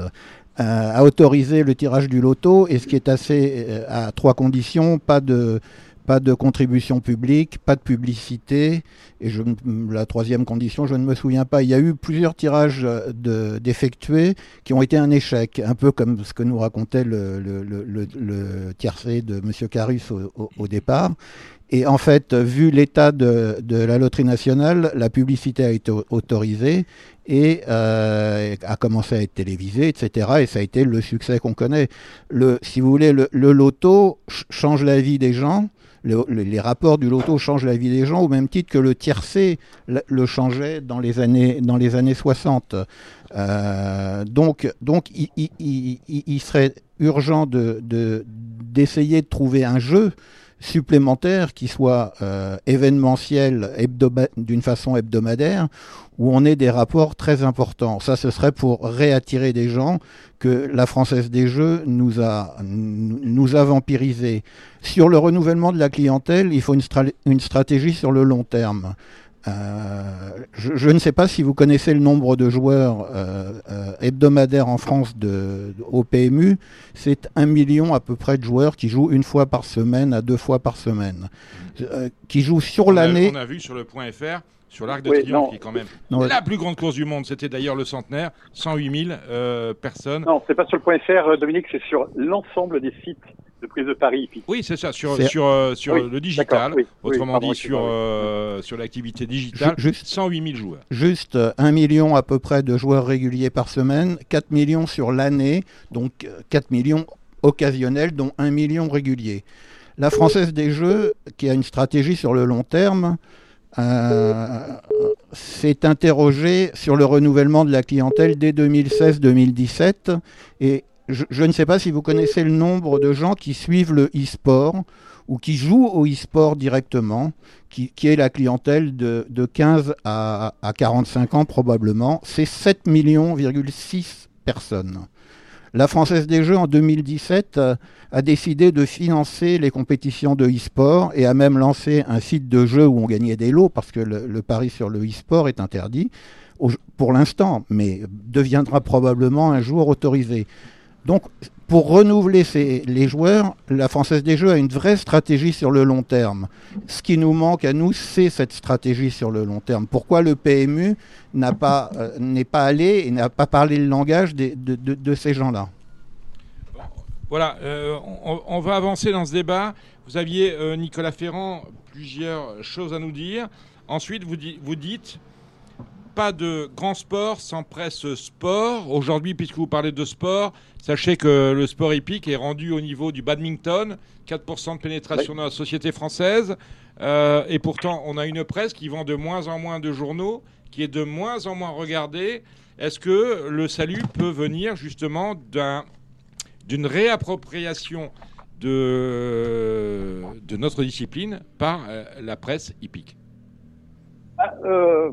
a autorisé le tirage du loto et ce qui est assez à trois conditions pas de pas de contribution publique, pas de publicité, et la troisième condition, je ne me souviens pas. Il y a eu plusieurs tirages euh, de- d'effectués qui ont été un échec, un peu comme ce que nous racontait le, le, le, tiercé de M. Carus au, départ. Et en fait, vu l'état de, la loterie nationale, la publicité a été au- autorisée et euh, a commencé à être télévisée, etc. Et ça a été le succès qu'on connaît. Si vous voulez, le, loto ch- change la vie des gens. Le- le- les rapports du loto changent la vie des gens au même titre que le tiercé le, changeait dans les années, dans les années 60. Euh, donc, il, serait urgent de- de- d'essayer de, trouver un jeu supplémentaire qui soit euh, événementiel d'une façon hebdomadaire où on ait des rapports très importants. Ça, ce serait pour réattirer des gens que la Française des Jeux nous a, nous a vampirisés. Sur le renouvellement de la clientèle, il faut une stratégie sur le long terme. Euh, je, je ne sais pas si vous connaissez le nombre de joueurs euh, euh, hebdomadaires en France de, au PMU. C'est un million à peu près de joueurs qui jouent une fois par semaine à deux fois par semaine. Euh, qui jouent sur l'année. On a vu sur le point FR, sur l'Arc de Oui, Triomphe, non. qui est quand même Non, la plus grande course du monde. C'était d'ailleurs le centenaire, 108 000 euh, personnes. Non, c'est pas sur le point .fr, Dominique, c'est sur l'ensemble des sites de prise de Paris. Oui, c'est ça, sur, sur, euh, sur Oui, le digital, oui, autrement dit sur, euh, sur l'activité digitale, Ju- juste- 108 000 joueurs. Juste euh, 1 million à peu près de joueurs réguliers par semaine, 4 millions sur l'année, donc euh, 4 millions occasionnels, dont 1 million réguliers. La Française des Jeux, qui a une stratégie sur le long terme, euh, s'est interrogée sur le renouvellement de la clientèle dès 2016-2017. Et je, ne sais pas si vous connaissez le nombre de gens qui suivent le e-sport ou qui jouent au e-sport directement, qui, est la clientèle de, de 15 à, à 45 ans probablement. C'est 7 millions,6 personnes. La Française des Jeux en 2017 euh, a décidé de financer les compétitions de e-sport et a même lancé un site de jeu où on gagnait des lots parce que le, pari sur le e-sport est interdit pour l'instant, mais deviendra probablement un jour autorisé. Donc, pour renouveler ces- les joueurs, la Française des Jeux a une vraie stratégie sur le long terme. Ce qui nous manque à nous, c'est cette stratégie sur le long terme. Pourquoi le PMU euh, n'est pas allé et n'a pas parlé le langage de, ces gens-là? Voilà, euh, on, va avancer dans ce débat. Vous aviez, euh, Nicolas Ferrand, plusieurs choses à nous dire. Ensuite, vous dites pas de grand sport sans presse sport. Aujourd'hui, puisque vous parlez de sport, sachez que le sport hippique est rendu au niveau du badminton, 4% de pénétration dans la société française. Euh, et pourtant, on a une presse qui vend de moins en moins de journaux, qui est de moins en moins regardée. Est-ce que le salut peut venir justement d'un d'une réappropriation de, de notre discipline par euh, la presse hippique? Ah, euh,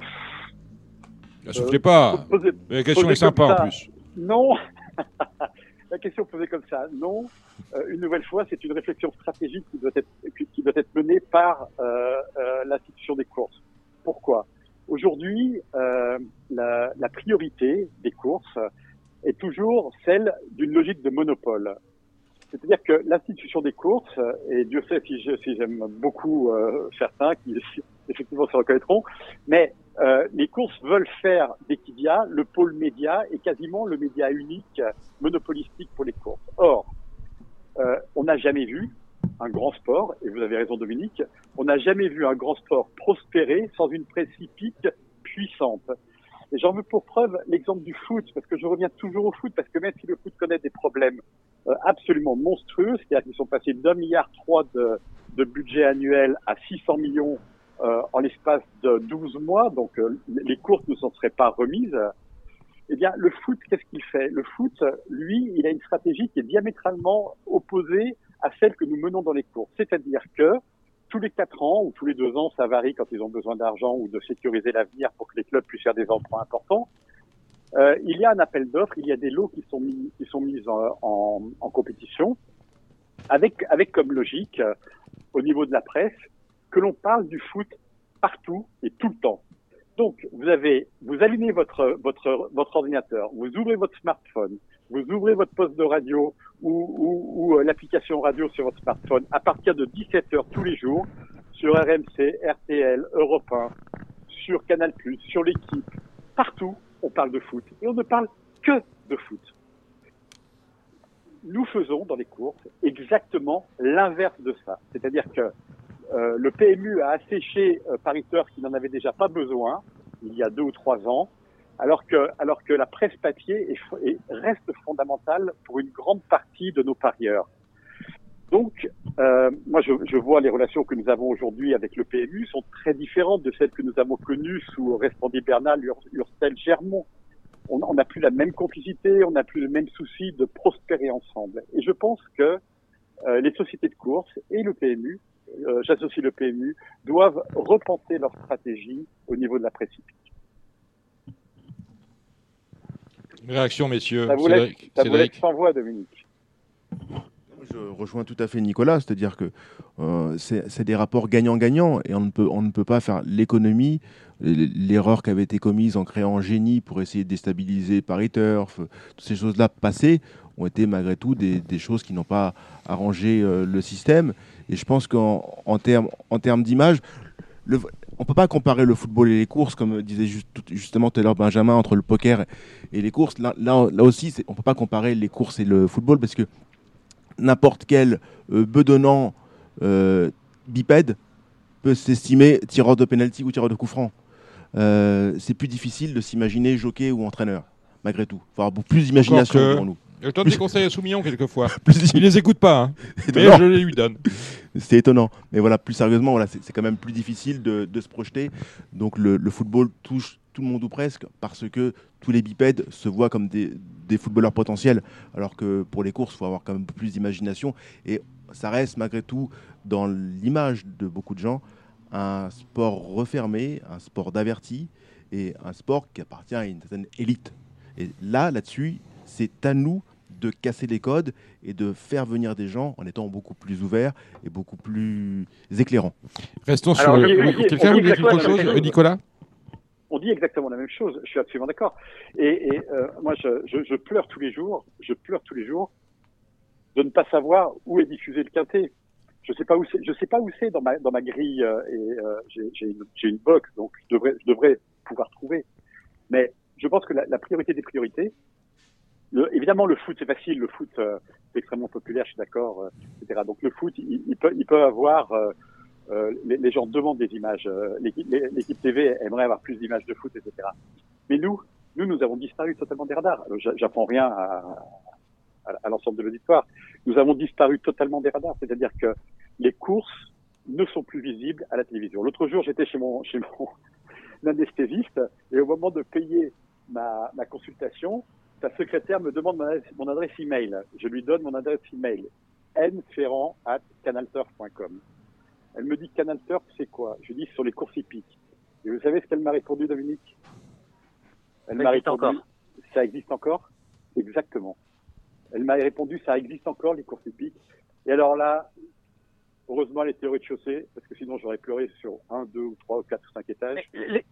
Ne soufflez pas. Mais la question est sympa en plus. Non. la question posée comme ça, non. euh, une nouvelle fois, c'est une réflexion stratégique qui doit être, qui qui doit être menée par euh, euh, l'institution des courses. Pourquoi? Aujourd'hui, euh, la, la priorité des courses est toujours celle d'une logique de monopole. C'est-à-dire que l'institution des courses, et Dieu sait si j'aime beaucoup euh, certains qui effectivement se reconnaîtront, mais euh, les courses veulent faire d'Equidia le pôle média et quasiment le média unique monopolistique pour les courses. Or, euh, on n'a jamais vu un grand sport, et vous avez raison Dominique, on n'a jamais vu un grand sport prospérer sans une presse puissante. Et j'en veux pour preuve l'exemple du foot, parce que je reviens toujours au foot, parce que même si le foot connaît des problèmes euh, absolument monstrueux, c'est-à-dire qu'ils sont passés d'un milliard trois de, de budget annuel à 600 millions euh, en l'espace de 12 mois, donc euh, les courses ne s'en seraient pas remises. Eh bien, le foot, qu'est-ce qu'il fait? Le foot, lui, il a une stratégie qui est diamétralement opposée à celle que nous menons dans les courses. C'est-à-dire que tous les quatre ans ou tous les deux ans, ça varie quand ils ont besoin d'argent ou de sécuriser l'avenir pour que les clubs puissent faire des emprunts importants. Euh, il y a un appel d'offres, il y a des lots qui sont mis, qui sont mis en, en, en compétition, avec, avec comme logique, euh, au niveau de la presse, que l'on parle du foot partout et tout le temps. Donc, vous avez, vous allumez votre, votre, votre ordinateur, vous ouvrez votre smartphone, vous ouvrez votre poste de radio ou, ou, ou euh, l'application radio sur votre smartphone à partir de 17 heures tous les jours sur RMC, RTL, Europe 1, sur Canal+, sur l'équipe, partout, on parle de foot. Et on ne parle que de foot. Nous faisons dans les courses exactement l'inverse de ça. C'est-à-dire que euh, le PMU a asséché euh, qui n'en avait déjà pas besoin il y a deux ou trois ans, alors que, alors que la presse papier est, est- reste fondamentale pour une grande partie de nos parieurs. Donc, euh, moi, je, je vois les relations que nous avons aujourd'hui avec le PMU sont très différentes de celles que nous avons connues sous Respondy Bernal, Ur- Urstel, Germont. On n'a plus la même complicité, on n'a plus le même souci de prospérer ensemble. Et je pense que euh, les sociétés de course et le PMU, euh, j'associe le PMU, doivent repenser leur stratégie au niveau de la presse hippique. Une réaction, messieurs. Ça vous laisse, Cédric, ça vous laisse Cédric. sans voix, Dominique. Je rejoins tout à fait Nicolas, c'est-à-dire que euh, c'est des rapports gagnant-gagnant et on ne peut, on ne peut pas faire l'économie, l'erreur qui avait été commise en créant Génie pour essayer de déstabiliser Paris Turf, toutes ces choses-là passées ont été malgré tout des, des choses qui n'ont pas arrangé euh, le système. Et je pense qu'en en termes en termes d'image, le- on ne peut pas comparer le football et les courses, comme disait juste- justement tout à l'heure Benjamin, entre le poker et les courses. Là, là, là aussi, on ne peut pas comparer les courses et le football parce que n'importe quel euh, bedonnant euh, bipède peut s'estimer tireur de penalty ou tireur de coup franc. Euh, c'est plus difficile de s'imaginer jockey ou entraîneur, malgré tout. Il faut avoir beaucoup plus d'imagination pour nous. Je donne des conseils à Soumillon quelquefois. Plus- Il les écoute pas, hein. mais je les lui donne. C'est étonnant. Mais voilà, plus sérieusement, voilà, c'est c'est quand même plus difficile de, de se projeter. Donc le, le football touche tout le monde ou presque parce que tous les bipèdes se voient comme des, des footballeurs potentiels. Alors que pour les courses, il faut avoir quand même plus d'imagination. Et ça reste malgré tout, dans l'image de beaucoup de gens, un sport refermé, un sport d'averti et un sport qui appartient à une certaine élite. Et là, là-dessus, c'est à nous de casser les codes et de faire venir des gens en étant beaucoup plus ouverts et beaucoup plus éclairants. Restons sur Alors, oui, dit- Quelqu'un voulait dire quelque chose chose. Nicolas On dit exactement la même chose, je suis absolument d'accord. Et, et, euh, moi, je, je, je pleure tous les jours, je pleure tous les jours de ne pas savoir où est diffusé le quintet. Je sais pas où c'est, je sais pas où c'est dans ma dans ma grille euh, et euh, j'ai une, une box, donc je devrais je devrais pouvoir trouver. Mais je pense que la, la priorité des priorités, évidemment le foot c'est facile, le foot euh, c'est extrêmement populaire, je suis d'accord, euh, etc. Donc le foot, il, il peut avoir euh, euh, les, gens demandent des images. L'équipe TV aimerait avoir plus d'images de foot, etc. Mais nous, nous, nous avons disparu totalement des radars. J'apprends rien à, l'ensemble de l'auditoire. Nous avons disparu totalement des radars. C'est-à-dire que les courses ne sont plus visibles à la télévision. L'autre jour, j'étais chez mon, anesthésiste et au moment de payer ma consultation, sa secrétaire me demande mon adresse, mon adresse email. Je lui donne mon adresse email nferrand at canalturf.com. Elle me dit Canal Turf, c'est quoi? Je lui dis sur les courses hippiques. Et vous savez ce qu'elle m'a répondu, Dominique? Elle m'a répondu, encore. Ça existe encore? Exactement. Elle m'a répondu, ça existe encore, les courses hippiques. Et alors là, heureusement, elle était au rez-de-chaussée, parce que sinon j'aurais pleuré sur un, deux, ou trois, ou quatre, ou cinq étages. Les,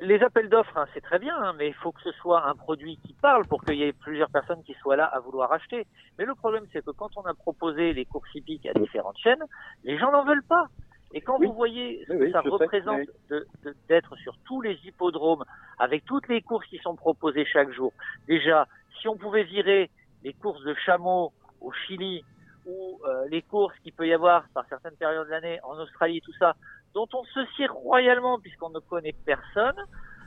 les appels d'offres, hein, c'est très bien, hein, mais il faut que ce soit un produit qui parle pour qu'il y ait plusieurs personnes qui soient là à vouloir acheter. Mais le problème, c'est que quand on a proposé les courses hippiques à différentes chaînes, les gens n'en veulent pas. Et quand vous voyez ce Oui, que oui, ça représente oui. de- de- d'être sur tous les hippodromes, avec toutes les courses qui sont proposées chaque jour, déjà, si on pouvait virer les courses de chameaux au Chili ou euh, les courses qu'il peut y avoir par certaines périodes de l'année en Australie, tout ça, dont on se sert royalement puisqu'on ne connaît personne.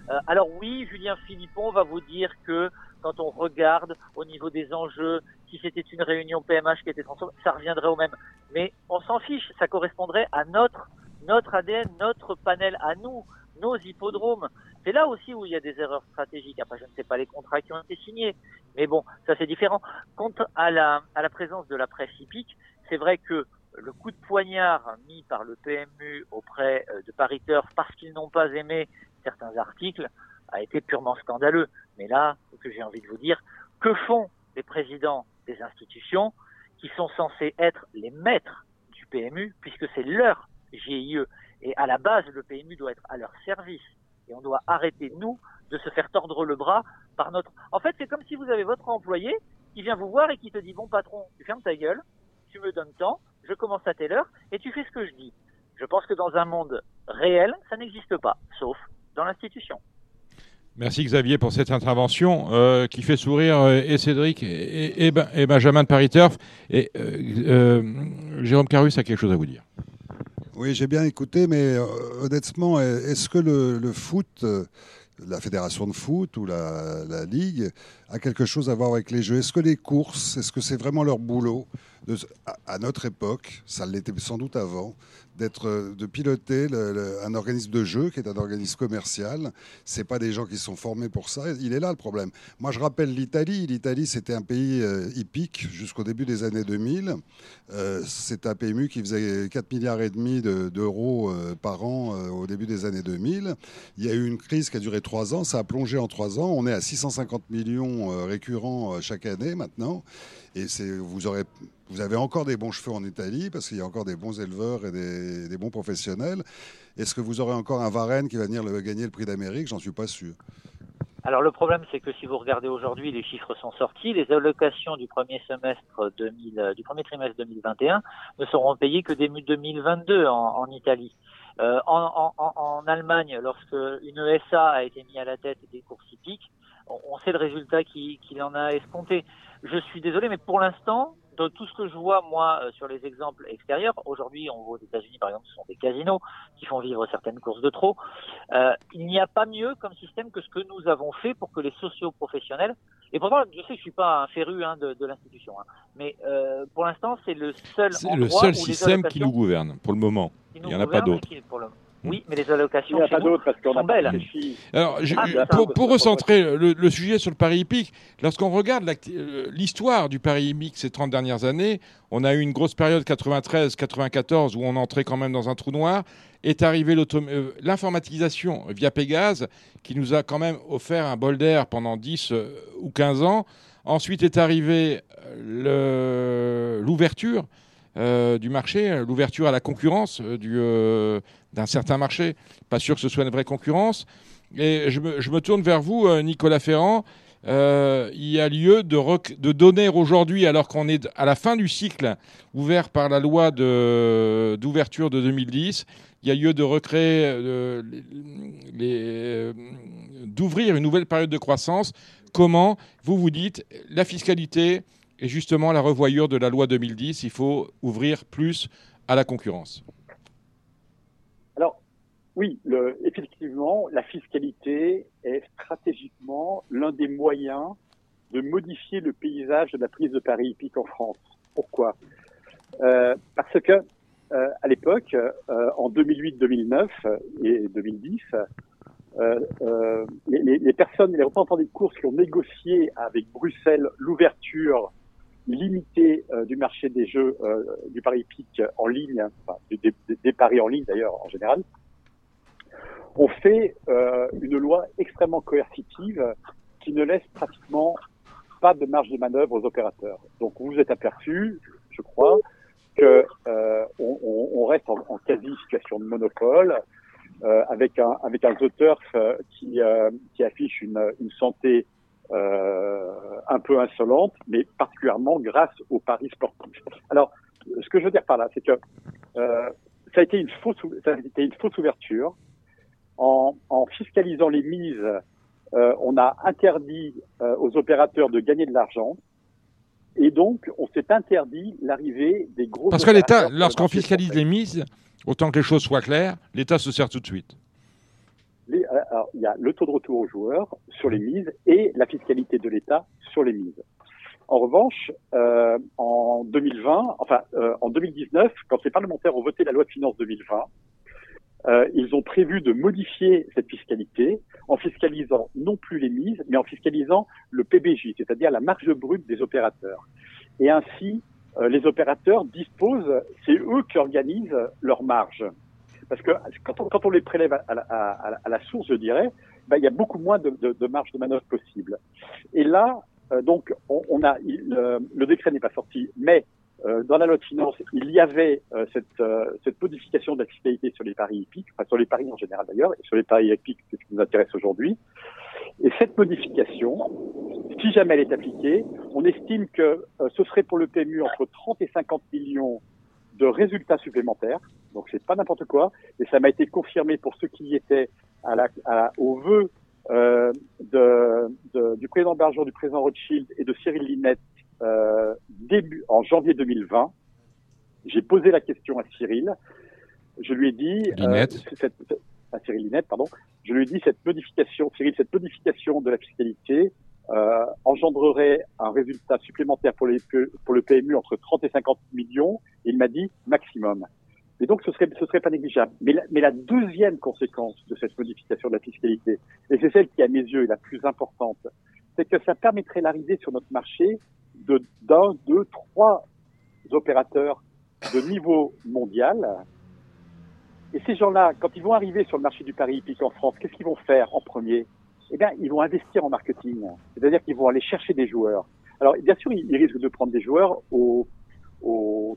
Euh, alors oui, Julien Philippon va vous dire que quand on regarde au niveau des enjeux, si c'était une réunion PMH qui était transformée, ça reviendrait au même. Mais on s'en fiche, ça correspondrait à notre notre ADN, notre panel à nous, nos hippodromes. C'est là aussi où il y a des erreurs stratégiques. Après, je ne sais pas les contrats qui ont été signés, mais bon, ça c'est différent. Quant à la, à la présence de la presse hippique, c'est vrai que le coup de poignard mis par le PMU auprès euh, de Paris Turf parce qu'ils n'ont pas aimé certains articles a été purement scandaleux. Mais là, ce que j'ai envie de vous dire, que font les présidents des institutions qui sont censés être les maîtres du PMU puisque c'est leur GIE et à la base le PMU doit être à leur service et on doit arrêter nous de se faire tordre le bras par notre. En fait, c'est comme si vous avez votre employé qui vient vous voir et qui te dit bon patron, tu fermes ta gueule, tu me donnes temps, je commence à telle heure et tu fais ce que je dis. Je pense que dans un monde réel, ça n'existe pas, sauf dans l'institution. Merci Xavier pour cette intervention euh, qui fait sourire euh, et Cédric et, et Ben- et Benjamin de Paris Turf. Et euh, euh, Jérôme Carus a quelque chose à vous dire. Oui, j'ai bien écouté, mais euh, honnêtement, est-ce que le, le foot, euh, la fédération de foot ou la, ligue, a quelque chose à voir avec les jeux. Est-ce que les courses, est-ce que c'est vraiment leur boulot à notre époque, ça l'était sans doute avant, d'être, euh, de piloter un organisme de jeu qui est un organisme commercial. C'est pas des gens qui sont formés pour ça. Il est là le problème. Moi, je rappelle l'Italie. L'Italie, c'était un pays euh, hippique jusqu'au début des années 2000. Euh, c'est un PMU qui faisait 4 milliards et demi de- d'euros euh, par an au début des années 2000. Il y a eu une crise qui a duré trois ans. Ça a plongé en trois ans. On est à 650 millions récurrents chaque année maintenant. Et vous, aurez, vous avez encore des bons cheveux en Italie parce qu'il y a encore des bons éleveurs et des, bons professionnels. Est-ce que vous aurez encore un Varenne qui va venir gagner le prix d'Amérique? J'en suis pas sûr. Alors le problème, c'est que si vous regardez aujourd'hui, les chiffres sont sortis, les allocations du premier semestre 2000, euh, du premier trimestre 2021 ne seront payées que début 2022 en, Italie. Euh, en, Allemagne, lorsque une ESA a été mise à la tête des courses hippiques, on, on sait le résultat qui- qu'il en a escompté. Je suis désolé, mais pour l'instant, dans tout ce que je vois, moi, euh, sur les exemples extérieurs, aujourd'hui, on voit aux États-Unis, par exemple, ce sont des casinos qui font vivre certaines courses de trop. Euh, il n'y a pas mieux comme système que ce que nous avons fait pour que les socioprofessionnels, et pourtant, je sais que je suis pas un féru hein, de, de l'institution, hein, mais euh, pour l'instant, c'est le seul le seul où les système qui nous gouverne pour le moment. Il n'y en a pas d'autre. Oui, mais les allocations Il n'y en a chez pas nous d'autre parce qu'on pas belles. Alors, je- Ah, je- pour, recentrer le, le sujet sur le Paris hippique, lorsqu'on regarde euh, l'histoire du Paris hippique ces 30 dernières années, on a eu une grosse période 93-94 où on entrait quand même dans un trou noir. Est arrivée euh, l'informatisation via Pégase qui nous a quand même offert un bol d'air pendant 10 euh, ou 15 ans. Ensuite est arrivée le- l'ouverture euh, du marché, l'ouverture à la concurrence euh, du, euh, d'un certain marché. Pas sûr que ce soit une vraie concurrence. Et je me, tourne vers vous, euh, Nicolas Ferrand. Euh, il y a lieu de, donner aujourd'hui, alors qu'on est à la fin du cycle ouvert par la loi d'ouverture de, 2010, il y a lieu de recréer, euh, euh, d'ouvrir une nouvelle période de croissance. Comment vous vous dites la fiscalité et justement la revoyure de la loi 2010, il faut ouvrir plus à la concurrence. Alors, oui, effectivement, la fiscalité est stratégiquement l'un des moyens de modifier le paysage de la prise de Paris hippique en France. Pourquoi? Euh, Parce que euh, à l'époque, euh, en 2008-2009 et 2010, euh, euh, les, les- les personnes, les représentants des courses qui ont négocié avec Bruxelles l'ouverture limitée euh, du marché des jeux euh, du Paris hippique en ligne, enfin, des, des- paris en ligne d'ailleurs en général, ont fait euh, une loi extrêmement coercitive qui ne laisse pratiquement pas de marge de manœuvre aux opérateurs. Donc vous vous êtes aperçu, je crois, que euh, on, on- on reste en, en quasi situation de monopole euh, avec un avec un The Turf euh, qui qui affiche une, une santé un peu insolente, mais particulièrement grâce aux paris sportifs. Alors, ce que je veux dire par là, c'est que euh, ça a été une fausse ça a été une fausse ouverture en, en fiscalisant les mises. euh, on a interdit euh, aux opérateurs de gagner de l'argent. Et donc, on s'est interdit l'arrivée des gros. Parce que l'État, lorsqu'on fiscalise les mises, autant que les choses soient claires, l'État se sert tout de suite. Euh, alors, il y a le taux de retour aux joueurs sur les mises et la fiscalité de l'État sur les mises. En revanche, euh, en 2020, enfin euh, en 2019, quand les parlementaires ont voté la loi de finances 2020, euh, ils ont prévu de modifier cette fiscalité en fiscalisant non plus les mises, mais en fiscalisant le PBJ, c'est-à-dire la marge brute des opérateurs. Et ainsi, euh, les opérateurs disposent, c'est eux qui organisent leur marge. Parce que quand on, quand on les prélève à, la- à- à- la source, je dirais, ben, il y a beaucoup moins de, de, de marge de manœuvre possible. Et là, euh, donc, on, on a il- le, le décret n'est pas sorti, mais euh, dans la loi de finances, il y avait euh, cette, euh, cette modification de la fiscalité sur les paris hippiques, enfin sur les paris en général d'ailleurs, et sur les paris hippiques, c'est ce qui nous intéresse aujourd'hui. Et cette modification, si jamais elle est appliquée, on estime que euh, ce serait pour le PMU entre 30 et 50 millions de résultats supplémentaires. Donc c'est pas n'importe quoi. Et ça m'a été confirmé pour ceux qui y étaient à la, à- au vœu euh, de, de- du président Barjon, du président Rothschild et de Cyril Linette euh, début en janvier 2020. J'ai posé la question à Cyril. Je lui ai dit euh, cette- à Cyril Linette, pardon. Je lui ai dit cette modification, Cyril, cette modification de la fiscalité euh, engendrerait un résultat supplémentaire pour, le PMU entre 30 et 50 millions. Il m'a dit maximum. Et donc, ce serait, ce serait pas négligeable. Mais la, deuxième conséquence de cette modification de la fiscalité, et c'est celle qui, à mes yeux, est la plus importante, c'est que ça permettrait l'arrivée sur notre marché de d'un, deux, trois opérateurs de niveau mondial. Et ces gens-là, quand ils vont arriver sur le marché du pari hippique en France, qu'est-ce qu'ils vont faire en premier? Eh bien, ils vont investir en marketing. C'est-à-dire qu'ils vont aller chercher des joueurs. Alors, bien sûr, ils, risquent de prendre des joueurs aux,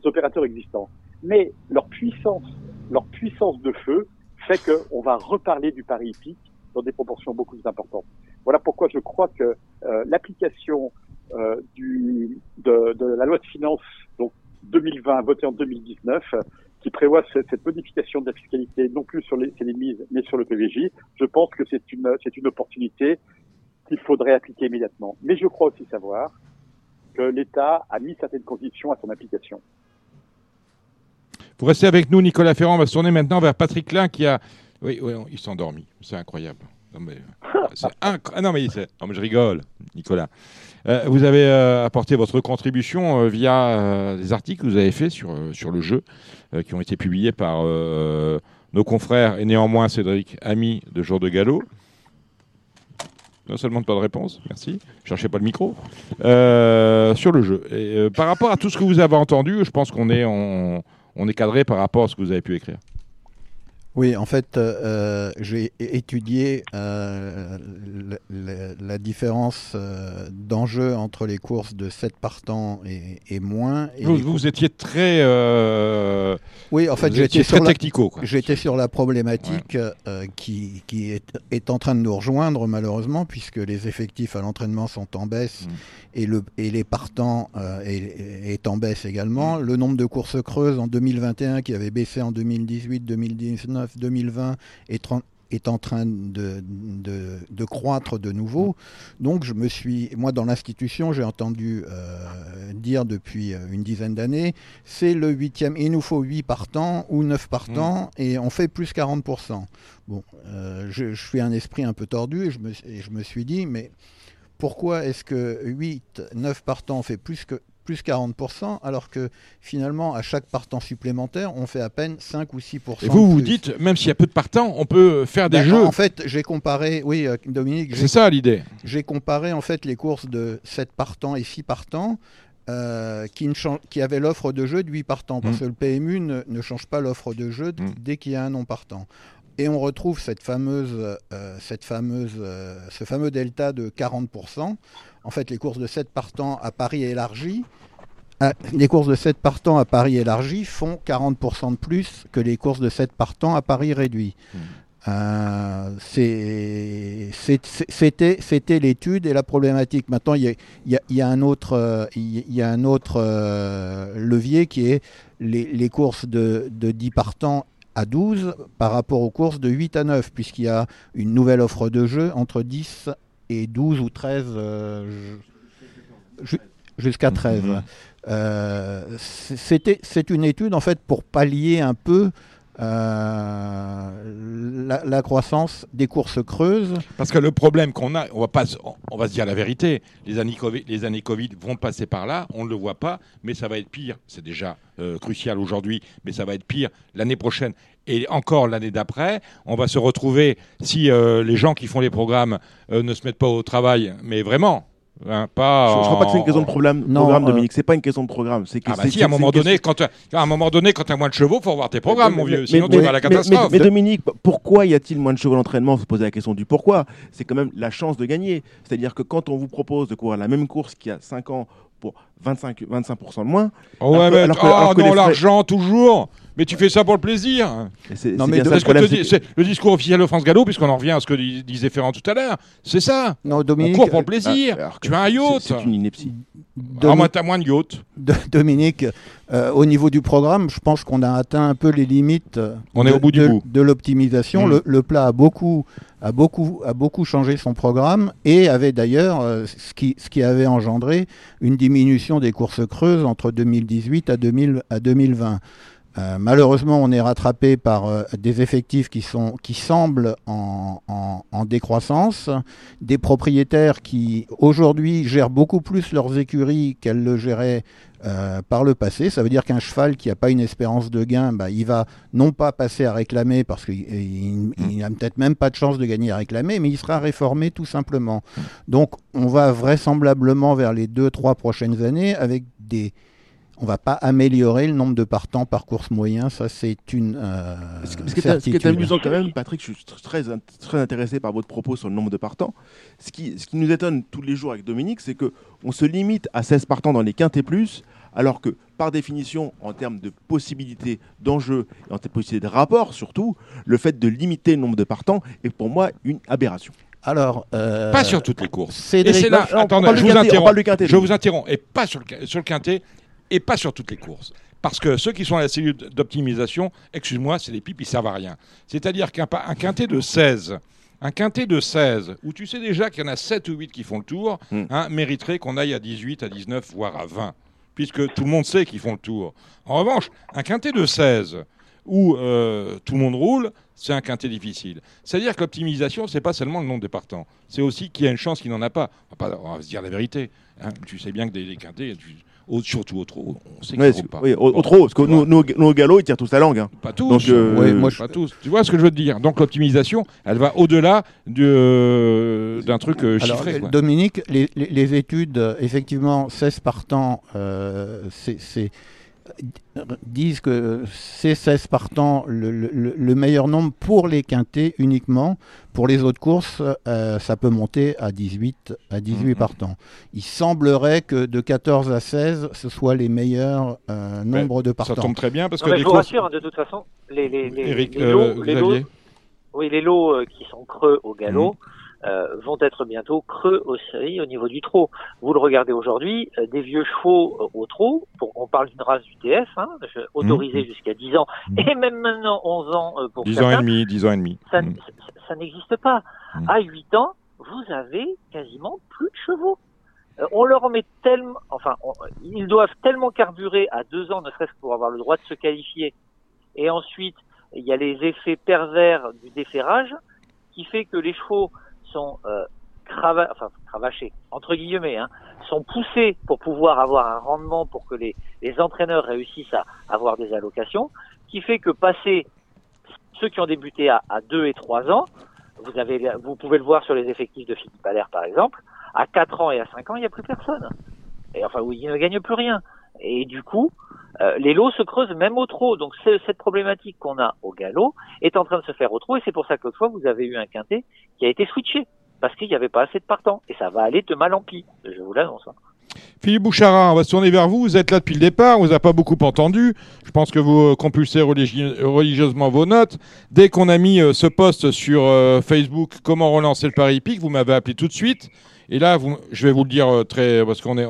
opérateurs existants. Mais leur puissance, leur puissance de feu fait qu'on va reparler du pari hippique dans des proportions beaucoup plus importantes. Voilà pourquoi je crois que euh, l'application euh, de, la loi de finances donc 2020 votée en 2019 euh, qui prévoit cette, cette modification de la fiscalité non plus sur les, les mises mais sur le PVJ, je pense que c'est une c'est une opportunité qu'il faudrait appliquer immédiatement. Mais je crois aussi savoir que l'État a mis certaines conditions à son application. Vous restez avec nous, Nicolas Ferrand. On va se tourner maintenant vers Patrick Klein qui a. Oui, oui, il s'est endormi. C'est incroyable. Non, mais, incro- ah, non, mais, je rigole, Nicolas. Euh, vous avez euh, apporté votre contribution euh, via euh, des articles que vous avez faits sur, euh, sur le jeu, euh, qui ont été publiés par euh, nos confrères et néanmoins Cédric, ami de Jour de Galop. Non seulement pas de réponse, merci. Cherchez pas le micro. Euh, sur le jeu. Et, euh, par rapport à tout ce que vous avez entendu, je pense qu'on est, on est cadré par rapport à ce que vous avez pu écrire. Oui, en fait, euh, j'ai étudié euh, la, la- la différence euh, d'enjeu entre les courses de 7 partants et, et moins. Et Vous, vous étiez très. euh, Oui, en fait, j'étais sur, la... j'étais sur la problématique euh, qui, qui est, est en train de nous rejoindre, malheureusement, puisque les effectifs à l'entraînement sont en baisse Mm. et, le, et les partants euh, est, est en baisse également. Le nombre de courses creuses en 2021, qui avait baissé en 2018, 2019, 2020, est, en- est en train de, de, de croître de nouveau. Donc, je me suis, moi, dans l'institution, j'ai entendu euh, dire depuis euh, une dizaine d'années, c'est le huitième, il nous faut 8 partants ou 9 partants et on fait plus 40%. Bon, euh, je, je suis un esprit un peu tordu et je me, et je me suis dit, mais pourquoi est-ce que 8, 9 partants fait plus que plus 40%, alors que finalement, à chaque partant supplémentaire, on fait à peine 5 ou 6%. Et vous, vous dites, même s'il y a peu de partants, on peut faire des Ben, jeux. En fait, j'ai comparé, oui, euh, Dominique, j'ai- C'est ça l'idée. j'ai comparé en fait les courses de 7 partants et 6 partants euh, qui, ne qui l'offre de jeu de 8 partants, parce Mm. que le PMU ne, ne change pas l'offre de jeu d- Mm. dès qu'il y a un non partant. et on retrouve cette fameuse, euh, cette fameuse, euh, ce fameux delta de 40%. En fait, les courses de 7 partants à Paris élargies, euh, les courses de 7 partants à Paris élargies font 40% de plus que les courses de 7 partants à Paris réduit. Euh, c'est- c'est- C'était l'étude et la problématique. Maintenant, il y a, il y a- il y a un autre, euh, il y- il y a un autre euh, levier qui est les, les courses de, de 10 partants à 12 par rapport aux courses de 8 à 9, puisqu'il y a une nouvelle offre de jeu entre 10 et 12 ou 13, euh, ju- ju- jusqu'à 13. Euh, c'est- une étude en fait pour pallier un peu euh, la, la croissance des courses creuses. Parce que le problème qu'on a, on va, pas, se- on va se dire la vérité, les années, Covid, les années Covid vont passer par là, on ne le voit pas, mais ça va être pire. C'est déjà euh, crucial aujourd'hui, mais ça va être pire l'année prochaine. Et encore l'année d'après, on va se retrouver, si euh, les gens qui font les programmes euh, ne se mettent pas au travail, mais vraiment, hein, pas. Je, je crois pas que c'est une question de problème, Non, programme, euh, Dominique. C'est pas une question de programme. C'est que Ah bah si, à un moment donné, question- quand, tu- à un moment donné, quand tu as moins de chevaux, faut voir tes programmes, Mais- mon vieux. mais- Sinon, mais- tu vas à la mais- mais- catastrophe. Mais, Dominique, pourquoi y a-t-il moins de chevaux d'entraînement Vous se posez la question du pourquoi. C'est quand même la chance de gagner. C'est-à-dire que quand on vous propose de courir la même course qu'il y a 5 ans pour 25, 25% de moins. Oh ouais, alors que- mais alors que- oh alors que non, frais- l'argent toujours. Mais tu fais ça pour le plaisir. c'est- Non, mais le que problème, te dis- discours officiel de France Gallo, puisqu'on en revient à ce que dis- disait Ferrand tout à l'heure. C'est ça. Non, Dominique, on court pour le plaisir. euh, alors tu as un yacht. C'est une ineptie. Ah, moi, t'as moins de yacht. De- Dominique, euh, au niveau du programme, je pense qu'on a atteint un peu les limites euh, On de, est au bout du de- bout. de l'optimisation. Mm. Le, le plat a beaucoup, a, beaucoup, a beaucoup changé son programme et avait d'ailleurs euh, ce, qui, ce qui avait engendré une diminution des courses creuses entre 2018 à, 2000, à 2020. Euh, malheureusement, on est rattrapé par euh, des effectifs qui, sont, qui semblent en, en- en décroissance, des propriétaires qui aujourd'hui gèrent beaucoup plus leurs écuries qu'elles le géraient euh, par le passé. Ça veut dire qu'un cheval qui n'a pas une espérance de gain, bah, il va non pas passer à réclamer parce qu'il n'a peut-être même pas de chance de gagner à réclamer, mais il sera réformé tout simplement. Donc on va vraisemblablement vers les deux, trois prochaines années avec des... On va pas améliorer le nombre de partants par course moyen, ça c'est une euh, Ce qui est- ce qui est certitude. amusant quand même, Patrick, je suis tr- très, très intéressé par votre propos sur le nombre de partants. Ce qui, ce qui nous étonne tous les jours avec Dominique, c'est que on se limite à 16 partants dans les quintés plus, alors que par définition, en termes de possibilités d'enjeux et en termes de possibilités de rapport surtout, le fait de limiter le nombre de partants est pour moi une aberration. Alors, euh, Pas sur toutes les courses. Cédric- et c'est là, Non, attendez, je vous quintet, interromps. je vous interromps. Et pas sur le, sur le quintet et pas sur toutes les courses. Parce que ceux qui sont à la cellule d'optimisation, excuse-moi, c'est des pipes, ils servent à rien. C'est-à-dire qu'un quintet de 16, un quintet de 16, où tu sais déjà qu'il y en a 7 ou 8 qui font le tour, hein, mériterait qu'on aille à 18, à 19, voire à 20. Puisque tout le monde sait qu'ils font le tour. En revanche, un quintet de 16, où euh, tout le monde roule, c'est un quintet difficile. C'est-à-dire que l'optimisation, c'est pas seulement le nombre de partants, c'est aussi qu'il y a une chance qu'il n'en a pas. On va, pas- on va se dire la vérité. hein. Tu sais bien que des, des quintets, tu- au- surtout au trot, on sait qu'ils Ouais, roulent c'est- pas. oui, au, au Bon, trop, parce que tu nous, vois. nous, nous, au galop, ils tirent tous la langue. hein. Pas tous. Donc, euh, Ouais, moi, je- pas tous. Tu vois ce que je veux te dire? Donc l'optimisation, elle va au-delà du, euh, d'un truc euh, Alors, chiffré. quoi. Dominique, les, les- les études, euh, effectivement, 16 partants, euh, c'est- euh, disent que c'est 16 partants le, le- le- le meilleur nombre pour les quintés uniquement. Pour les autres courses, euh, ça peut monter à 18, à 18 Mhm. partants. Il semblerait que de 14 à 16, ce soit les meilleurs euh, nombres de partants. Ça tombe très bien parce Non, que mais les je vous courses. rassure, hein, de toute façon, les, les, les, Eric, les euh, lots, les lots- oui, les lots euh, qui sont creux au galop Mhm. Euh, vont être bientôt creux aussi au niveau du trot. Vous le regardez aujourd'hui, euh, des vieux chevaux euh, au trot, pour, on parle d'une race du TF, hein, autorisée Mhm. jusqu'à 10 ans, et même maintenant 11 ans pour 10 ans et certains, demi, 10 ans et demi. ça, ça- ça n'existe pas. À 8 ans, vous avez quasiment plus de chevaux. On leur met tellement, enfin, on- ils doivent tellement carburer à 2 ans, ne serait-ce que pour avoir le droit de se qualifier. Et ensuite, il y a les effets pervers du déferrage qui fait que les chevaux sont euh, crava- enfin, cravachés, entre guillemets, hein, sont poussés pour pouvoir avoir un rendement pour que les, les entraîneurs réussissent à avoir des allocations, qui fait que passer ceux qui ont débuté à, à 2 et 3 ans, vous, avez, vous pouvez le voir sur les effectifs de Philippe Allaire par exemple, à 4 ans et à 5 ans, il n'y a plus personne. Et enfin, oui, ils ne gagnent plus rien. Et du coup, euh, les lots se creusent même au trot. Donc cette problématique qu'on a au galop est en train de se faire au trot et c'est pour ça que l'autre fois vous avez eu un quintet qui a été switché parce qu'il n'y avait pas assez de partants et ça va aller de mal en pis. Je vous l'annonce. hein. Philippe Bouchara, on va se tourner vers vous. Vous êtes là depuis le départ, on vous a pas beaucoup entendu. Je pense que vous euh, compulsez religi- religieusement vos notes. Dès qu'on a mis euh, ce post sur euh, Facebook, comment relancer le Paris hippique, vous m'avez appelé tout de suite. Et là, vous, je vais vous le dire euh, très, parce qu'on est,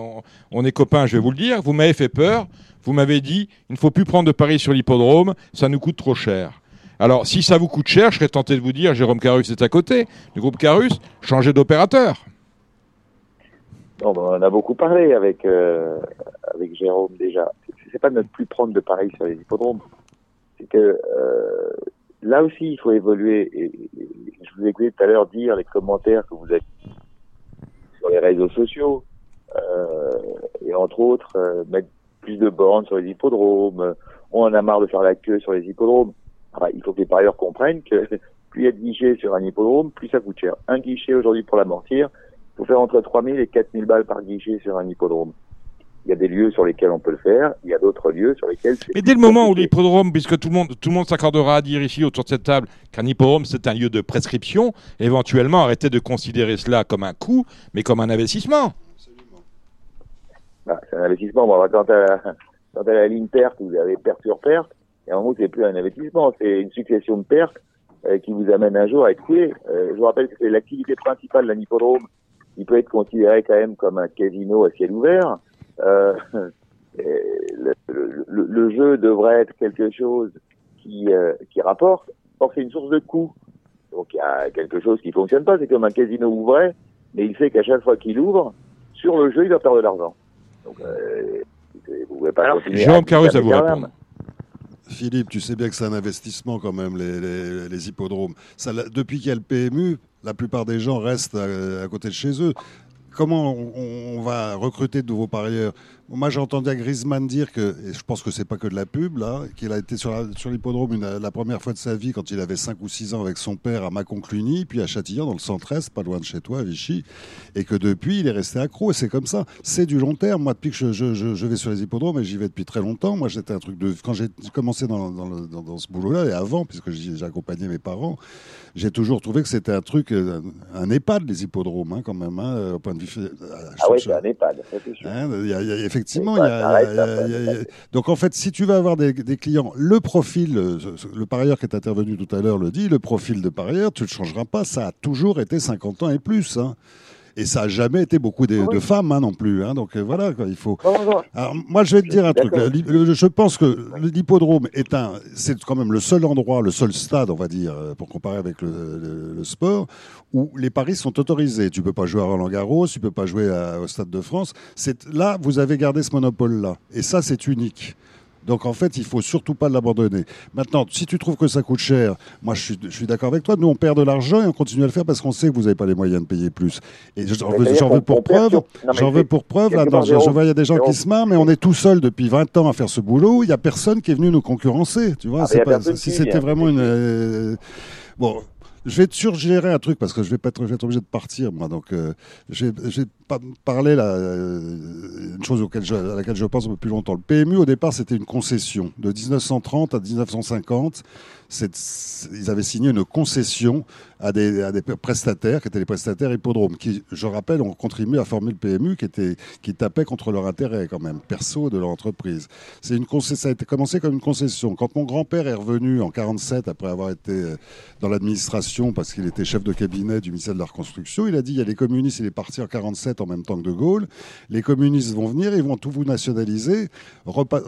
on, est copains, je vais vous le dire. Vous m'avez fait peur. Vous m'avez dit, il ne faut plus prendre de paris sur l'hippodrome, ça nous coûte trop cher. Alors, si ça vous coûte cher, je serais tenté de vous dire, Jérôme Carus est à côté, du groupe Carus, changez d'opérateur. Non, on a beaucoup parlé avec, euh, avec Jérôme déjà. C'est- pas de ne plus prendre de paris sur les hippodromes. C'est que euh, là aussi, il faut évoluer. Et, et je vous ai écouté tout à l'heure dire les commentaires que vous avez les réseaux sociaux. Euh, et entre autres, euh, mettre plus de bornes sur les hippodromes. On en a marre de faire la queue sur les hippodromes. Il faut que les parieurs comprennent que plus il y a de guichets sur un hippodrome, plus ça coûte cher. Un guichet aujourd'hui pour l'amortir, il faut faire entre 3000 et 4000 balles par guichet sur un hippodrome. Il y a des lieux sur lesquels on peut le faire, il y a d'autres lieux sur lesquels Mais dès le moment où l'hippodrome, puisque tout le monde, tout le monde s'accordera à dire ici autour de cette table qu'un hippodrome c'est un lieu de prescription, éventuellement arrêtez de considérer cela comme un coût, mais comme un investissement. Bah, c'est un investissement. Bon, quand à la, à la ligne perte, vous avez perte sur perte, et en gros, c'est plus un investissement, c'est une succession de pertes euh, qui vous amène un jour à être coulé. Euh, je vous rappelle que c'est l'activité principale d'un hippodrome. Il peut être considéré quand même comme un casino à ciel ouvert. Euh, le, le- le- le jeu devrait être quelque chose qui, euh, qui rapporte. Or, c'est une source de coût. Donc, il y a quelque chose qui fonctionne pas. C'est comme un casino ouvert, mais il sait qu'à chaque fois qu'il ouvre, sur le jeu, il va perdre de l'argent. Donc, euh, vous pouvez pas à- Carus, à vous répondre. Philippe, tu sais bien que c'est un investissement quand même, les, les- les hippodromes. Ça, depuis qu'il y a le PMU, la plupart des gens restent à, à côté de chez eux. Comment on, va recruter de nouveaux parieurs Moi, j'ai entendu à Griezmann dire que, et je pense que c'est pas que de la pub, là, qu'il a été sur, l'hippodrome la première fois de sa vie quand il avait 5 ou 6 ans avec son père à Mâcon-Cluny, puis à Châtillon, dans le 113, pas loin de chez toi, à Vichy, et que depuis, il est resté accro. Et c'est comme ça. C'est du long terme. Moi, depuis que je, je- je- je vais sur les hippodromes, et j'y vais depuis très longtemps, moi, j'étais un truc de. Quand j'ai commencé dans, dans le- dans- dans ce boulot-là, et avant, puisque j'y- j'accompagnais mes parents, j'ai toujours trouvé que c'était un truc, euh, un EHPAD, les hippodromes, hein, quand même, hein, au point de vue. Ah ouais, c'est un EHPAD, c'est sûr. Hein, il y a- il y a- effectivement, Oui, il y a- reste il y a- un il y a- il y a- EHPAD. donc en fait, si tu veux avoir des, des clients, le profil, euh, le parieur qui est intervenu tout à l'heure le dit, le profil de parieur, tu ne le changeras pas, ça a toujours été 50 ans et plus. hein. Et ça n'a jamais été beaucoup de, de femmes hein, non plus. hein. donc euh, voilà, quoi, il faut. Alors, moi, je vais te dire un truc. le- Je pense que l'hippodrome est un, c'est quand même le seul endroit, le seul stade, on va dire, euh, pour comparer avec le, le- le sport, où les paris sont autorisés. Tu peux pas jouer à Roland Garros, tu peux pas jouer à- au Stade de France. C'est là, vous avez gardé ce monopole-là, et ça, c'est unique. Donc en fait, il faut surtout pas l'abandonner. Maintenant, si tu trouves que ça coûte cher, moi je suis, je suis d'accord avec toi. Nous, on perd de l'argent et on continue à le faire parce qu'on sait que vous n'avez pas les moyens de payer plus. Et j'en veux, pour preuve. J'en veux pour preuve. Là, dans- je, vois, il y a des gens qui se marrent, mais on est tout seul depuis 20 ans à faire ce boulot. Il y a personne qui est venu nous concurrencer. Tu vois, Ah, pas- si c'était vraiment une. euh, Bon. Je vais te suggérer un truc parce que je vais pas être, obligé de partir moi donc euh, parler là euh, une chose à laquelle je pense un peu plus longtemps. Le PMU au départ c'était une concession de 1930 à 1950. c'est- ils avaient signé une concession à des, prestataires qui étaient les prestataires hippodromes qui, je rappelle, ont contribué à former le PMU qui était tapait contre leur intérêt quand même perso de leur entreprise. Une ça a été commencé comme une concession. Quand mon grand-père est revenu en 47 après avoir été euh, dans l'administration parce qu'il était chef de cabinet du ministère de la Reconstruction, il a dit il y a les communistes, il est parti en 47 en même temps que De Gaulle. Les communistes vont venir, ils vont tout vous nationaliser, repa-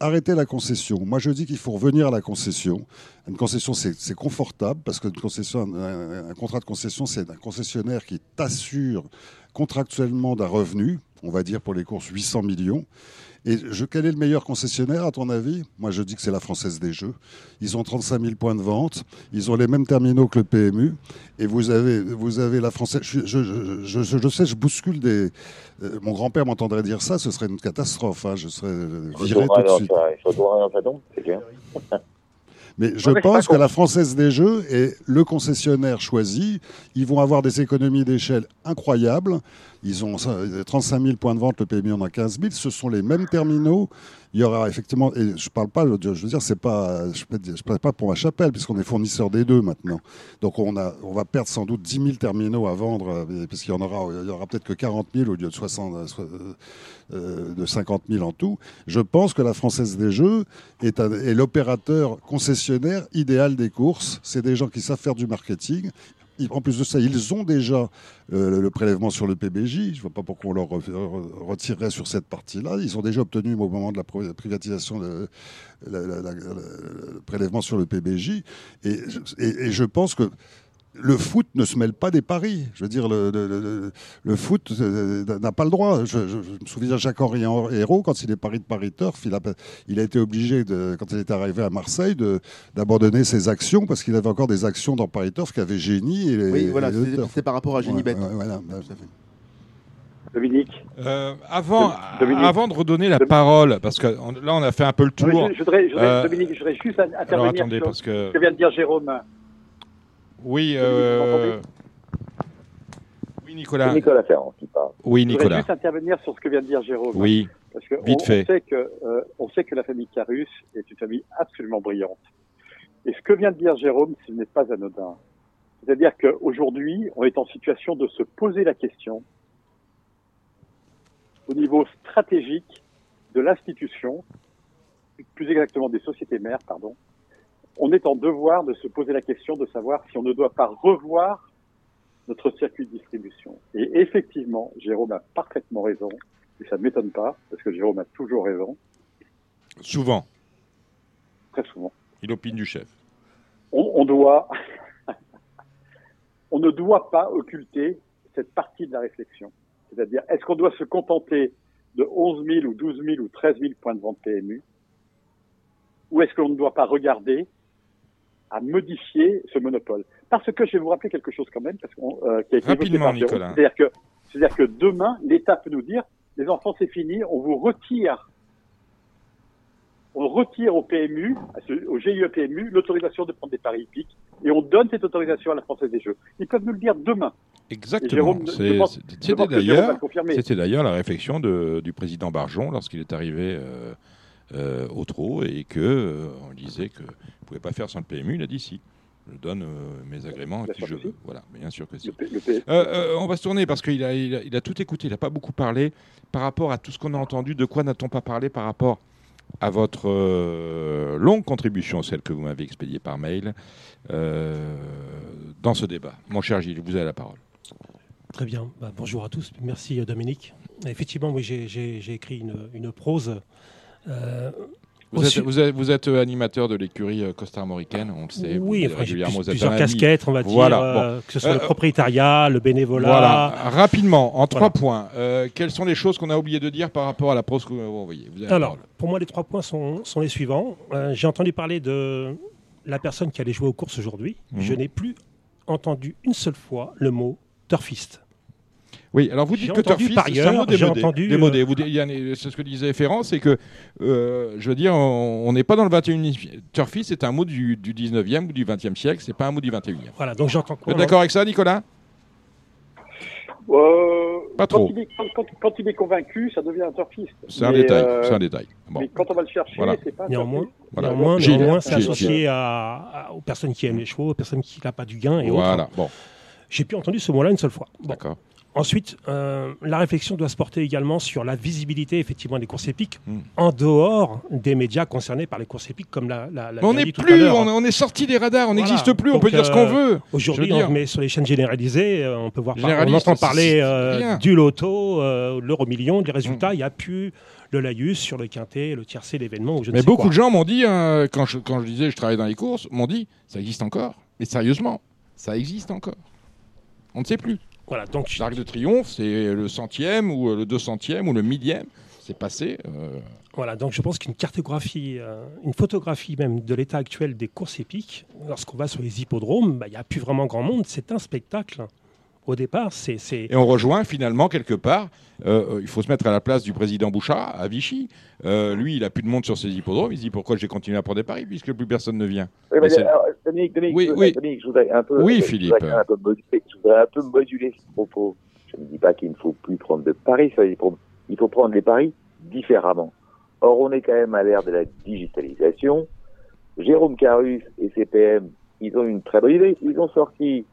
arrêter la concession. Moi je dis qu'il faut revenir à la concession. Une concession c'est confortable parce que une concession, un contrat de concession c'est un concessionnaire qui t'assure contractuellement d'un revenu, on va dire pour les courses 800 millions. Et je, quel est le meilleur concessionnaire, à ton avis? Moi, je dis que c'est la Française des Jeux. Ils ont 35 000 points de vente. Ils ont les mêmes terminaux que le PMU. Et vous avez, vous avez la Française. Je, je, je, je- je sais, je bouscule des. euh, mon grand-père m'entendrait dire ça, ce serait une catastrophe. hein. Je serais euh, viré tout de suite. il retournera Mais je Ouais, pense que la Française des Jeux est le concessionnaire choisi. Ils vont avoir des économies d'échelle incroyables. Ils ont euh, 35 000 points de vente, le PMU en a 15 000. Ce sont les mêmes terminaux. Il y aura effectivement, et je parle pas, je veux dire, c'est pas, je ne parle pas pour ma chapelle, puisqu'on est fournisseur des deux maintenant. Donc on, a, on va perdre sans doute 10 000 terminaux à vendre, euh, parce qu'il y en aura, il y aura peut-être que 40 000 au lieu de 60, euh, euh, de 50 000 en tout. Je pense que la Française des Jeux est l'opérateur concessionnaire idéal des courses. C'est des gens qui savent faire du marketing. En plus de ça, ils ont déjà euh, le prélèvement sur le PBJ. Je ne vois pas pourquoi on leur re- re- retirerait sur cette partie-là. Ils ont déjà obtenu au moment de la privatisation le, prélèvement sur le PBJ. Et je pense que le foot ne se mêle pas des paris. Je veux dire, le, le- le- le foot euh, n'a pas le droit. Je, je- je me souviens Jacques-Henri Hérault, quand il est pari de Paris Turf, il a, il a été obligé, de, quand il est arrivé à Marseille, de- d'abandonner ses actions parce qu'il avait encore des actions dans Paris Turf qui avaient génie. Et, Oui, voilà, c'est- par rapport à Génibet. Ouais, ouais, voilà. Dominique Euh, avant, Dominique. avant de redonner la parole, parce que on- là on a fait un peu le tour. je, je voudrais, je voudrais- Euh, Dominique, je voudrais juste intervenir alors attendez, sur parce que ce que vient de dire Jérôme. Oui, euh, oui Nicolas. C'est Nicolas Ferrand qui parle. Oui Je voudrais Nicolas. juste intervenir sur ce que vient de dire Jérôme. Oui, Parce que vite on, fait. On sait, que, euh, on sait que la famille Carus est une famille absolument brillante. Et ce que vient de dire Jérôme, ce n'est pas anodin. C'est-à-dire qu'aujourd'hui, on est en situation de se poser la question au niveau stratégique de l'institution, plus exactement des sociétés mères, pardon. On est en devoir de se poser la question de savoir si on ne doit pas revoir notre circuit de distribution. Et effectivement, Jérôme a parfaitement raison, et ça ne m'étonne pas, parce que Jérôme a toujours raison, Souvent, très souvent. il opine du chef. On, on doit, on ne doit pas occulter cette partie de la réflexion. C'est-à-dire, est-ce qu'on doit se contenter de 11 000 ou 12 000 ou 13 000 points de vente PMU Ou est-ce qu'on ne doit pas regarder à modifier ce monopole Parce que je vais vous rappeler quelque chose quand même, parce qu'on, euh, qui a été évoqué Rapidement. Nicolas. C'est-à-dire que, c'est-à-dire que demain, l'État peut nous dire, les enfants, c'est fini, on vous retire on retire au PMU, au GIE PMU, l'autorisation de prendre des paris hippiques et on donne cette autorisation à la Française des Jeux. Ils peuvent nous le dire demain. Exactement. C'était d'ailleurs la réflexion de- du président Barjon lorsqu'il est arrivé euh, euh, au trot et que euh, on disait que ne pouvait pas faire sans le PMU. Il a dit si. Je donne euh, mes agréments si sûr je veux. Voilà, bien sûr que si. Le P- le P- Euh, euh, on va se tourner parce qu'il a, il a, il a tout écouté, il n'a pas beaucoup parlé par rapport à tout ce qu'on a entendu. De quoi n'a-t-on pas parlé par rapport à votre euh, longue contribution, celle que vous m'avez expédiée par mail, euh, dans ce débat? Mon cher Gilles, vous avez la parole. Très bien. Bah, bonjour à tous. Merci Dominique. Effectivement, oui, j'ai écrit une, une prose. Euh, Vous êtes, su- vous êtes- vous êtes, animateur de l'écurie euh, costarmoricaine, on le sait. Oui, enfin, régulièrement, plusieurs casquettes, on va dire, Voilà, euh, bon. que ce soit Euh, le propriétariat, le bénévolat. Voilà, rapidement, en trois points. euh, quelles sont les choses qu'on a oublié de dire par rapport à la prose que vous la Alors, pour moi, les trois points sont, sont les suivants. J'ai entendu parler de la personne qui allait jouer aux courses aujourd'hui. Mhm. Je n'ai plus entendu une seule fois le mot turfiste. Oui, alors vous dites que par c'est un mot démodé. entendu, démodé. euh, Vous C'est ce que disait Ferrand, c'est que, euh, je veux dire, on n'est pas dans le 21e. Turfiste, c'est un mot du, du 19e ou du 20e siècle, c'est pas un mot du 21e. Voilà, donc j'entends Vous quoi êtes d'accord avec ça, Nicolas? Euh, Pas quand trop. il est- quand, quand- quand il est convaincu, ça devient un turfiste. C'est un Mais, détail, euh, c'est un détail. Bon. Mais quand on va le chercher, Voilà. c'est pas un Néanmoins, turfiste. Voilà. néanmoins, Gilles, néanmoins, c'est Gilles, associé à- à- aux personnes qui aiment les chevaux, aux personnes qui n'ont pas du gain et Voilà, autres. bon. J'ai plus entendu ce mot-là une seule fois. Bon. D'accord. Ensuite, euh, la réflexion doit se porter également sur la visibilité effectivement des courses épiques Hmm. en dehors des médias concernés par les courses épiques, comme la. la, la Mais on n'est plus, on, on est sorti des radars, on Voilà. n'existe plus, on peut dire ce qu'on euh, veut. Aujourd'hui, met sur les chaînes généralisées, euh, on peut voir, par- on entend parler du loto, l'euro million, des résultats. Mm. Il n'y a plus le laïus sur le quintet, le tiercé, l'événement Mais sais beaucoup quoi. de gens m'ont dit, euh, quand, je, quand je disais je travaille dans les courses, m'ont dit ça existe encore. Mais sérieusement, ça existe encore. On ne sait plus. Voilà, donc L'Arc de Triomphe, c'est le centième ou euh, le deux centième ou le millième. C'est passé. euh, Voilà, donc je pense qu'une cartographie, euh, une photographie même de l'état actuel des courses épiques, lorsqu'on va sur les hippodromes, bah, il n'y a plus vraiment grand monde. C'est un spectacle. Au départ, c'est. Et on rejoint finalement quelque part. euh, euh, il faut se mettre à la place du président Bouchard à Vichy. Euh, lui, il a plus de monde sur ses hippodromes. Il se dit pourquoi j'ai continué à prendre des paris puisque plus personne ne vient. Oui, Mais alors, Dominique, Dominique, Oui, je voudrais, oui. Dominique, je voudrais un peu, Oui, je Philippe. voudrais un peu moduler, je voudrais un peu moduler ce propos. Je ne dis pas qu'il ne faut plus prendre de paris les hippodromes. Il faut prendre les paris différemment. Or, on est quand même à l'ère de la digitalisation. Jérôme Carus et CPM, ils ont une très bonne idée. Ils ont sorti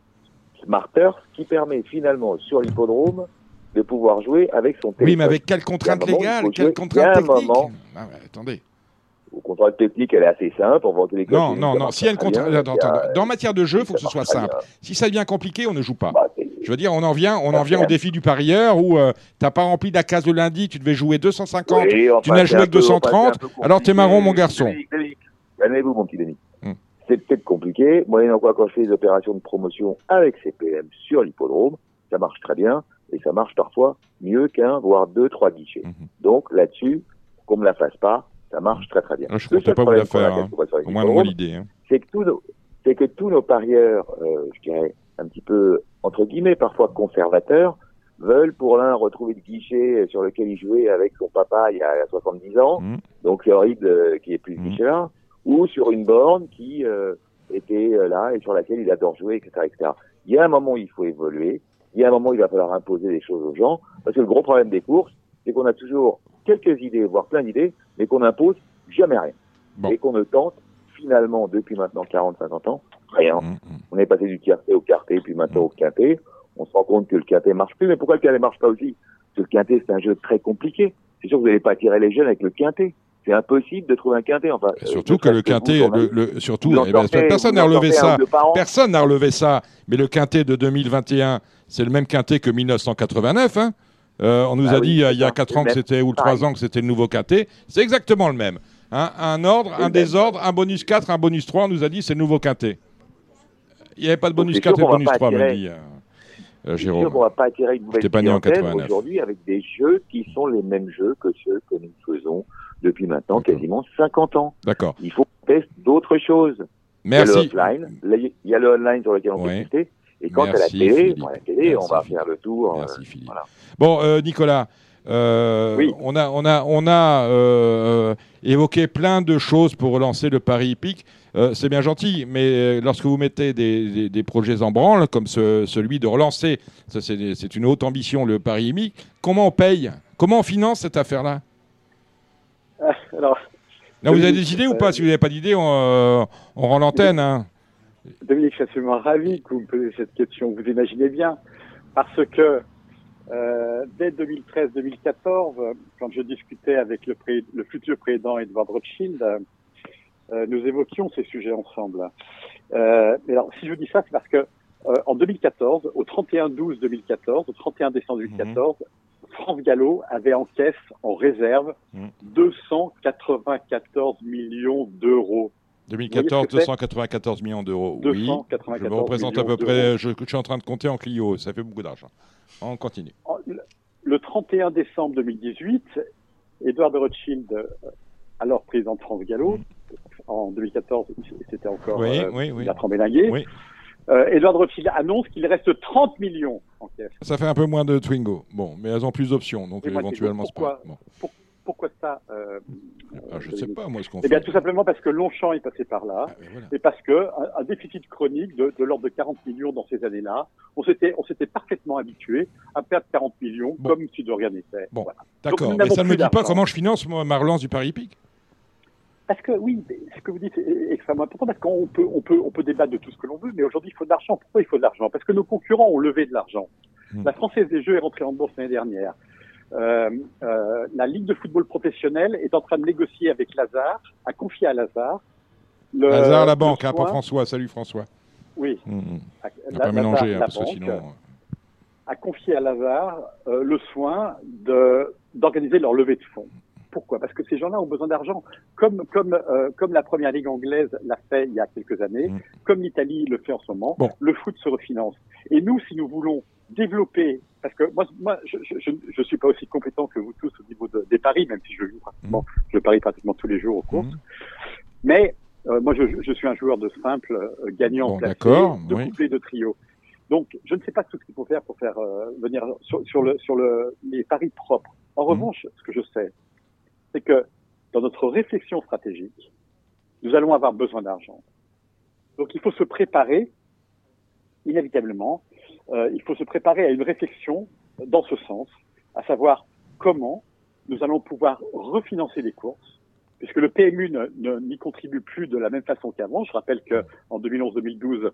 Smart Turf qui permet finalement sur l'hippodrome de pouvoir jouer avec son téléphone. Oui, mais avec Il y a un techniques moment, Ah Attendez. Au contrainte technique, elle est assez simple. On va Non, non, non. S'il y a une contrainte. Dans matière de jeu, il faut que ce soit simple. bien. Si ça devient compliqué, on ne joue pas. Bah, Je veux dire, on en vient, on en vient au défi du parieur où tu n'as pas rempli la case de lundi, tu devais jouer 250, Oui, enfin, tu n'as joué que peu- enfin, 230. c'est un peu Alors t'es marron, mon garçon. Calmez-vous, mon petit Denis. C'est peut-être compliqué. Moyennant quoi, quand je fais des opérations de promotion avec CPM sur l'hippodrome, ça marche très bien et ça marche parfois mieux qu'un, voire deux, trois guichets. Mhm. Donc là-dessus, qu'on me la fasse pas, ça marche très très bien. Ah, Je Le comptais pas vous la faire. hein. Au moins de moi l'idée. hein. c'est que tous nos, c'est que tous nos parieurs, euh, je dirais un petit peu entre guillemets parfois conservateurs, veulent pour l'un retrouver le guichet sur lequel il jouait avec son papa il y a 70 ans, Mhm. donc c'est horrible euh, qu'il n'y ait plus ce Mhm. guichet-là, ou sur une borne qui euh, était euh, là et sur laquelle il adore jouer, etc., etc. Il y a un moment où il faut évoluer, il y a un moment où il va falloir imposer des choses aux gens, parce que le gros problème des courses, c'est qu'on a toujours quelques idées, voire plein d'idées, mais qu'on n'impose jamais rien. Bon. Et qu'on ne tente finalement depuis maintenant 40-50 ans rien. Mhm, mhm. On est passé du tiercé au quarté, puis maintenant au quintet. On se rend compte que le quintet marche plus. Mais pourquoi le quintet marche pas aussi? Parce que le quintet, c'est un jeu très compliqué. C'est sûr que vous n'allez pas attirer les jeunes avec le quintet. C'est impossible de trouver un quintet. Enfin, euh, Surtout ne que le quintet, vous, le, journaliste, le- surtout, eh ben, personne n'a relevé ça. Personne n'a relevé ça. Mais le quintet de 2021, c'est le même quintet que 1989. hein. Euh, on nous Ah a oui, dit euh, il y a ça, 4 c'est ans que c'était ou Pareil. 3 ans que c'était le nouveau quintet. C'est exactement le même. hein. Un ordre, un désordre, un bonus 4, un bonus 3. On nous a dit c'est le nouveau quintet. Il n'y avait pas de bonus c'est 4 sûr et va bonus pas 3, me dit euh, C'est sûr Jérôme. qu'on va pas attirer une nouvelle pas né en clientèle 89. aujourd'hui avec des jeux qui sont les mêmes jeux que ceux que nous faisons depuis maintenant quasiment 50 ans. D'accord. Il faut qu'on teste d'autres choses. Merci. Il y a le offline, là, il y a le online sur lequel on Ouais. peut tester. Et quant à la Merci, télé, à la télé, on Merci, va faire le tour. euh, Merci Philippe. voilà. Bon, euh, Nicolas, euh, Oui. on a, on a, on a euh, évoqué plein de choses pour relancer le pari hippique. Euh, c'est bien gentil, mais lorsque vous mettez des, des- des projets en branle, comme ce- celui de relancer, c'est une haute ambition, le pari hippique, comment on paye? Comment on finance cette affaire-là? Alors, Vous avez Dominique, des idées ou pas Si vous n'avez pas d'idées, on, euh, on rend l'antenne. hein. Dominique, je suis absolument ravi que vous me posiez cette question. Vous imaginez bien, parce que euh, dès 2013-2014, quand je discutais avec le, pré- le futur président Edward Rothschild, euh, nous évoquions ces sujets ensemble. Euh, alors, si je dis ça, c'est parce que euh, en 2014, au 31-12-2014, au 31 décembre 2014, France Gallo avait en caisse, en réserve, Mhm. 294 millions d'euros. 2014, Vous voyez ce que c'est 294 millions d'euros. Oui, 294 je me représente à peu près, je, je suis en train de compter en Clio, ça fait beaucoup d'argent. On continue. Le- Le 31 décembre 2018, Edouard de Rothschild, euh, alors président de France Gallo, en 2014, c'était encore Oui, euh, oui, oui. Bertrand Euh, Edouard de Rothschild annonce qu'il reste 30 millions en caisse. Ça fait un peu moins de Twingo. Bon, mais elles ont plus d'options, donc Et éventuellement c'est pourquoi, pas. Bon. pour- pourquoi ça euh, Ah, je sais pas, moi, ce qu'on Eh bien, fait. tout simplement parce que Longchamp est passé par là, Ah, ben voilà. et parce que un, un déficit chronique de, de l'ordre de 40 millions dans ces années-là, on s'était, on s'était parfaitement habitué à perdre 40 millions Bon. comme si de rien n'était. Bon, Voilà. D'accord, mais ça ne me dit pas comment je finance moi, ma relance du pari hippique. Parce que oui, ce que vous dites est extrêmement important parce qu'on peut, on peut, on peut débattre de tout ce que l'on veut, mais aujourd'hui il faut de l'argent. Pourquoi il faut de l'argent? Parce que nos concurrents ont levé de l'argent. Hmm. La Française des Jeux est rentrée en bourse l'année dernière. Euh, euh, la Ligue de football professionnel est en train de négocier avec Lazare, a confié à Lazare. Le, Lazare, la banque, hein, pas François. Salut François. Oui. La- pas hein, la parce que sinon. a confié à Lazare euh, le soin d'organiser leur levée de fonds. Pourquoi? Parce que ces gens-là ont besoin d'argent, comme comme euh, comme la première ligue anglaise l'a fait il y a quelques années, Mm. comme l'Italie le fait en ce moment. Bon. Le foot se refinance. Et nous, si nous voulons développer, parce que moi, moi, je, je, je, suis pas aussi compétent que vous tous au niveau de- des paris, même si je joue pratiquement, je parie pratiquement tous les jours aux courses. Hum. Mais euh, moi, je, je suis un joueur de simple euh, gagnant Bon, placé, de oui. couplet de trio. Donc, je ne sais pas tout ce qu'il faut faire pour faire euh, venir sur, sur le sur le les paris propres. En revanche, ce que je sais, c'est que dans notre réflexion stratégique, nous allons avoir besoin d'argent. Donc, il faut se préparer inévitablement. euh, il faut se préparer à une réflexion dans ce sens, à savoir comment nous allons pouvoir refinancer les courses, puisque le PMU n'y contribue plus de la même façon qu'avant. Je rappelle que en 2011-2012,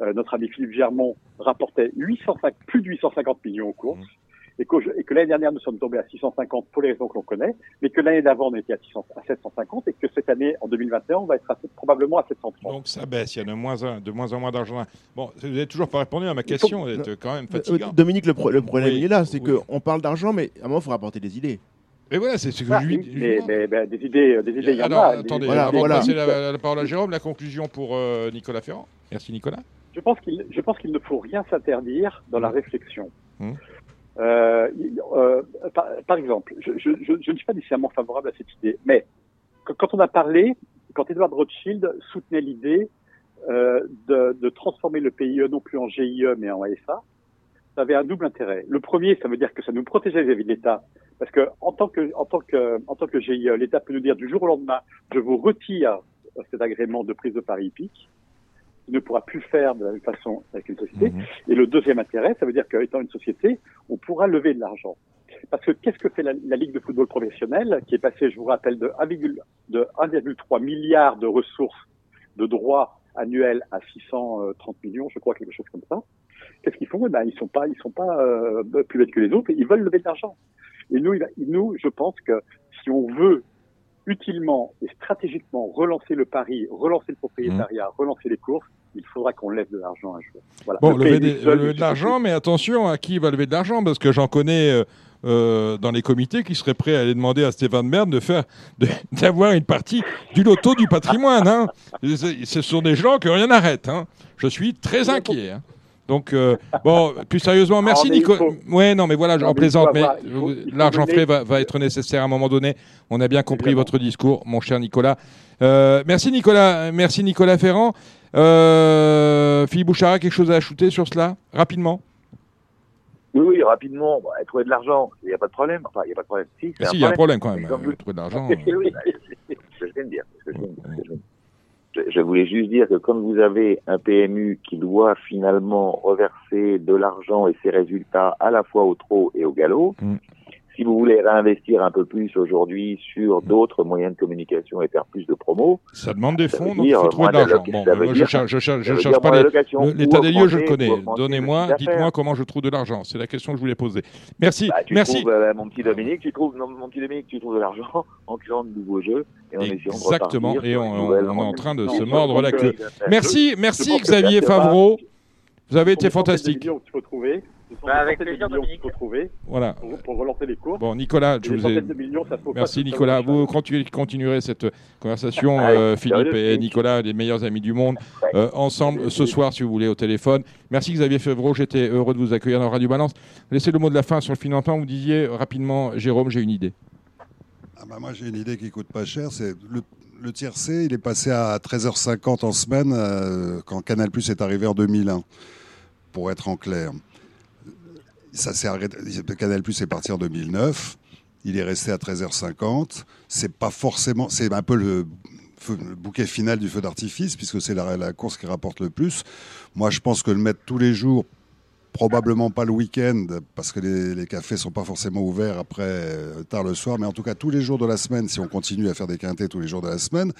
euh, notre ami Philippe Germont rapportait 805, plus de 850 millions aux courses, et, que l'année dernière, nous sommes tombés à 650 pour les raisons que l'on connaît, mais que l'année d'avant, on était à, 600 à 750, et que cette année, en 2021, on va être à- probablement à 730. Donc ça baisse, il y a de moins, en, de moins en moins d'argent. Bon, vous n'avez toujours pas répondu à ma question, vous êtes quand même Euh, fatigant. Dominique, le, pro- le problème Oui, il est là, c'est oui. qu'on parle d'argent, mais à un moment, il faut rapporter des idées. Et voilà, c'est ce que Ah, je lui mais, mais- mais des idées, euh, des idées, il y en Alors, a. Attendez, des- avant de passer la, la parole à Jérôme, la conclusion pour euh, Nicolas Ferrand. Merci Nicolas. Je pense qu'il, ne faut rien s'interdire dans la réflexion. Mmh. Euh, euh, par, exemple, je, je, je, je ne suis pas nécessairement favorable à cette idée, mais quand on a parlé, quand Edward Rothschild soutenait l'idée euh, de, de transformer le PIE non plus en GIE mais en ASA, ça avait un double intérêt. Le premier, ça veut dire que ça nous protégeait vis-à-vis de l'État, parce que en tant que en tant que en tant que GIE, l'État peut nous dire du jour au lendemain, je vous retire cet agrément de prise de Paris hippique il ne pourra plus faire de la même façon avec une société. Et le deuxième intérêt, ça veut dire qu'étant une société, on pourra lever de l'argent. Parce que qu'est-ce que fait la, la Ligue de football professionnel, qui est passée, je vous rappelle, de 1,3 de 1,3 milliard de ressources de droits annuels à 630 millions, je crois, quelque chose comme ça. Qu'est-ce qu'ils font? Eh ben, Ils sont pas, ils sont pas euh, plus bêtes que les autres, ils veulent lever de l'argent. Et nous, il nous, je pense que si on veut utilement et stratégiquement relancer le pari, relancer le propriétariat, relancer les courses, il faudra qu'on lève de l'argent un jour. Voilà. Bon, Le lever, PMU des- seul lever ne de l'argent, mais attention à qui va lever de l'argent, parce que j'en connais euh, euh, dans les comités qui seraient prêts à aller demander à Stéphane Bern de faire, d'avoir une partie du loto du patrimoine. hein. Ce sont des gens que rien n'arrête. hein. Je suis très inquiet. hein. Donc, euh, bon, plus sérieusement, merci Ah, il Nico. faut- Ouais, non, mais voilà, j'en plaisante, mais l'argent frais va, va être nécessaire à un moment donné. On a bien compris votre discours, mon cher Nicolas. Euh, merci Nicolas, merci Nicolas Ferrand. Euh, Philippe Bouchara, quelque chose à ajouter sur cela, rapidement? Oui, oui, rapidement, bah, trouver de l'argent, il n'y a pas de problème. Enfin, il n'y a pas de problème. Si, il y a un problème quand même. euh, trouver de l'argent. Oui, c'est ce que je viens de dire. Je voulais juste dire que comme vous avez un PMU qui doit finalement reverser de l'argent et ses résultats à la fois au trot et au galop, Mm. Si vous voulez réinvestir un peu plus aujourd'hui sur d'autres moyens de communication et faire plus de promos, Ça demande des ça fonds, donc il faut trouver de l'argent. Bon, je dire- cherche, je cherche, je pas l'état des lieux, je le connais. Donnez-moi, dites-moi comment je trouve de l'argent. C'est la question que je voulais poser. Merci, Bah, tu merci. trouves, euh, mon petit Dominique, tu trouves, non, mon petit Dominique, tu trouves de l'argent en créant de nouveaux jeux et en essayant de Exactement, et on, on- est en train de se mordre la que- queue. Merci, merci Xavier Favreau. Vous avez été fantastique. Bah, des avec plaisir, millions qu'il faut trouver Voilà. pour, pour relancer les cours. Bon, Nicolas, je vous ai. millions, ça pas Merci Nicolas. Vous continue- continuerez cette conversation, euh, Philippe plaisir. et Nicolas, les meilleurs amis du monde, euh, ensemble ce soir, si vous voulez, au téléphone. Merci Xavier Favreau. J'étais heureux de vous accueillir dans Radio Balance. Laissez le mot de la fin sur le financement. Vous disiez rapidement, Jérôme, j'ai une idée. Ah bah moi j'ai une idée qui coûte pas cher, c'est le, le tiercé, il est passé à 13h50 en semaine euh, quand Canal Plus est arrivé en 2001, pour être en clair. Ça Canal Plus est parti en 2009, il est resté à 13h50. C'est pas forcément, c'est un peu le, bouquet final du feu d'artifice puisque c'est la, la course qui rapporte le plus. Moi je pense que le mettre tous les jours probablement pas le week-end parce que les, les cafés sont pas forcément ouverts après euh, tard le soir, mais en tout cas tous les jours de la semaine, si on continue à faire des quintés tous les jours de la semaine,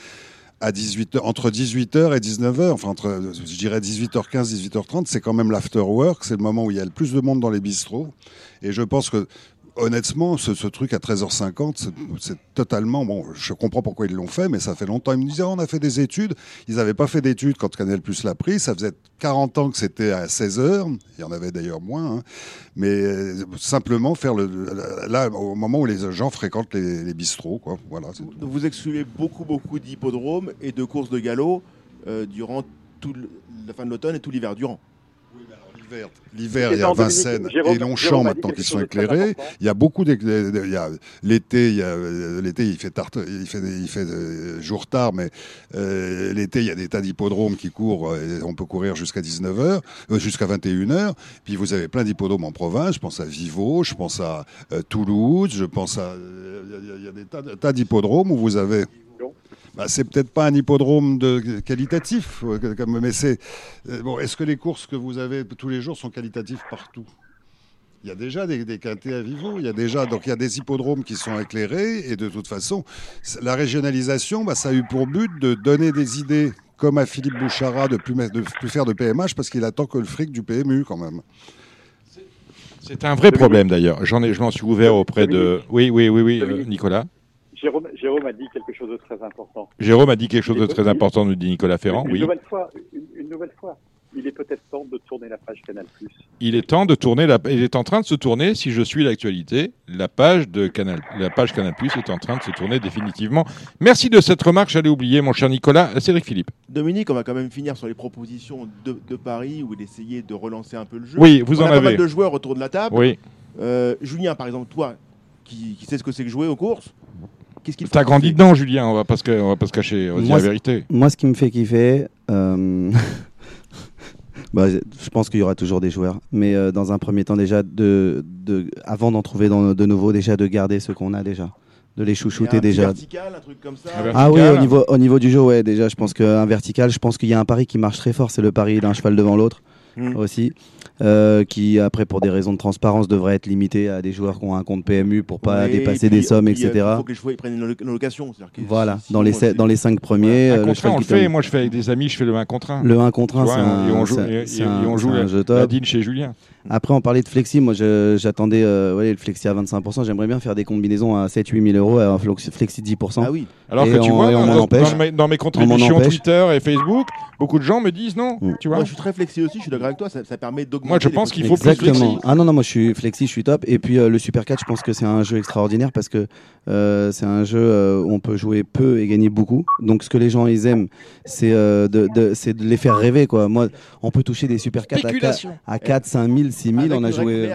à 18 entre 18h et 19h, enfin entre, je dirais 18h15, 18h30, c'est quand même l'after work, c'est le moment où il y a le plus de monde dans les bistrots, et je pense que honnêtement, ce, truc à 13h50, c'est- totalement. Bon, je comprends pourquoi ils l'ont fait, mais ça fait longtemps. Ils me disaient, Ah, on a fait des études. Ils n'avaient pas fait d'études quand Canal Plus l'a pris. Ça faisait 40 ans que c'était à 16h. Il y en avait d'ailleurs moins. hein. Mais euh, simplement faire le. Là, au moment où les gens fréquentent les, bistrots, quoi. Voilà. Vous excluez beaucoup, beaucoup d'hippodromes et de courses de galop euh, durant la fin de l'automne et tout l'hiver durant. L'hiver, il y a Vincennes Jérôme- et Longchamp maintenant qui sont éclairés. Il y a beaucoup l'été, il euh, l'été, il fait tard, il fait il fait euh, jour tard, mais euh, l'été il y a des tas d'hippodromes qui courent. euh, et on peut courir jusqu'à 19h, jusqu'à 21h. Puis vous avez plein d'hippodromes en province. Je pense à Vivo, je pense à euh, Toulouse, je pense à euh, il y a- il y, a des tas, de- tas d'hippodromes où vous avez bah, c'est peut-être pas un hippodrome de qualitatif, euh, comme- mais c'est euh, bon. Est-ce que les courses que vous avez tous les jours sont qualitatives partout? Il y a déjà des, des quintés à Vivo, il y a déjà donc il y a des hippodromes qui sont éclairés et de toute façon la régionalisation, bah, ça a eu pour but de donner des idées comme à Philippe Bouchara de plus, de plus faire de PMH parce qu'il attend que le fric du PMU quand même. C'est un vrai problème d'ailleurs. J'en ai, je m'en suis ouvert auprès de. Oui, oui, oui, oui, euh, Nicolas. Jérôme, Jérôme a dit quelque chose de très important. Jérôme a dit quelque chose de très important, nous dit Nicolas Ferrand. Une Oui. nouvelle fois, une, une nouvelle fois. Il est peut-être temps de tourner la page Canal+. Il est temps de tourner. La... Il est en train de se tourner. Si je suis l'actualité, la page de Canal, la page Canal Plus est en train de se tourner définitivement. Merci de cette remarque. J'allais oublier, mon cher Nicolas. Cédric Philippe. Dominique, on va quand même finir sur les propositions de, de Paris où il essayait de relancer un peu le jeu. Oui, vous on en a pas avez. mal de joueurs autour de la table. Oui. Euh, Julien, par exemple, toi, qui, qui sais ce que c'est que jouer aux courses, qu'est-ce qu'il faut T'as grandi dedans, Julien. On va pas se, on va pas se cacher. On va dire la vérité. Moi, ce qui me fait kiffer, euh, bah, je pense qu'il y aura toujours des joueurs, mais euh, dans un premier temps déjà, de, de, avant d'en trouver dans- de nouveaux, déjà de garder ce qu'on a déjà, de les chouchouter déjà. vertical, un truc comme ça. Ah oui, au niveau, au niveau du jeu, ouais, déjà, je pense qu'un vertical, je pense qu'il y a un pari qui marche très fort, c'est le pari d'un cheval devant l'autre Mm. aussi, euh, qui après, pour des raisons de transparence, devrait être limité à des joueurs qui ont un compte PMU pour pas Ouais, dépasser puis- des sommes, puis, euh, etc. Il faut que les chevaux ils prennent une lo- une location. que Voilà, sinon, dans les, euh, c'est- dans les cinq premiers, Un euh, le contre un, cheval on le fait. Moi, je fais avec des amis, je fais le 1 contre 1. Le 1 contre 1, Tu vois, c'est un, et on joue, c'est- et- et- c'est et un- on joue un la, jeu la top. deal chez Julien. Après, on parlait de flexi. Moi, j'attendais euh, ouais, le flexi à 25%. J'aimerais bien faire des combinaisons à 7-8 000 euros à un flex- flexi 10%. Ah oui. Alors Et que tu on- vois, on dans, dans mes, dans mes contributions. Twitter et Facebook, beaucoup de gens me disent non. Tu vois Moi, je suis très flexi aussi. Je suis d'accord avec toi. Ça, ça permet d'augmenter. Moi, je les pense qu'il faut plus Exactement. flexi. Ah non, non, moi je suis flexi, je suis top. Et puis euh, le Super 4, je pense que c'est un jeu extraordinaire parce que euh, c'est un jeu euh, où on peut jouer peu et gagner beaucoup. Donc ce que les gens ils aiment, c'est euh, de, de- c'est de les faire rêver. Quoi. Moi, on peut toucher des Super 4 à 4, Spéculation. à 4 5 000, 6 000. Avec on a joué.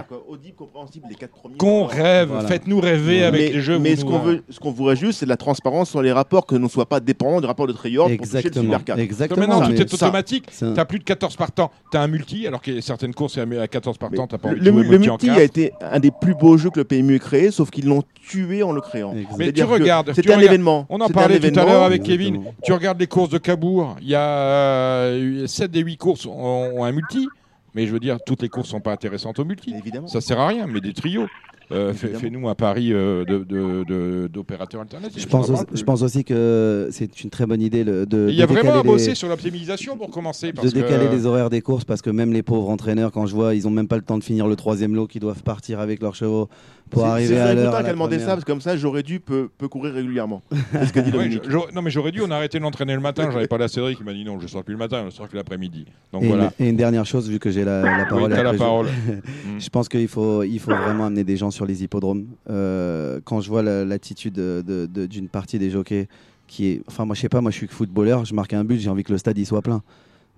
premiers. Qu'on rêve, Voilà. faites-nous rêver avec mais, les jeux. Mais ce qu'on veut, ce qu'on voudrait juste, c'est de la transparence sur les rapports, que ne soit pas dépendant du rapport de Treyort pour toucher le Exactement. Super 4. Parce que Exactement. maintenant, tout est automatique. c'est T'as plus de 14 partants. T'as un multi, alors a certaines courses, c'est à 14 partants. T'as pas Le, envie de jouer le- le multi a été un des plus beaux jeux que le PMU ait créé, sauf qu'ils l'ont tué en le créant. Mais tu que regardes, C'était un événement. On en parlait tout à l'heure avec Kevin. Exactement. Tu regardes les courses de Cabourg, il y a 7 des 8 courses ont, ont un multi. Mais je veux dire, toutes les courses sont pas intéressantes au multi. Évidemment. Ça sert à rien, mais des trios. Euh. Fais-nous un pari euh, de- de- de- d'opérateurs alternatifs. Je pense, aussi, pas plus. je pense aussi que c'est une très bonne idée le- de, Il y a de vraiment à décaler les- bosser sur l'optimisation pour commencer. de Parce décaler que... les horaires des courses parce que même les pauvres entraîneurs, quand je vois, ils ont même pas le temps de finir le troisième lot, qui doivent partir avec leurs chevaux pour C'est- arriver c'est à l'heure. La a demandé ça, parce que comme ça, j'aurais dû peut, peut courir régulièrement. C'est ce qu'a dit Ouais, je- non, mais j'aurais dû, on a arrêté de l'entraîner le matin. J'avais pas la Cédric qui m'a dit non, je sors plus le matin, je sors que l'après-midi. Donc Et, voilà. une, et une dernière chose, vu que j'ai la, la parole. t'as la je- parole. Je, pense qu'il faut, il faut vraiment amener des gens sur les hippodromes. Euh, quand je vois la- l'attitude de- de- de- d'une partie des jockeys qui est. Enfin, moi, je sais pas, moi, je suis footballeur, je marque un but, j'ai envie que le stade il soit plein.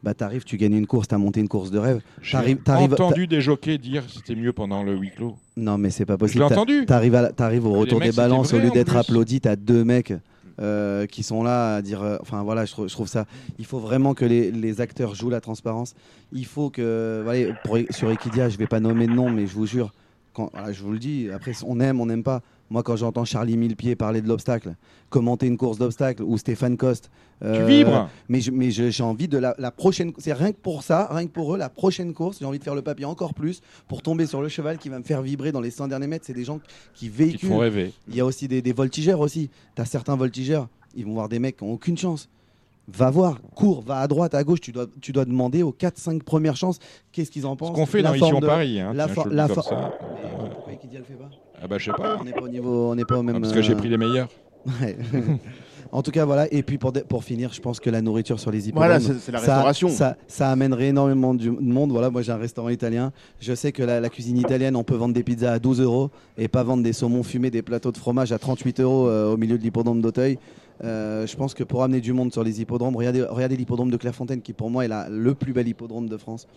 Bah, t'arrives, tu gagnes une course, t'as monté une course de rêve. J'ai entendu des jockeys dire c'était mieux pendant le huis clos. Non, mais c'est pas possible. T'a- entendu. T'arrives, à la- t'arrives au Les retour mecs, des c'était balances, au vrai, lieu en d'être plus. applaudi, t'as deux mecs euh, qui sont là à dire. euh, Enfin, voilà, je, trouve- je trouve ça. Il faut vraiment que les, les acteurs jouent la transparence. Il faut que. Voilà, pour, sur Equidia, je vais pas nommer de nom, mais je vous jure, quand, voilà, je vous le dis, après, on aime, on n'aime pas. Moi, quand j'entends Charlie Millepied parler de l'obstacle, commenter une course d'obstacle, ou Stéphane Coste. euh, vibres. Mais j'ai envie de la, la prochaine. C'est rien que pour ça, rien que pour eux, la prochaine course, j'ai envie de faire le papier encore plus pour tomber sur le cheval qui va me faire vibrer dans les 100 derniers mètres. C'est des gens qui Qui véhiculent. te font rêver. Il y a aussi des, des voltigeurs aussi. Tu as certains voltigeurs, ils vont voir des mecs qui n'ont aucune chance. Va voir, cours, va à droite, à gauche. Tu dois, tu dois demander aux 4-5 premières chances qu'est-ce qu'ils en pensent? Ce qu'on fait La dans Mission de- Paris. Hein, la for- la dis comme for- ça. Pourquoi Equidia le fait pas? Ah bah je sais pas. On n'est pas au niveau, on n'est pas au même. Ah, parce que j'ai euh, pris les meilleurs. Ouais. en tout cas, voilà. Et puis pour, pour finir, je pense que la nourriture sur les hippodromes, Voilà, c'est- la ça- restauration. Ça, ça amènerait énormément du- de monde. Voilà, moi j'ai un restaurant italien. Je sais que la, la cuisine italienne, on peut vendre des pizzas à 12 euros et pas vendre des saumons fumés, des plateaux de fromage à 38 euros euh, au milieu de l'hippodrome d'Auteuil. Euh, je pense que pour amener du monde sur les hippodromes, regardez, regardez l'hippodrome de Clairefontaine qui pour moi est la- le plus bel hippodrome de France.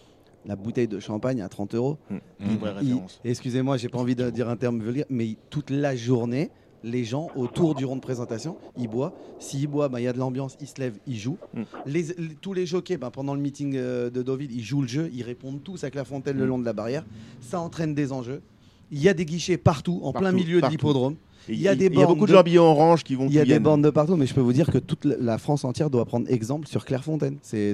La bouteille de champagne à 30 euros. Mmh. Mmh. Excusez-moi, j'ai pas envie de dire un terme vulgaire, mais toute la journée, les gens autour du rond de présentation, ils boivent. S'ils boivent, ben, il y a de l'ambiance, ils se lèvent, ils jouent. Mm. Les- les- tous les jockeys, ben, pendant le meeting euh, de Deauville, ils jouent le jeu, ils répondent tous à Clairefontaine le Mm. long de la barrière. Ça entraîne des enjeux. Il y a des guichets partout, en plein milieu partout. de l'hippodrome. Il y a des il y a bornes beaucoup de gens habillés en orange qui vont. Il y a des bornes de partout, mais je peux vous dire que toute la- France entière doit prendre exemple sur Clairefontaine. C'est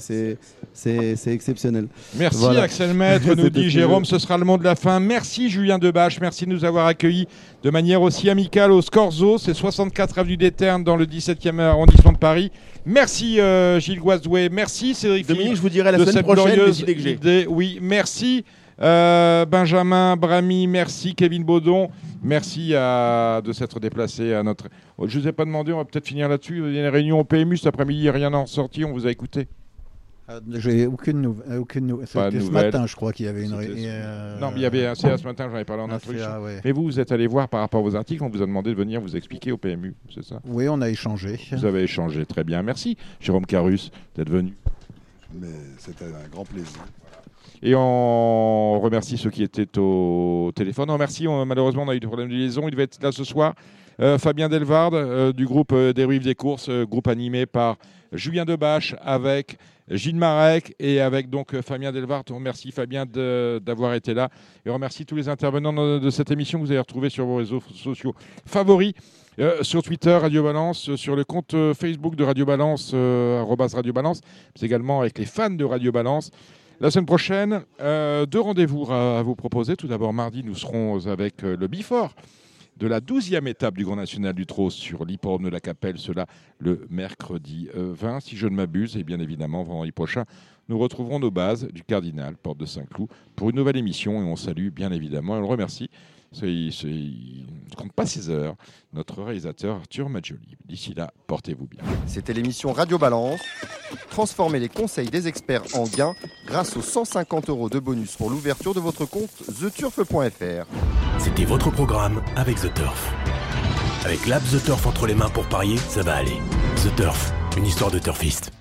exceptionnel. Merci Voilà. Axel Maître, nous dit. Jérôme, ce sera le mot de la fin. Merci Julien Debache, merci de nous avoir accueillis de manière aussi amicale au Scorzo, c'est 64 avenue des Ternes dans le 17e arrondissement de Paris. Merci euh, Gilles Guazdoué, merci Cédric Dominique, je vous dirai la de semaine prochaine les idées que j'ai. Oui, merci euh, Benjamin Brami, merci Kevin Baudon, merci à, de s'être déplacé à notre... Je ne vous ai pas demandé, on va peut-être finir là-dessus, il y a une réunion au PMU cet après-midi, rien n'en sorti, on vous a écouté. Euh, J'ai aucune nouvelle. Aucune nou- Pas de C'était ce nouvelles. matin, je crois qu'il y avait une. Euh, Non, mais il y avait un CA ce matin, j'en avais parlé en un introduction. CA, ouais. Mais vous, vous êtes allé voir par rapport à vos articles, on vous a demandé de venir vous expliquer au PMU, c'est ça? Oui, on a échangé. Vous avez échangé, très bien. Merci, Jérôme Carus, d'être venu. Mais c'était un grand plaisir. Et on remercie ceux qui étaient au téléphone. On remercie, malheureusement, on a eu des problèmes de liaison. Il devait être là ce soir. Euh, Fabien Delvard, euh, du groupe euh, des Rives des Courses, euh, groupe animé par Julien Debache avec Gilles Marek et avec donc euh, Fabien Delvard. On remercie Fabien d'avoir été là et on remercie tous les intervenants de, cette émission que vous allez retrouver sur vos réseaux sociaux favoris. Sur Twitter, Radio Balance, sur le compte Facebook de Radio Balance, Radio Balance, également avec les fans de Radio Balance. La semaine prochaine, euh, deux rendez-vous à, vous proposer. Tout d'abord, mardi, nous serons avec euh, le Bifort de la 12e étape du Grand National du Trot sur l'hippodrome de la Capelle, cela le mercredi euh, 20, si je ne m'abuse, et bien évidemment, vendredi prochain, nous retrouverons nos bases du Cardinal, porte de Saint-Cloud, pour une nouvelle émission, et on salue bien évidemment, et on le remercie, il ne compte pas ses heures, notre réalisateur Arthur Maggioli. D'ici là, portez-vous bien. C'était l'émission Radio Balance. Transformez les conseils des experts en gains grâce aux 150 euros de bonus pour l'ouverture de votre compte theturf.fr. C'était votre programme avec The Turf. Avec l'app The Turf entre les mains pour parier, ça va aller. The Turf, une histoire de turfiste.